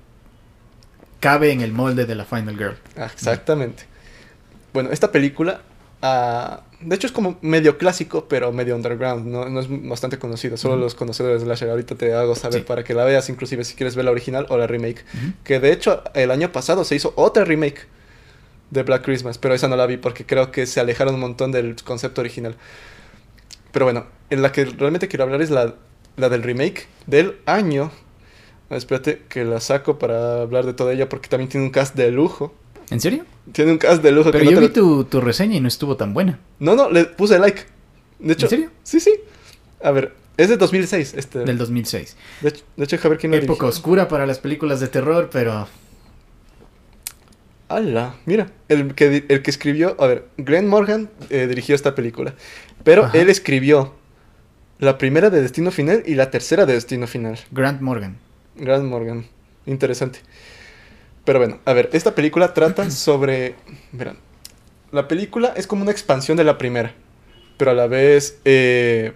cabe en el molde de la Final Girl. Ah, Exactamente. Bueno, esta película, ah, de hecho es como medio clásico, pero medio underground, no, no es bastante conocido, solo los conocedores de Slasher. Ahorita te hago saber Sí. para que la veas, inclusive si quieres ver la original o la remake. Que de hecho el año pasado se hizo otra remake de Black Christmas, pero esa no la vi porque creo que se alejaron un montón del concepto original. Pero bueno, en la que realmente quiero hablar es la, la del remake del año. Ah, Espérate que la saco para hablar de toda ella porque también tiene un cast de lujo. ¿En serio? Tiene un cast de lujo. Pero que no yo te vi lo- tu, tu reseña y no estuvo tan buena. No, no, le puse like. De hecho, ¿En serio? Sí, sí. A ver, es de 2006. Este. Del 2006. De hecho, de hecho, deja ver quién Época dirigió. oscura para las películas de terror, pero... ¡Hala! Mira, el que, el que escribió. A ver, Glenn Morgan eh, dirigió esta película. Pero Ajá. él escribió la primera de Destino Final y la tercera de Destino Final. Grant Morgan. Grant Morgan. Interesante. Pero bueno, a ver, esta película trata sobre. Verán, la película es como una expansión de la primera, pero a la vez. eh,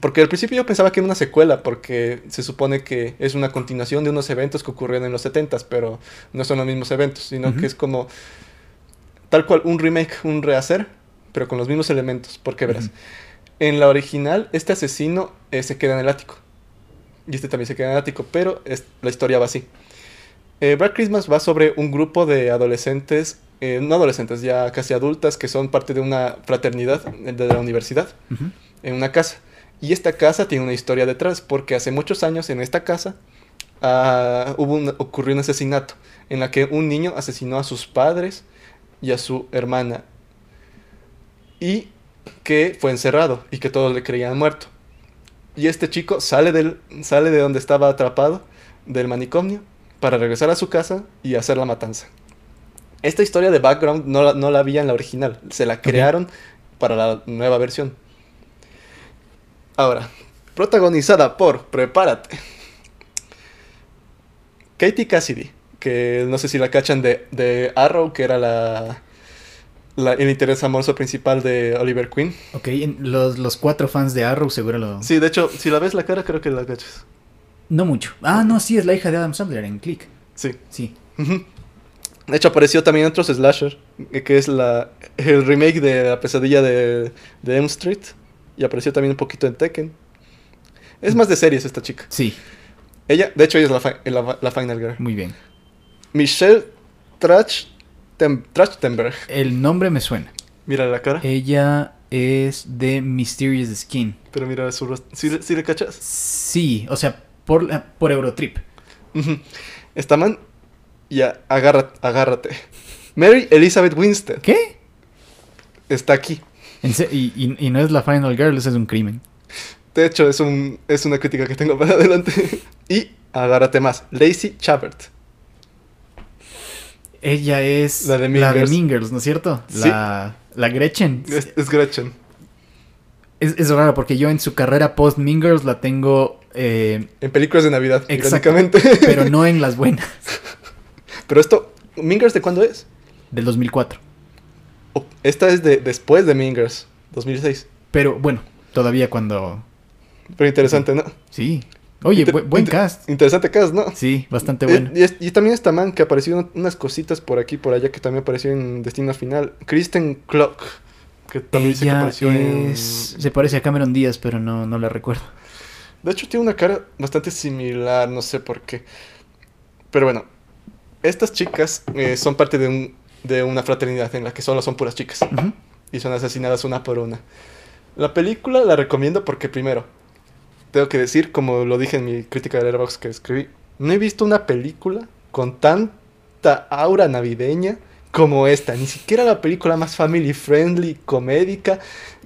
porque al principio yo pensaba que era una secuela, porque se supone que es una continuación de unos eventos que ocurrieron en los 70s, pero no son los mismos eventos, sino que es como. Tal cual, un remake, un rehacer, pero con los mismos elementos. Porque verás, en la original, este asesino eh, se queda en el ático. Y este también se queda en el ático, pero es- la historia va así. Eh, Black Christmas va sobre un grupo de adolescentes, eh, no adolescentes, ya casi adultas, que son parte de una fraternidad eh, de la universidad, en una casa. Y esta casa tiene una historia detrás, porque hace muchos años en esta casa ah, hubo un- ocurrió un asesinato, en la que un niño asesinó a sus padres y a su hermana. Y que fue encerrado y que todos le creían muerto. Y este chico sale, del, sale de donde estaba atrapado, del manicomio, para regresar a su casa y hacer la matanza. Esta historia de background no la, no la había en la original, se la crearon para la nueva versión. Ahora, protagonizada por, prepárate, Katie Cassidy, que no sé si la cachan de, de Arrow, que era la, la- el interés amoroso principal de Oliver Queen. Ok, los, los cuatro fans de Arrow seguro lo... Sí, de hecho, si la ves la cara, creo que la cachas. No mucho. Ah, no, sí, es la hija de Adam Sandler en Click. Sí. Sí. De hecho, apareció también en otros slasher, eh, que es la, el remake de La pesadilla de, de Elm Street. Y apareció también un poquito en Tekken. Es más de series esta chica. Sí, Ella, de hecho, ella es la, la, la Final Girl. muy bien. Michelle Trachtenberg. El nombre me suena. Mira la cara. Ella es de Mysterious Skin. Pero mira su rostro. ¿Sí, le- sí le cachas? Sí, o sea, por, por Eurotrip. Esta man. Ya, agárrate, agárrate. Mary Elizabeth Winstead ¿Qué? está aquí. Y, y- y no es la Final Girl, eso es un crimen. De hecho, es, un, es una crítica que tengo para adelante. y agárrate más. Lacey Chabert. Ella es La de Mean Girls. Mean Girls, ¿no es cierto? Sí. La, la Gretchen. Es, es Gretchen. Es, es raro porque yo en su carrera post Mean Girls la tengo, eh, En películas de Navidad, Exacto. irónicamente. pero no en las buenas, Pero esto, ¿Mingers de cuándo es? del 2004. Oh, esta es de después de Mingers, 2006. Pero bueno, todavía cuando... Pero interesante, ¿no? Sí. Oye, Inter- buen cast. Interesante cast, ¿no? Sí, bastante bueno. Y, también esta man que apareció unas cositas por aquí por allá que también apareció en Destino Final. Kristen Clock. Que también Ella apareció es... en. Se parece a Cameron Díaz, pero no, no la recuerdo. De hecho, tiene una cara bastante similar, no sé por qué. Pero bueno, estas chicas eh, son parte de, un, de una fraternidad en la que solo son puras chicas. Y son asesinadas una por una. La película la recomiendo porque primero, tengo que decir, como lo dije en mi crítica de Letterboxd que escribí, no he visto una película con tanta aura navideña como esta. Ni siquiera la película más family friendly, comédica,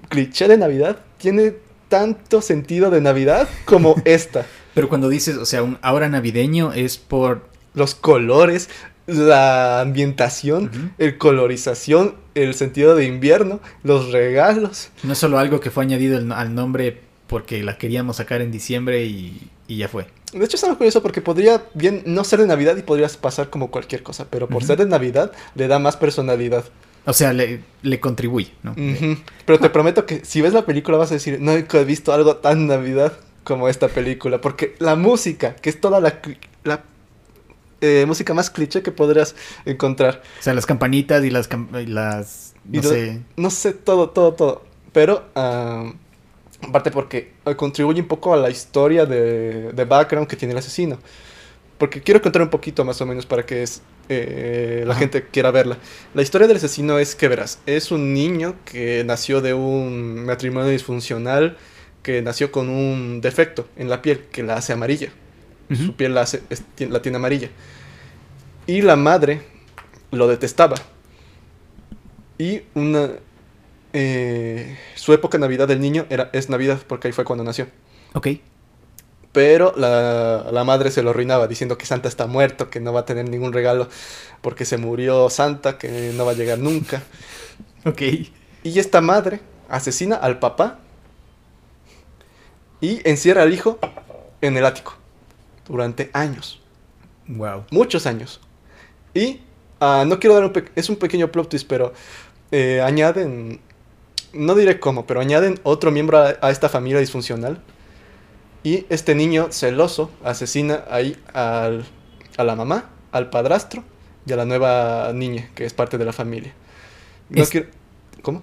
cliché de Navidad, tiene tanto sentido de Navidad como esta. Pero cuando dices, o sea, un aura navideño es por... Los colores, la ambientación, Ujú. el colorización, el sentido de invierno, los regalos. No es solo algo que fue añadido al nombre porque la queríamos sacar en diciembre y, y ya fue. De hecho, es algo curioso porque podría bien no ser de Navidad y podrías pasar como cualquier cosa, pero por ser de Navidad le da más personalidad. O sea, le, le contribuye, ¿no? Pero te prometo que si ves la película vas a decir, no he visto algo tan Navidad como esta película, porque la música, que es toda la, eh, música más cliché que podrías encontrar. O sea, las campanitas y las... cam- y las no sé... No sé, todo, todo, todo. Pero, ah, aparte porque eh, contribuye un poco a la historia de, de background que tiene el asesino. Porque quiero contar un poquito más o menos para que es, eh, la Ajá. gente quiera verla. La historia del asesino es que verás, es un niño que nació de un matrimonio disfuncional, que nació con un defecto en la piel que la hace amarilla. Su piel la, hace- la tiene amarilla. Y la madre lo detestaba. Y una... eh, su época de Navidad del niño era, es Navidad porque ahí fue cuando nació. Ok. Pero la, la madre se lo arruinaba diciendo que Santa está muerto, que no va a tener ningún regalo porque se murió Santa, que no va a llegar nunca. Ok. Y esta madre asesina al papá y encierra al hijo en el ático durante años, Wow. muchos años. Y ah, no quiero dar un es un pequeño plot twist, pero eh, añaden, no diré cómo, pero añaden otro miembro a, a esta familia disfuncional. Y este niño celoso asesina ahí al, a la mamá, al padrastro y a la nueva niña que es parte de la familia. No Es- quiero- ¿Cómo?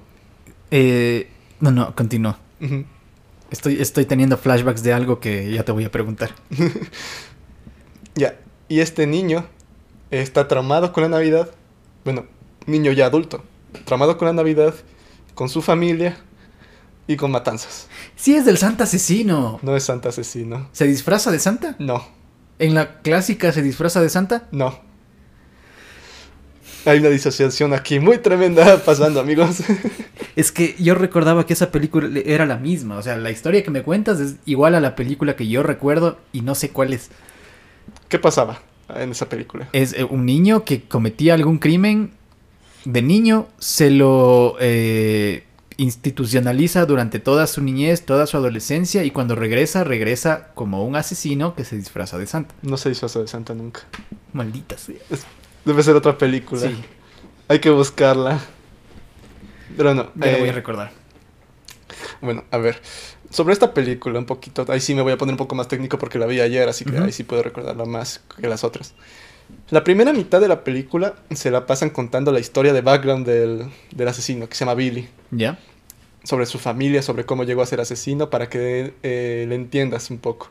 Eh, no, no, continúa. Ujú. Estoy, estoy teniendo flashbacks de algo que ya te voy a preguntar. Ya, y este niño está traumado con la Navidad. Bueno, niño ya adulto. Traumado con la Navidad, con su familia y con matanzas. Sí, es del Santa asesino. No es Santa asesino. ¿Se disfraza de Santa? No, ¿En la clásica se disfraza de Santa? no. Hay una disociación aquí muy tremenda pasando, amigos. Es que yo recordaba que esa película era la misma. O sea, la historia que me cuentas es igual a la película que yo recuerdo y no sé cuál es. ¿Qué pasaba en esa película? Es eh, un niño que cometía algún crimen. De niño se lo eh, institucionaliza durante toda su niñez, toda su adolescencia y cuando regresa, regresa como un asesino que se disfraza de Santa. No se disfrazó de Santa nunca. Maldita sea. Debe ser otra película. Sí, Hay que buscarla. Pero no. ya lo voy eh, a recordar. Bueno, a ver. Sobre esta película, un poquito. Ahí sí me voy a poner un poco más técnico porque la vi ayer, así que ahí sí puedo recordarla más que las otras. La primera mitad de la película se la pasan contando la historia de background del, del asesino, que se llama Billy. ¿Ya? Sobre su familia, sobre cómo llegó a ser asesino, para que eh, le entiendas un poco.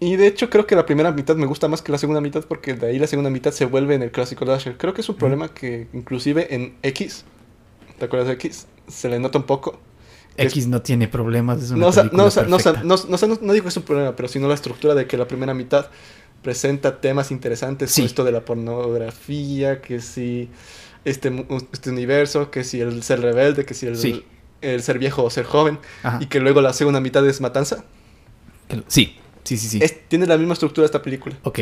Y de hecho creo que la primera mitad me gusta más que la segunda mitad porque de ahí la segunda mitad se vuelve en el clásico Dasher. Creo que es un problema que inclusive en X, ¿te acuerdas de X? Se le nota un poco. Es- X no tiene problemas, es una película no- no digo que es un problema, pero sino la estructura de que la primera mitad presenta temas interesantes Sí. esto de la pornografía, que si este, este universo, que si el ser rebelde, que si el, Sí. el ser viejo o ser joven, Ajá. y que luego la segunda mitad es matanza. Sí, sí, sí, sí. Es- tiene la misma estructura esta película. Ok.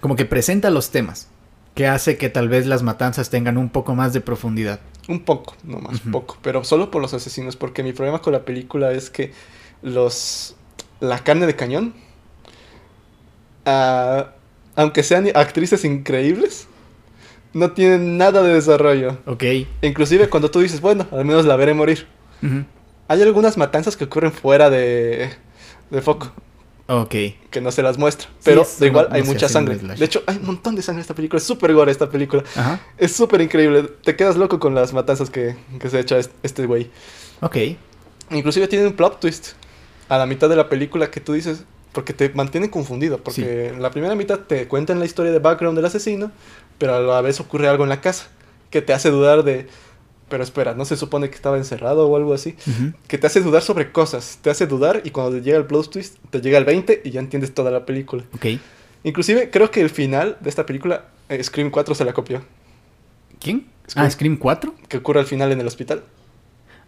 Como que presenta los temas. Que hace que tal vez las matanzas tengan un poco más de profundidad. Un poco, no más, Ujú. poco, pero solo por los asesinos, porque mi problema con la película es que los la carne de cañón, aunque sean actrices increíbles, no tienen nada de desarrollo. Ok. Inclusive cuando tú dices, bueno, al menos la veré morir, hay algunas matanzas que ocurren fuera de, de foco, Ok. que no se las muestra, pero de igual hay no mucha sangre. De hecho, hay un montón de sangre en esta película, es súper gore esta película. Ajá. Es súper increíble. Te quedas loco con las matanzas que, que se echa est- este güey. Ok. Inclusive tiene un plot twist a la mitad de la película que tú dices, porque te mantiene confundido, porque en la primera mitad te cuentan la historia de background del asesino, pero a la vez ocurre algo en la casa que te hace dudar de, pero espera, ¿no se supone que estaba encerrado o algo así? Que te hace dudar sobre cosas, te hace dudar y cuando te llega el plot twist, te llega el 20 y ya entiendes toda la película. Ok. Inclusive creo que el final de esta película, eh, Scream 4 se la copió, ¿Quién? Scream. Ah, Scream 4. que ocurre al final en el hospital.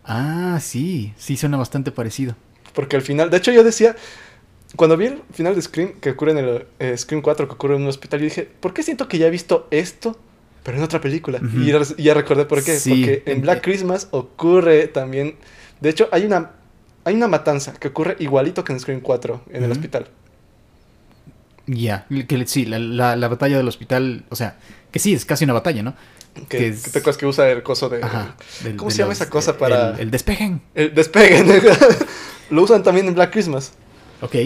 Ah, sí. Sí, suena bastante parecido. Porque al final, de hecho yo decía, cuando vi el final de Scream, que ocurre en el eh, Scream 4, que ocurre en un hospital, yo dije, ¿por qué siento que ya he visto esto, pero en otra película? Y ya, recordé por qué. Sí, Porque en Black Christmas ocurre también, de hecho hay una, hay una matanza que ocurre igualito que en Scream 4, en el hospital. Ya. Sí, la, la- la batalla del hospital. O sea, que sí, es casi una batalla, ¿no? Que, Que es- que te acuerdas que usa el coso de... Ajá. del- ¿Cómo de se llama los- esa cosa el- para- El, el despejen. El despegue. Lo usan también en Black Christmas. Ok.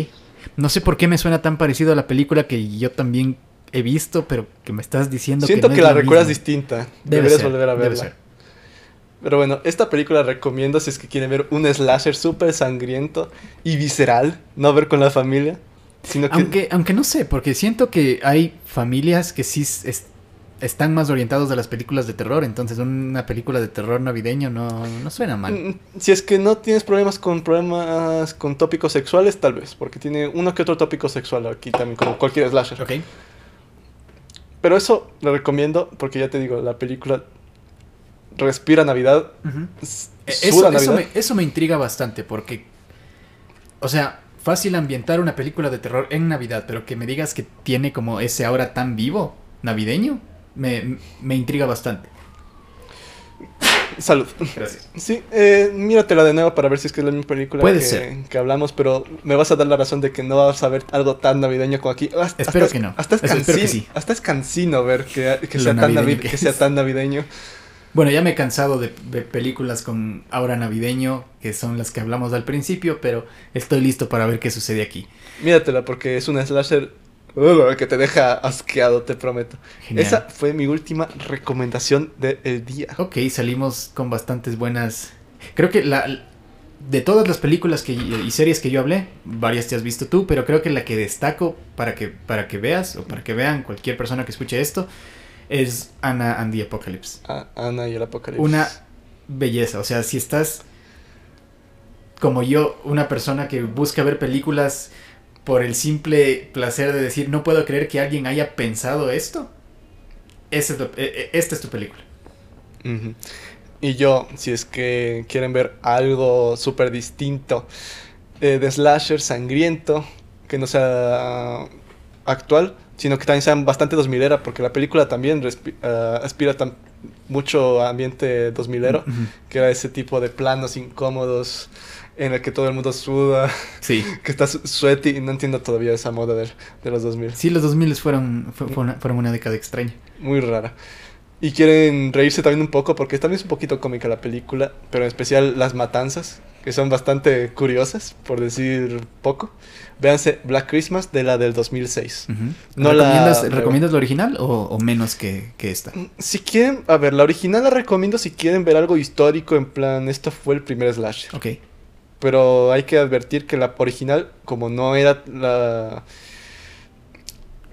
No sé por qué me suena tan parecido a la película que yo también he visto, pero que me estás diciendo Siento que, que, no es la recuerdas distinta. Debe Deberías ser, volver a debe verla. ser. Pero bueno, esta película recomiendo si es que quieren ver un slasher súper sangriento y visceral, no ver con la familia, sino que... Aunque, aunque no sé, porque siento que hay familias que sí es- están más orientados a las películas de terror, entonces una película de terror navideño no, no suena mal. Mm, Si es que no tienes problemas con problemas con tópicos sexuales, tal vez, porque tiene uno que otro tópico sexual aquí también, como cualquier slasher. Ok. Pero eso lo recomiendo porque ya te digo, la película respira Navidad. E, eso, me, eso me intriga bastante porque, o sea, fácil ambientar una película de terror en Navidad, pero que me digas que tiene como ese ahora tan vivo navideño, me, me intriga bastante. Salud. Gracias. Sí, eh, míratela de nuevo para ver si es que es la misma película que, que, hablamos, pero me vas a dar la razón de que no vas a ver algo tan navideño como aquí. espero que no. Hasta es, cansino, hasta es cansino ver que, sea, tan que, sea tan navideño. Bueno, ya me he cansado de, películas con aura navideño, que son las que hablamos al principio, pero estoy listo para ver qué sucede aquí. Míratela porque es una slasher que te deja asqueado, te prometo. Esa fue mi última recomendación del día. Ok, salimos con bastantes buenas. Creo que la de todas las películas que, y series que yo hablé, varias te has visto tú, pero creo que la que destaco para que, para que veas o para que vean cualquier persona que escuche esto es Anna and the Apocalypse. Ah, Ana y el Apocalipsis. Una belleza, o sea, si estás como yo, una persona que busca ver películas por el simple placer de decir, no puedo creer que alguien haya pensado esto, es e, e, esta es tu película. Y yo, si es que quieren ver algo súper distinto eh, de slasher sangriento, que no sea actual, sino que también sea bastante 2000 era, porque la película también uh, aspira tan mucho ambiente 2000 que era ese tipo de planos incómodos en el que todo el mundo suda, sí. que está sweaty y no entiendo todavía esa moda de, de los 2000. Sí, los 2000 fueron, fueron, fueron una década extraña. Muy rara. Y quieren reírse también un poco porque también es un poquito cómica la película, pero en especial las matanzas, que son bastante curiosas, por decir poco. Véanse Black Christmas de la del 2006. no ¿Recomiendas, la, ¿Recomiendas la original o, menos que, que, esta? Mm, si quieren, a ver, la original la recomiendo si quieren ver algo histórico, en plan, esto fue el primer slash. Ok. Pero hay que advertir que la original, como no era la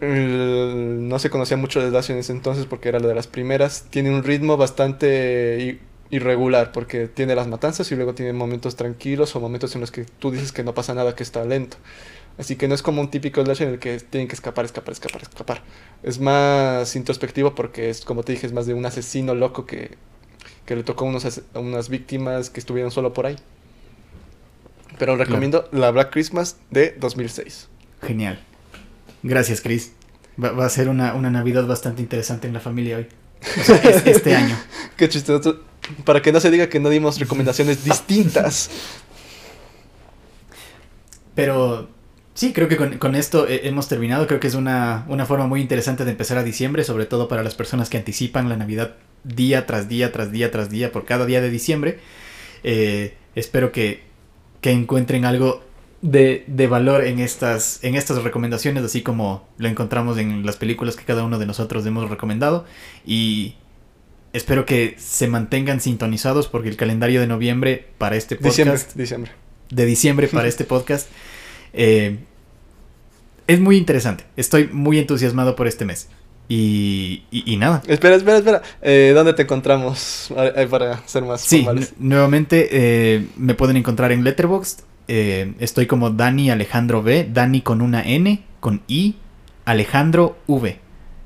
no se conocía mucho de Slash en ese entonces porque era la de las primeras. Tiene un ritmo bastante irregular porque tiene las matanzas y luego tiene momentos tranquilos o momentos en los que tú dices que no pasa nada, que está lento. Así que no es como un típico Slash en el que tienen que escapar, escapar, escapar, escapar. Es más introspectivo porque es, como te dije, es más de un asesino loco que, que le tocó unos, a unas víctimas que estuvieron solo por ahí. Pero recomiendo la Black Christmas de 2006. Genial. Gracias, Chris. Va, a ser una, Navidad bastante interesante en la familia hoy. este año. Qué chistoso. Para que no se diga que no dimos recomendaciones distintas. Pero sí, creo que con, esto hemos terminado. Creo que es una, forma muy interesante de empezar a diciembre, sobre todo para las personas que anticipan la Navidad día tras día, tras día, tras día, por cada día de diciembre. Eh, espero que, que encuentren algo de, de, valor en estas, en estas recomendaciones, así como lo encontramos en las películas que cada uno de nosotros hemos recomendado. Y espero que se mantengan sintonizados porque el calendario de noviembre para este podcast... Diciembre, De diciembre para este podcast. Eh, es muy interesante. Estoy muy entusiasmado por este mes. Y, y, nada. Espera, espera, espera. Eh, ¿Dónde te encontramos para ser más sí, nuevamente eh, me pueden encontrar en Letterboxd estoy como Dani Alejandro B, Dani con una N, con I, Alejandro V.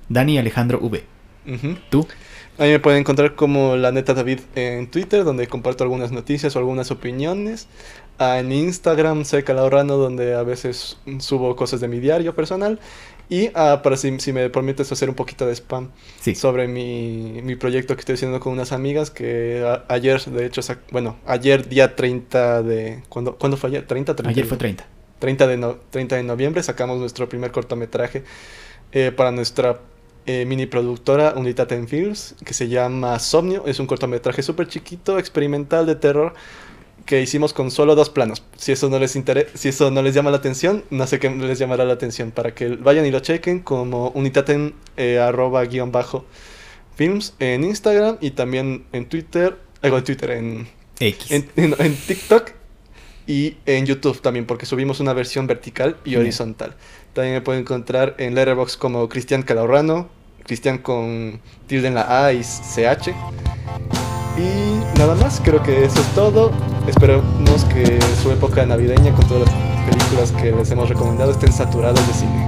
Dani Alejandro V. ¿Tú? A mí me pueden encontrar como la neta David en Twitter, donde comparto algunas noticias o algunas opiniones. Ah, en Instagram, Seca Laurano, donde a veces subo cosas de mi diario personal. Y uh, para si, si, me permites hacer un poquito de spam sobre mi, mi, proyecto que estoy haciendo con unas amigas que ayer, de hecho, bueno, ayer día 30 de... ¿Cuándo, ¿cuándo fue ayer? ¿30? 30 ayer fue 30. 30 de, no, 30 de noviembre sacamos nuestro primer cortometraje eh, para nuestra eh, mini productora Unitaten Films que se llama Somnio. Es un cortometraje súper chiquito, experimental de terror que hicimos con solo dos planos. Si eso no les interesa, si eso no les llama la atención, no sé qué les llamará la atención para que vayan y lo chequen como unitaten eh, arroba guion bajo films en Instagram y también en Twitter, eh, en Twitter en X. En, TikTok y en YouTube también porque subimos una versión vertical y horizontal. También me pueden encontrar en Letterboxd como Cristian Calorrano, Cristian con tilde en la A y CH. Y nada más, creo que eso es todo. Esperemos que su época navideña con todas las películas que les hemos recomendado estén saturadas de cine.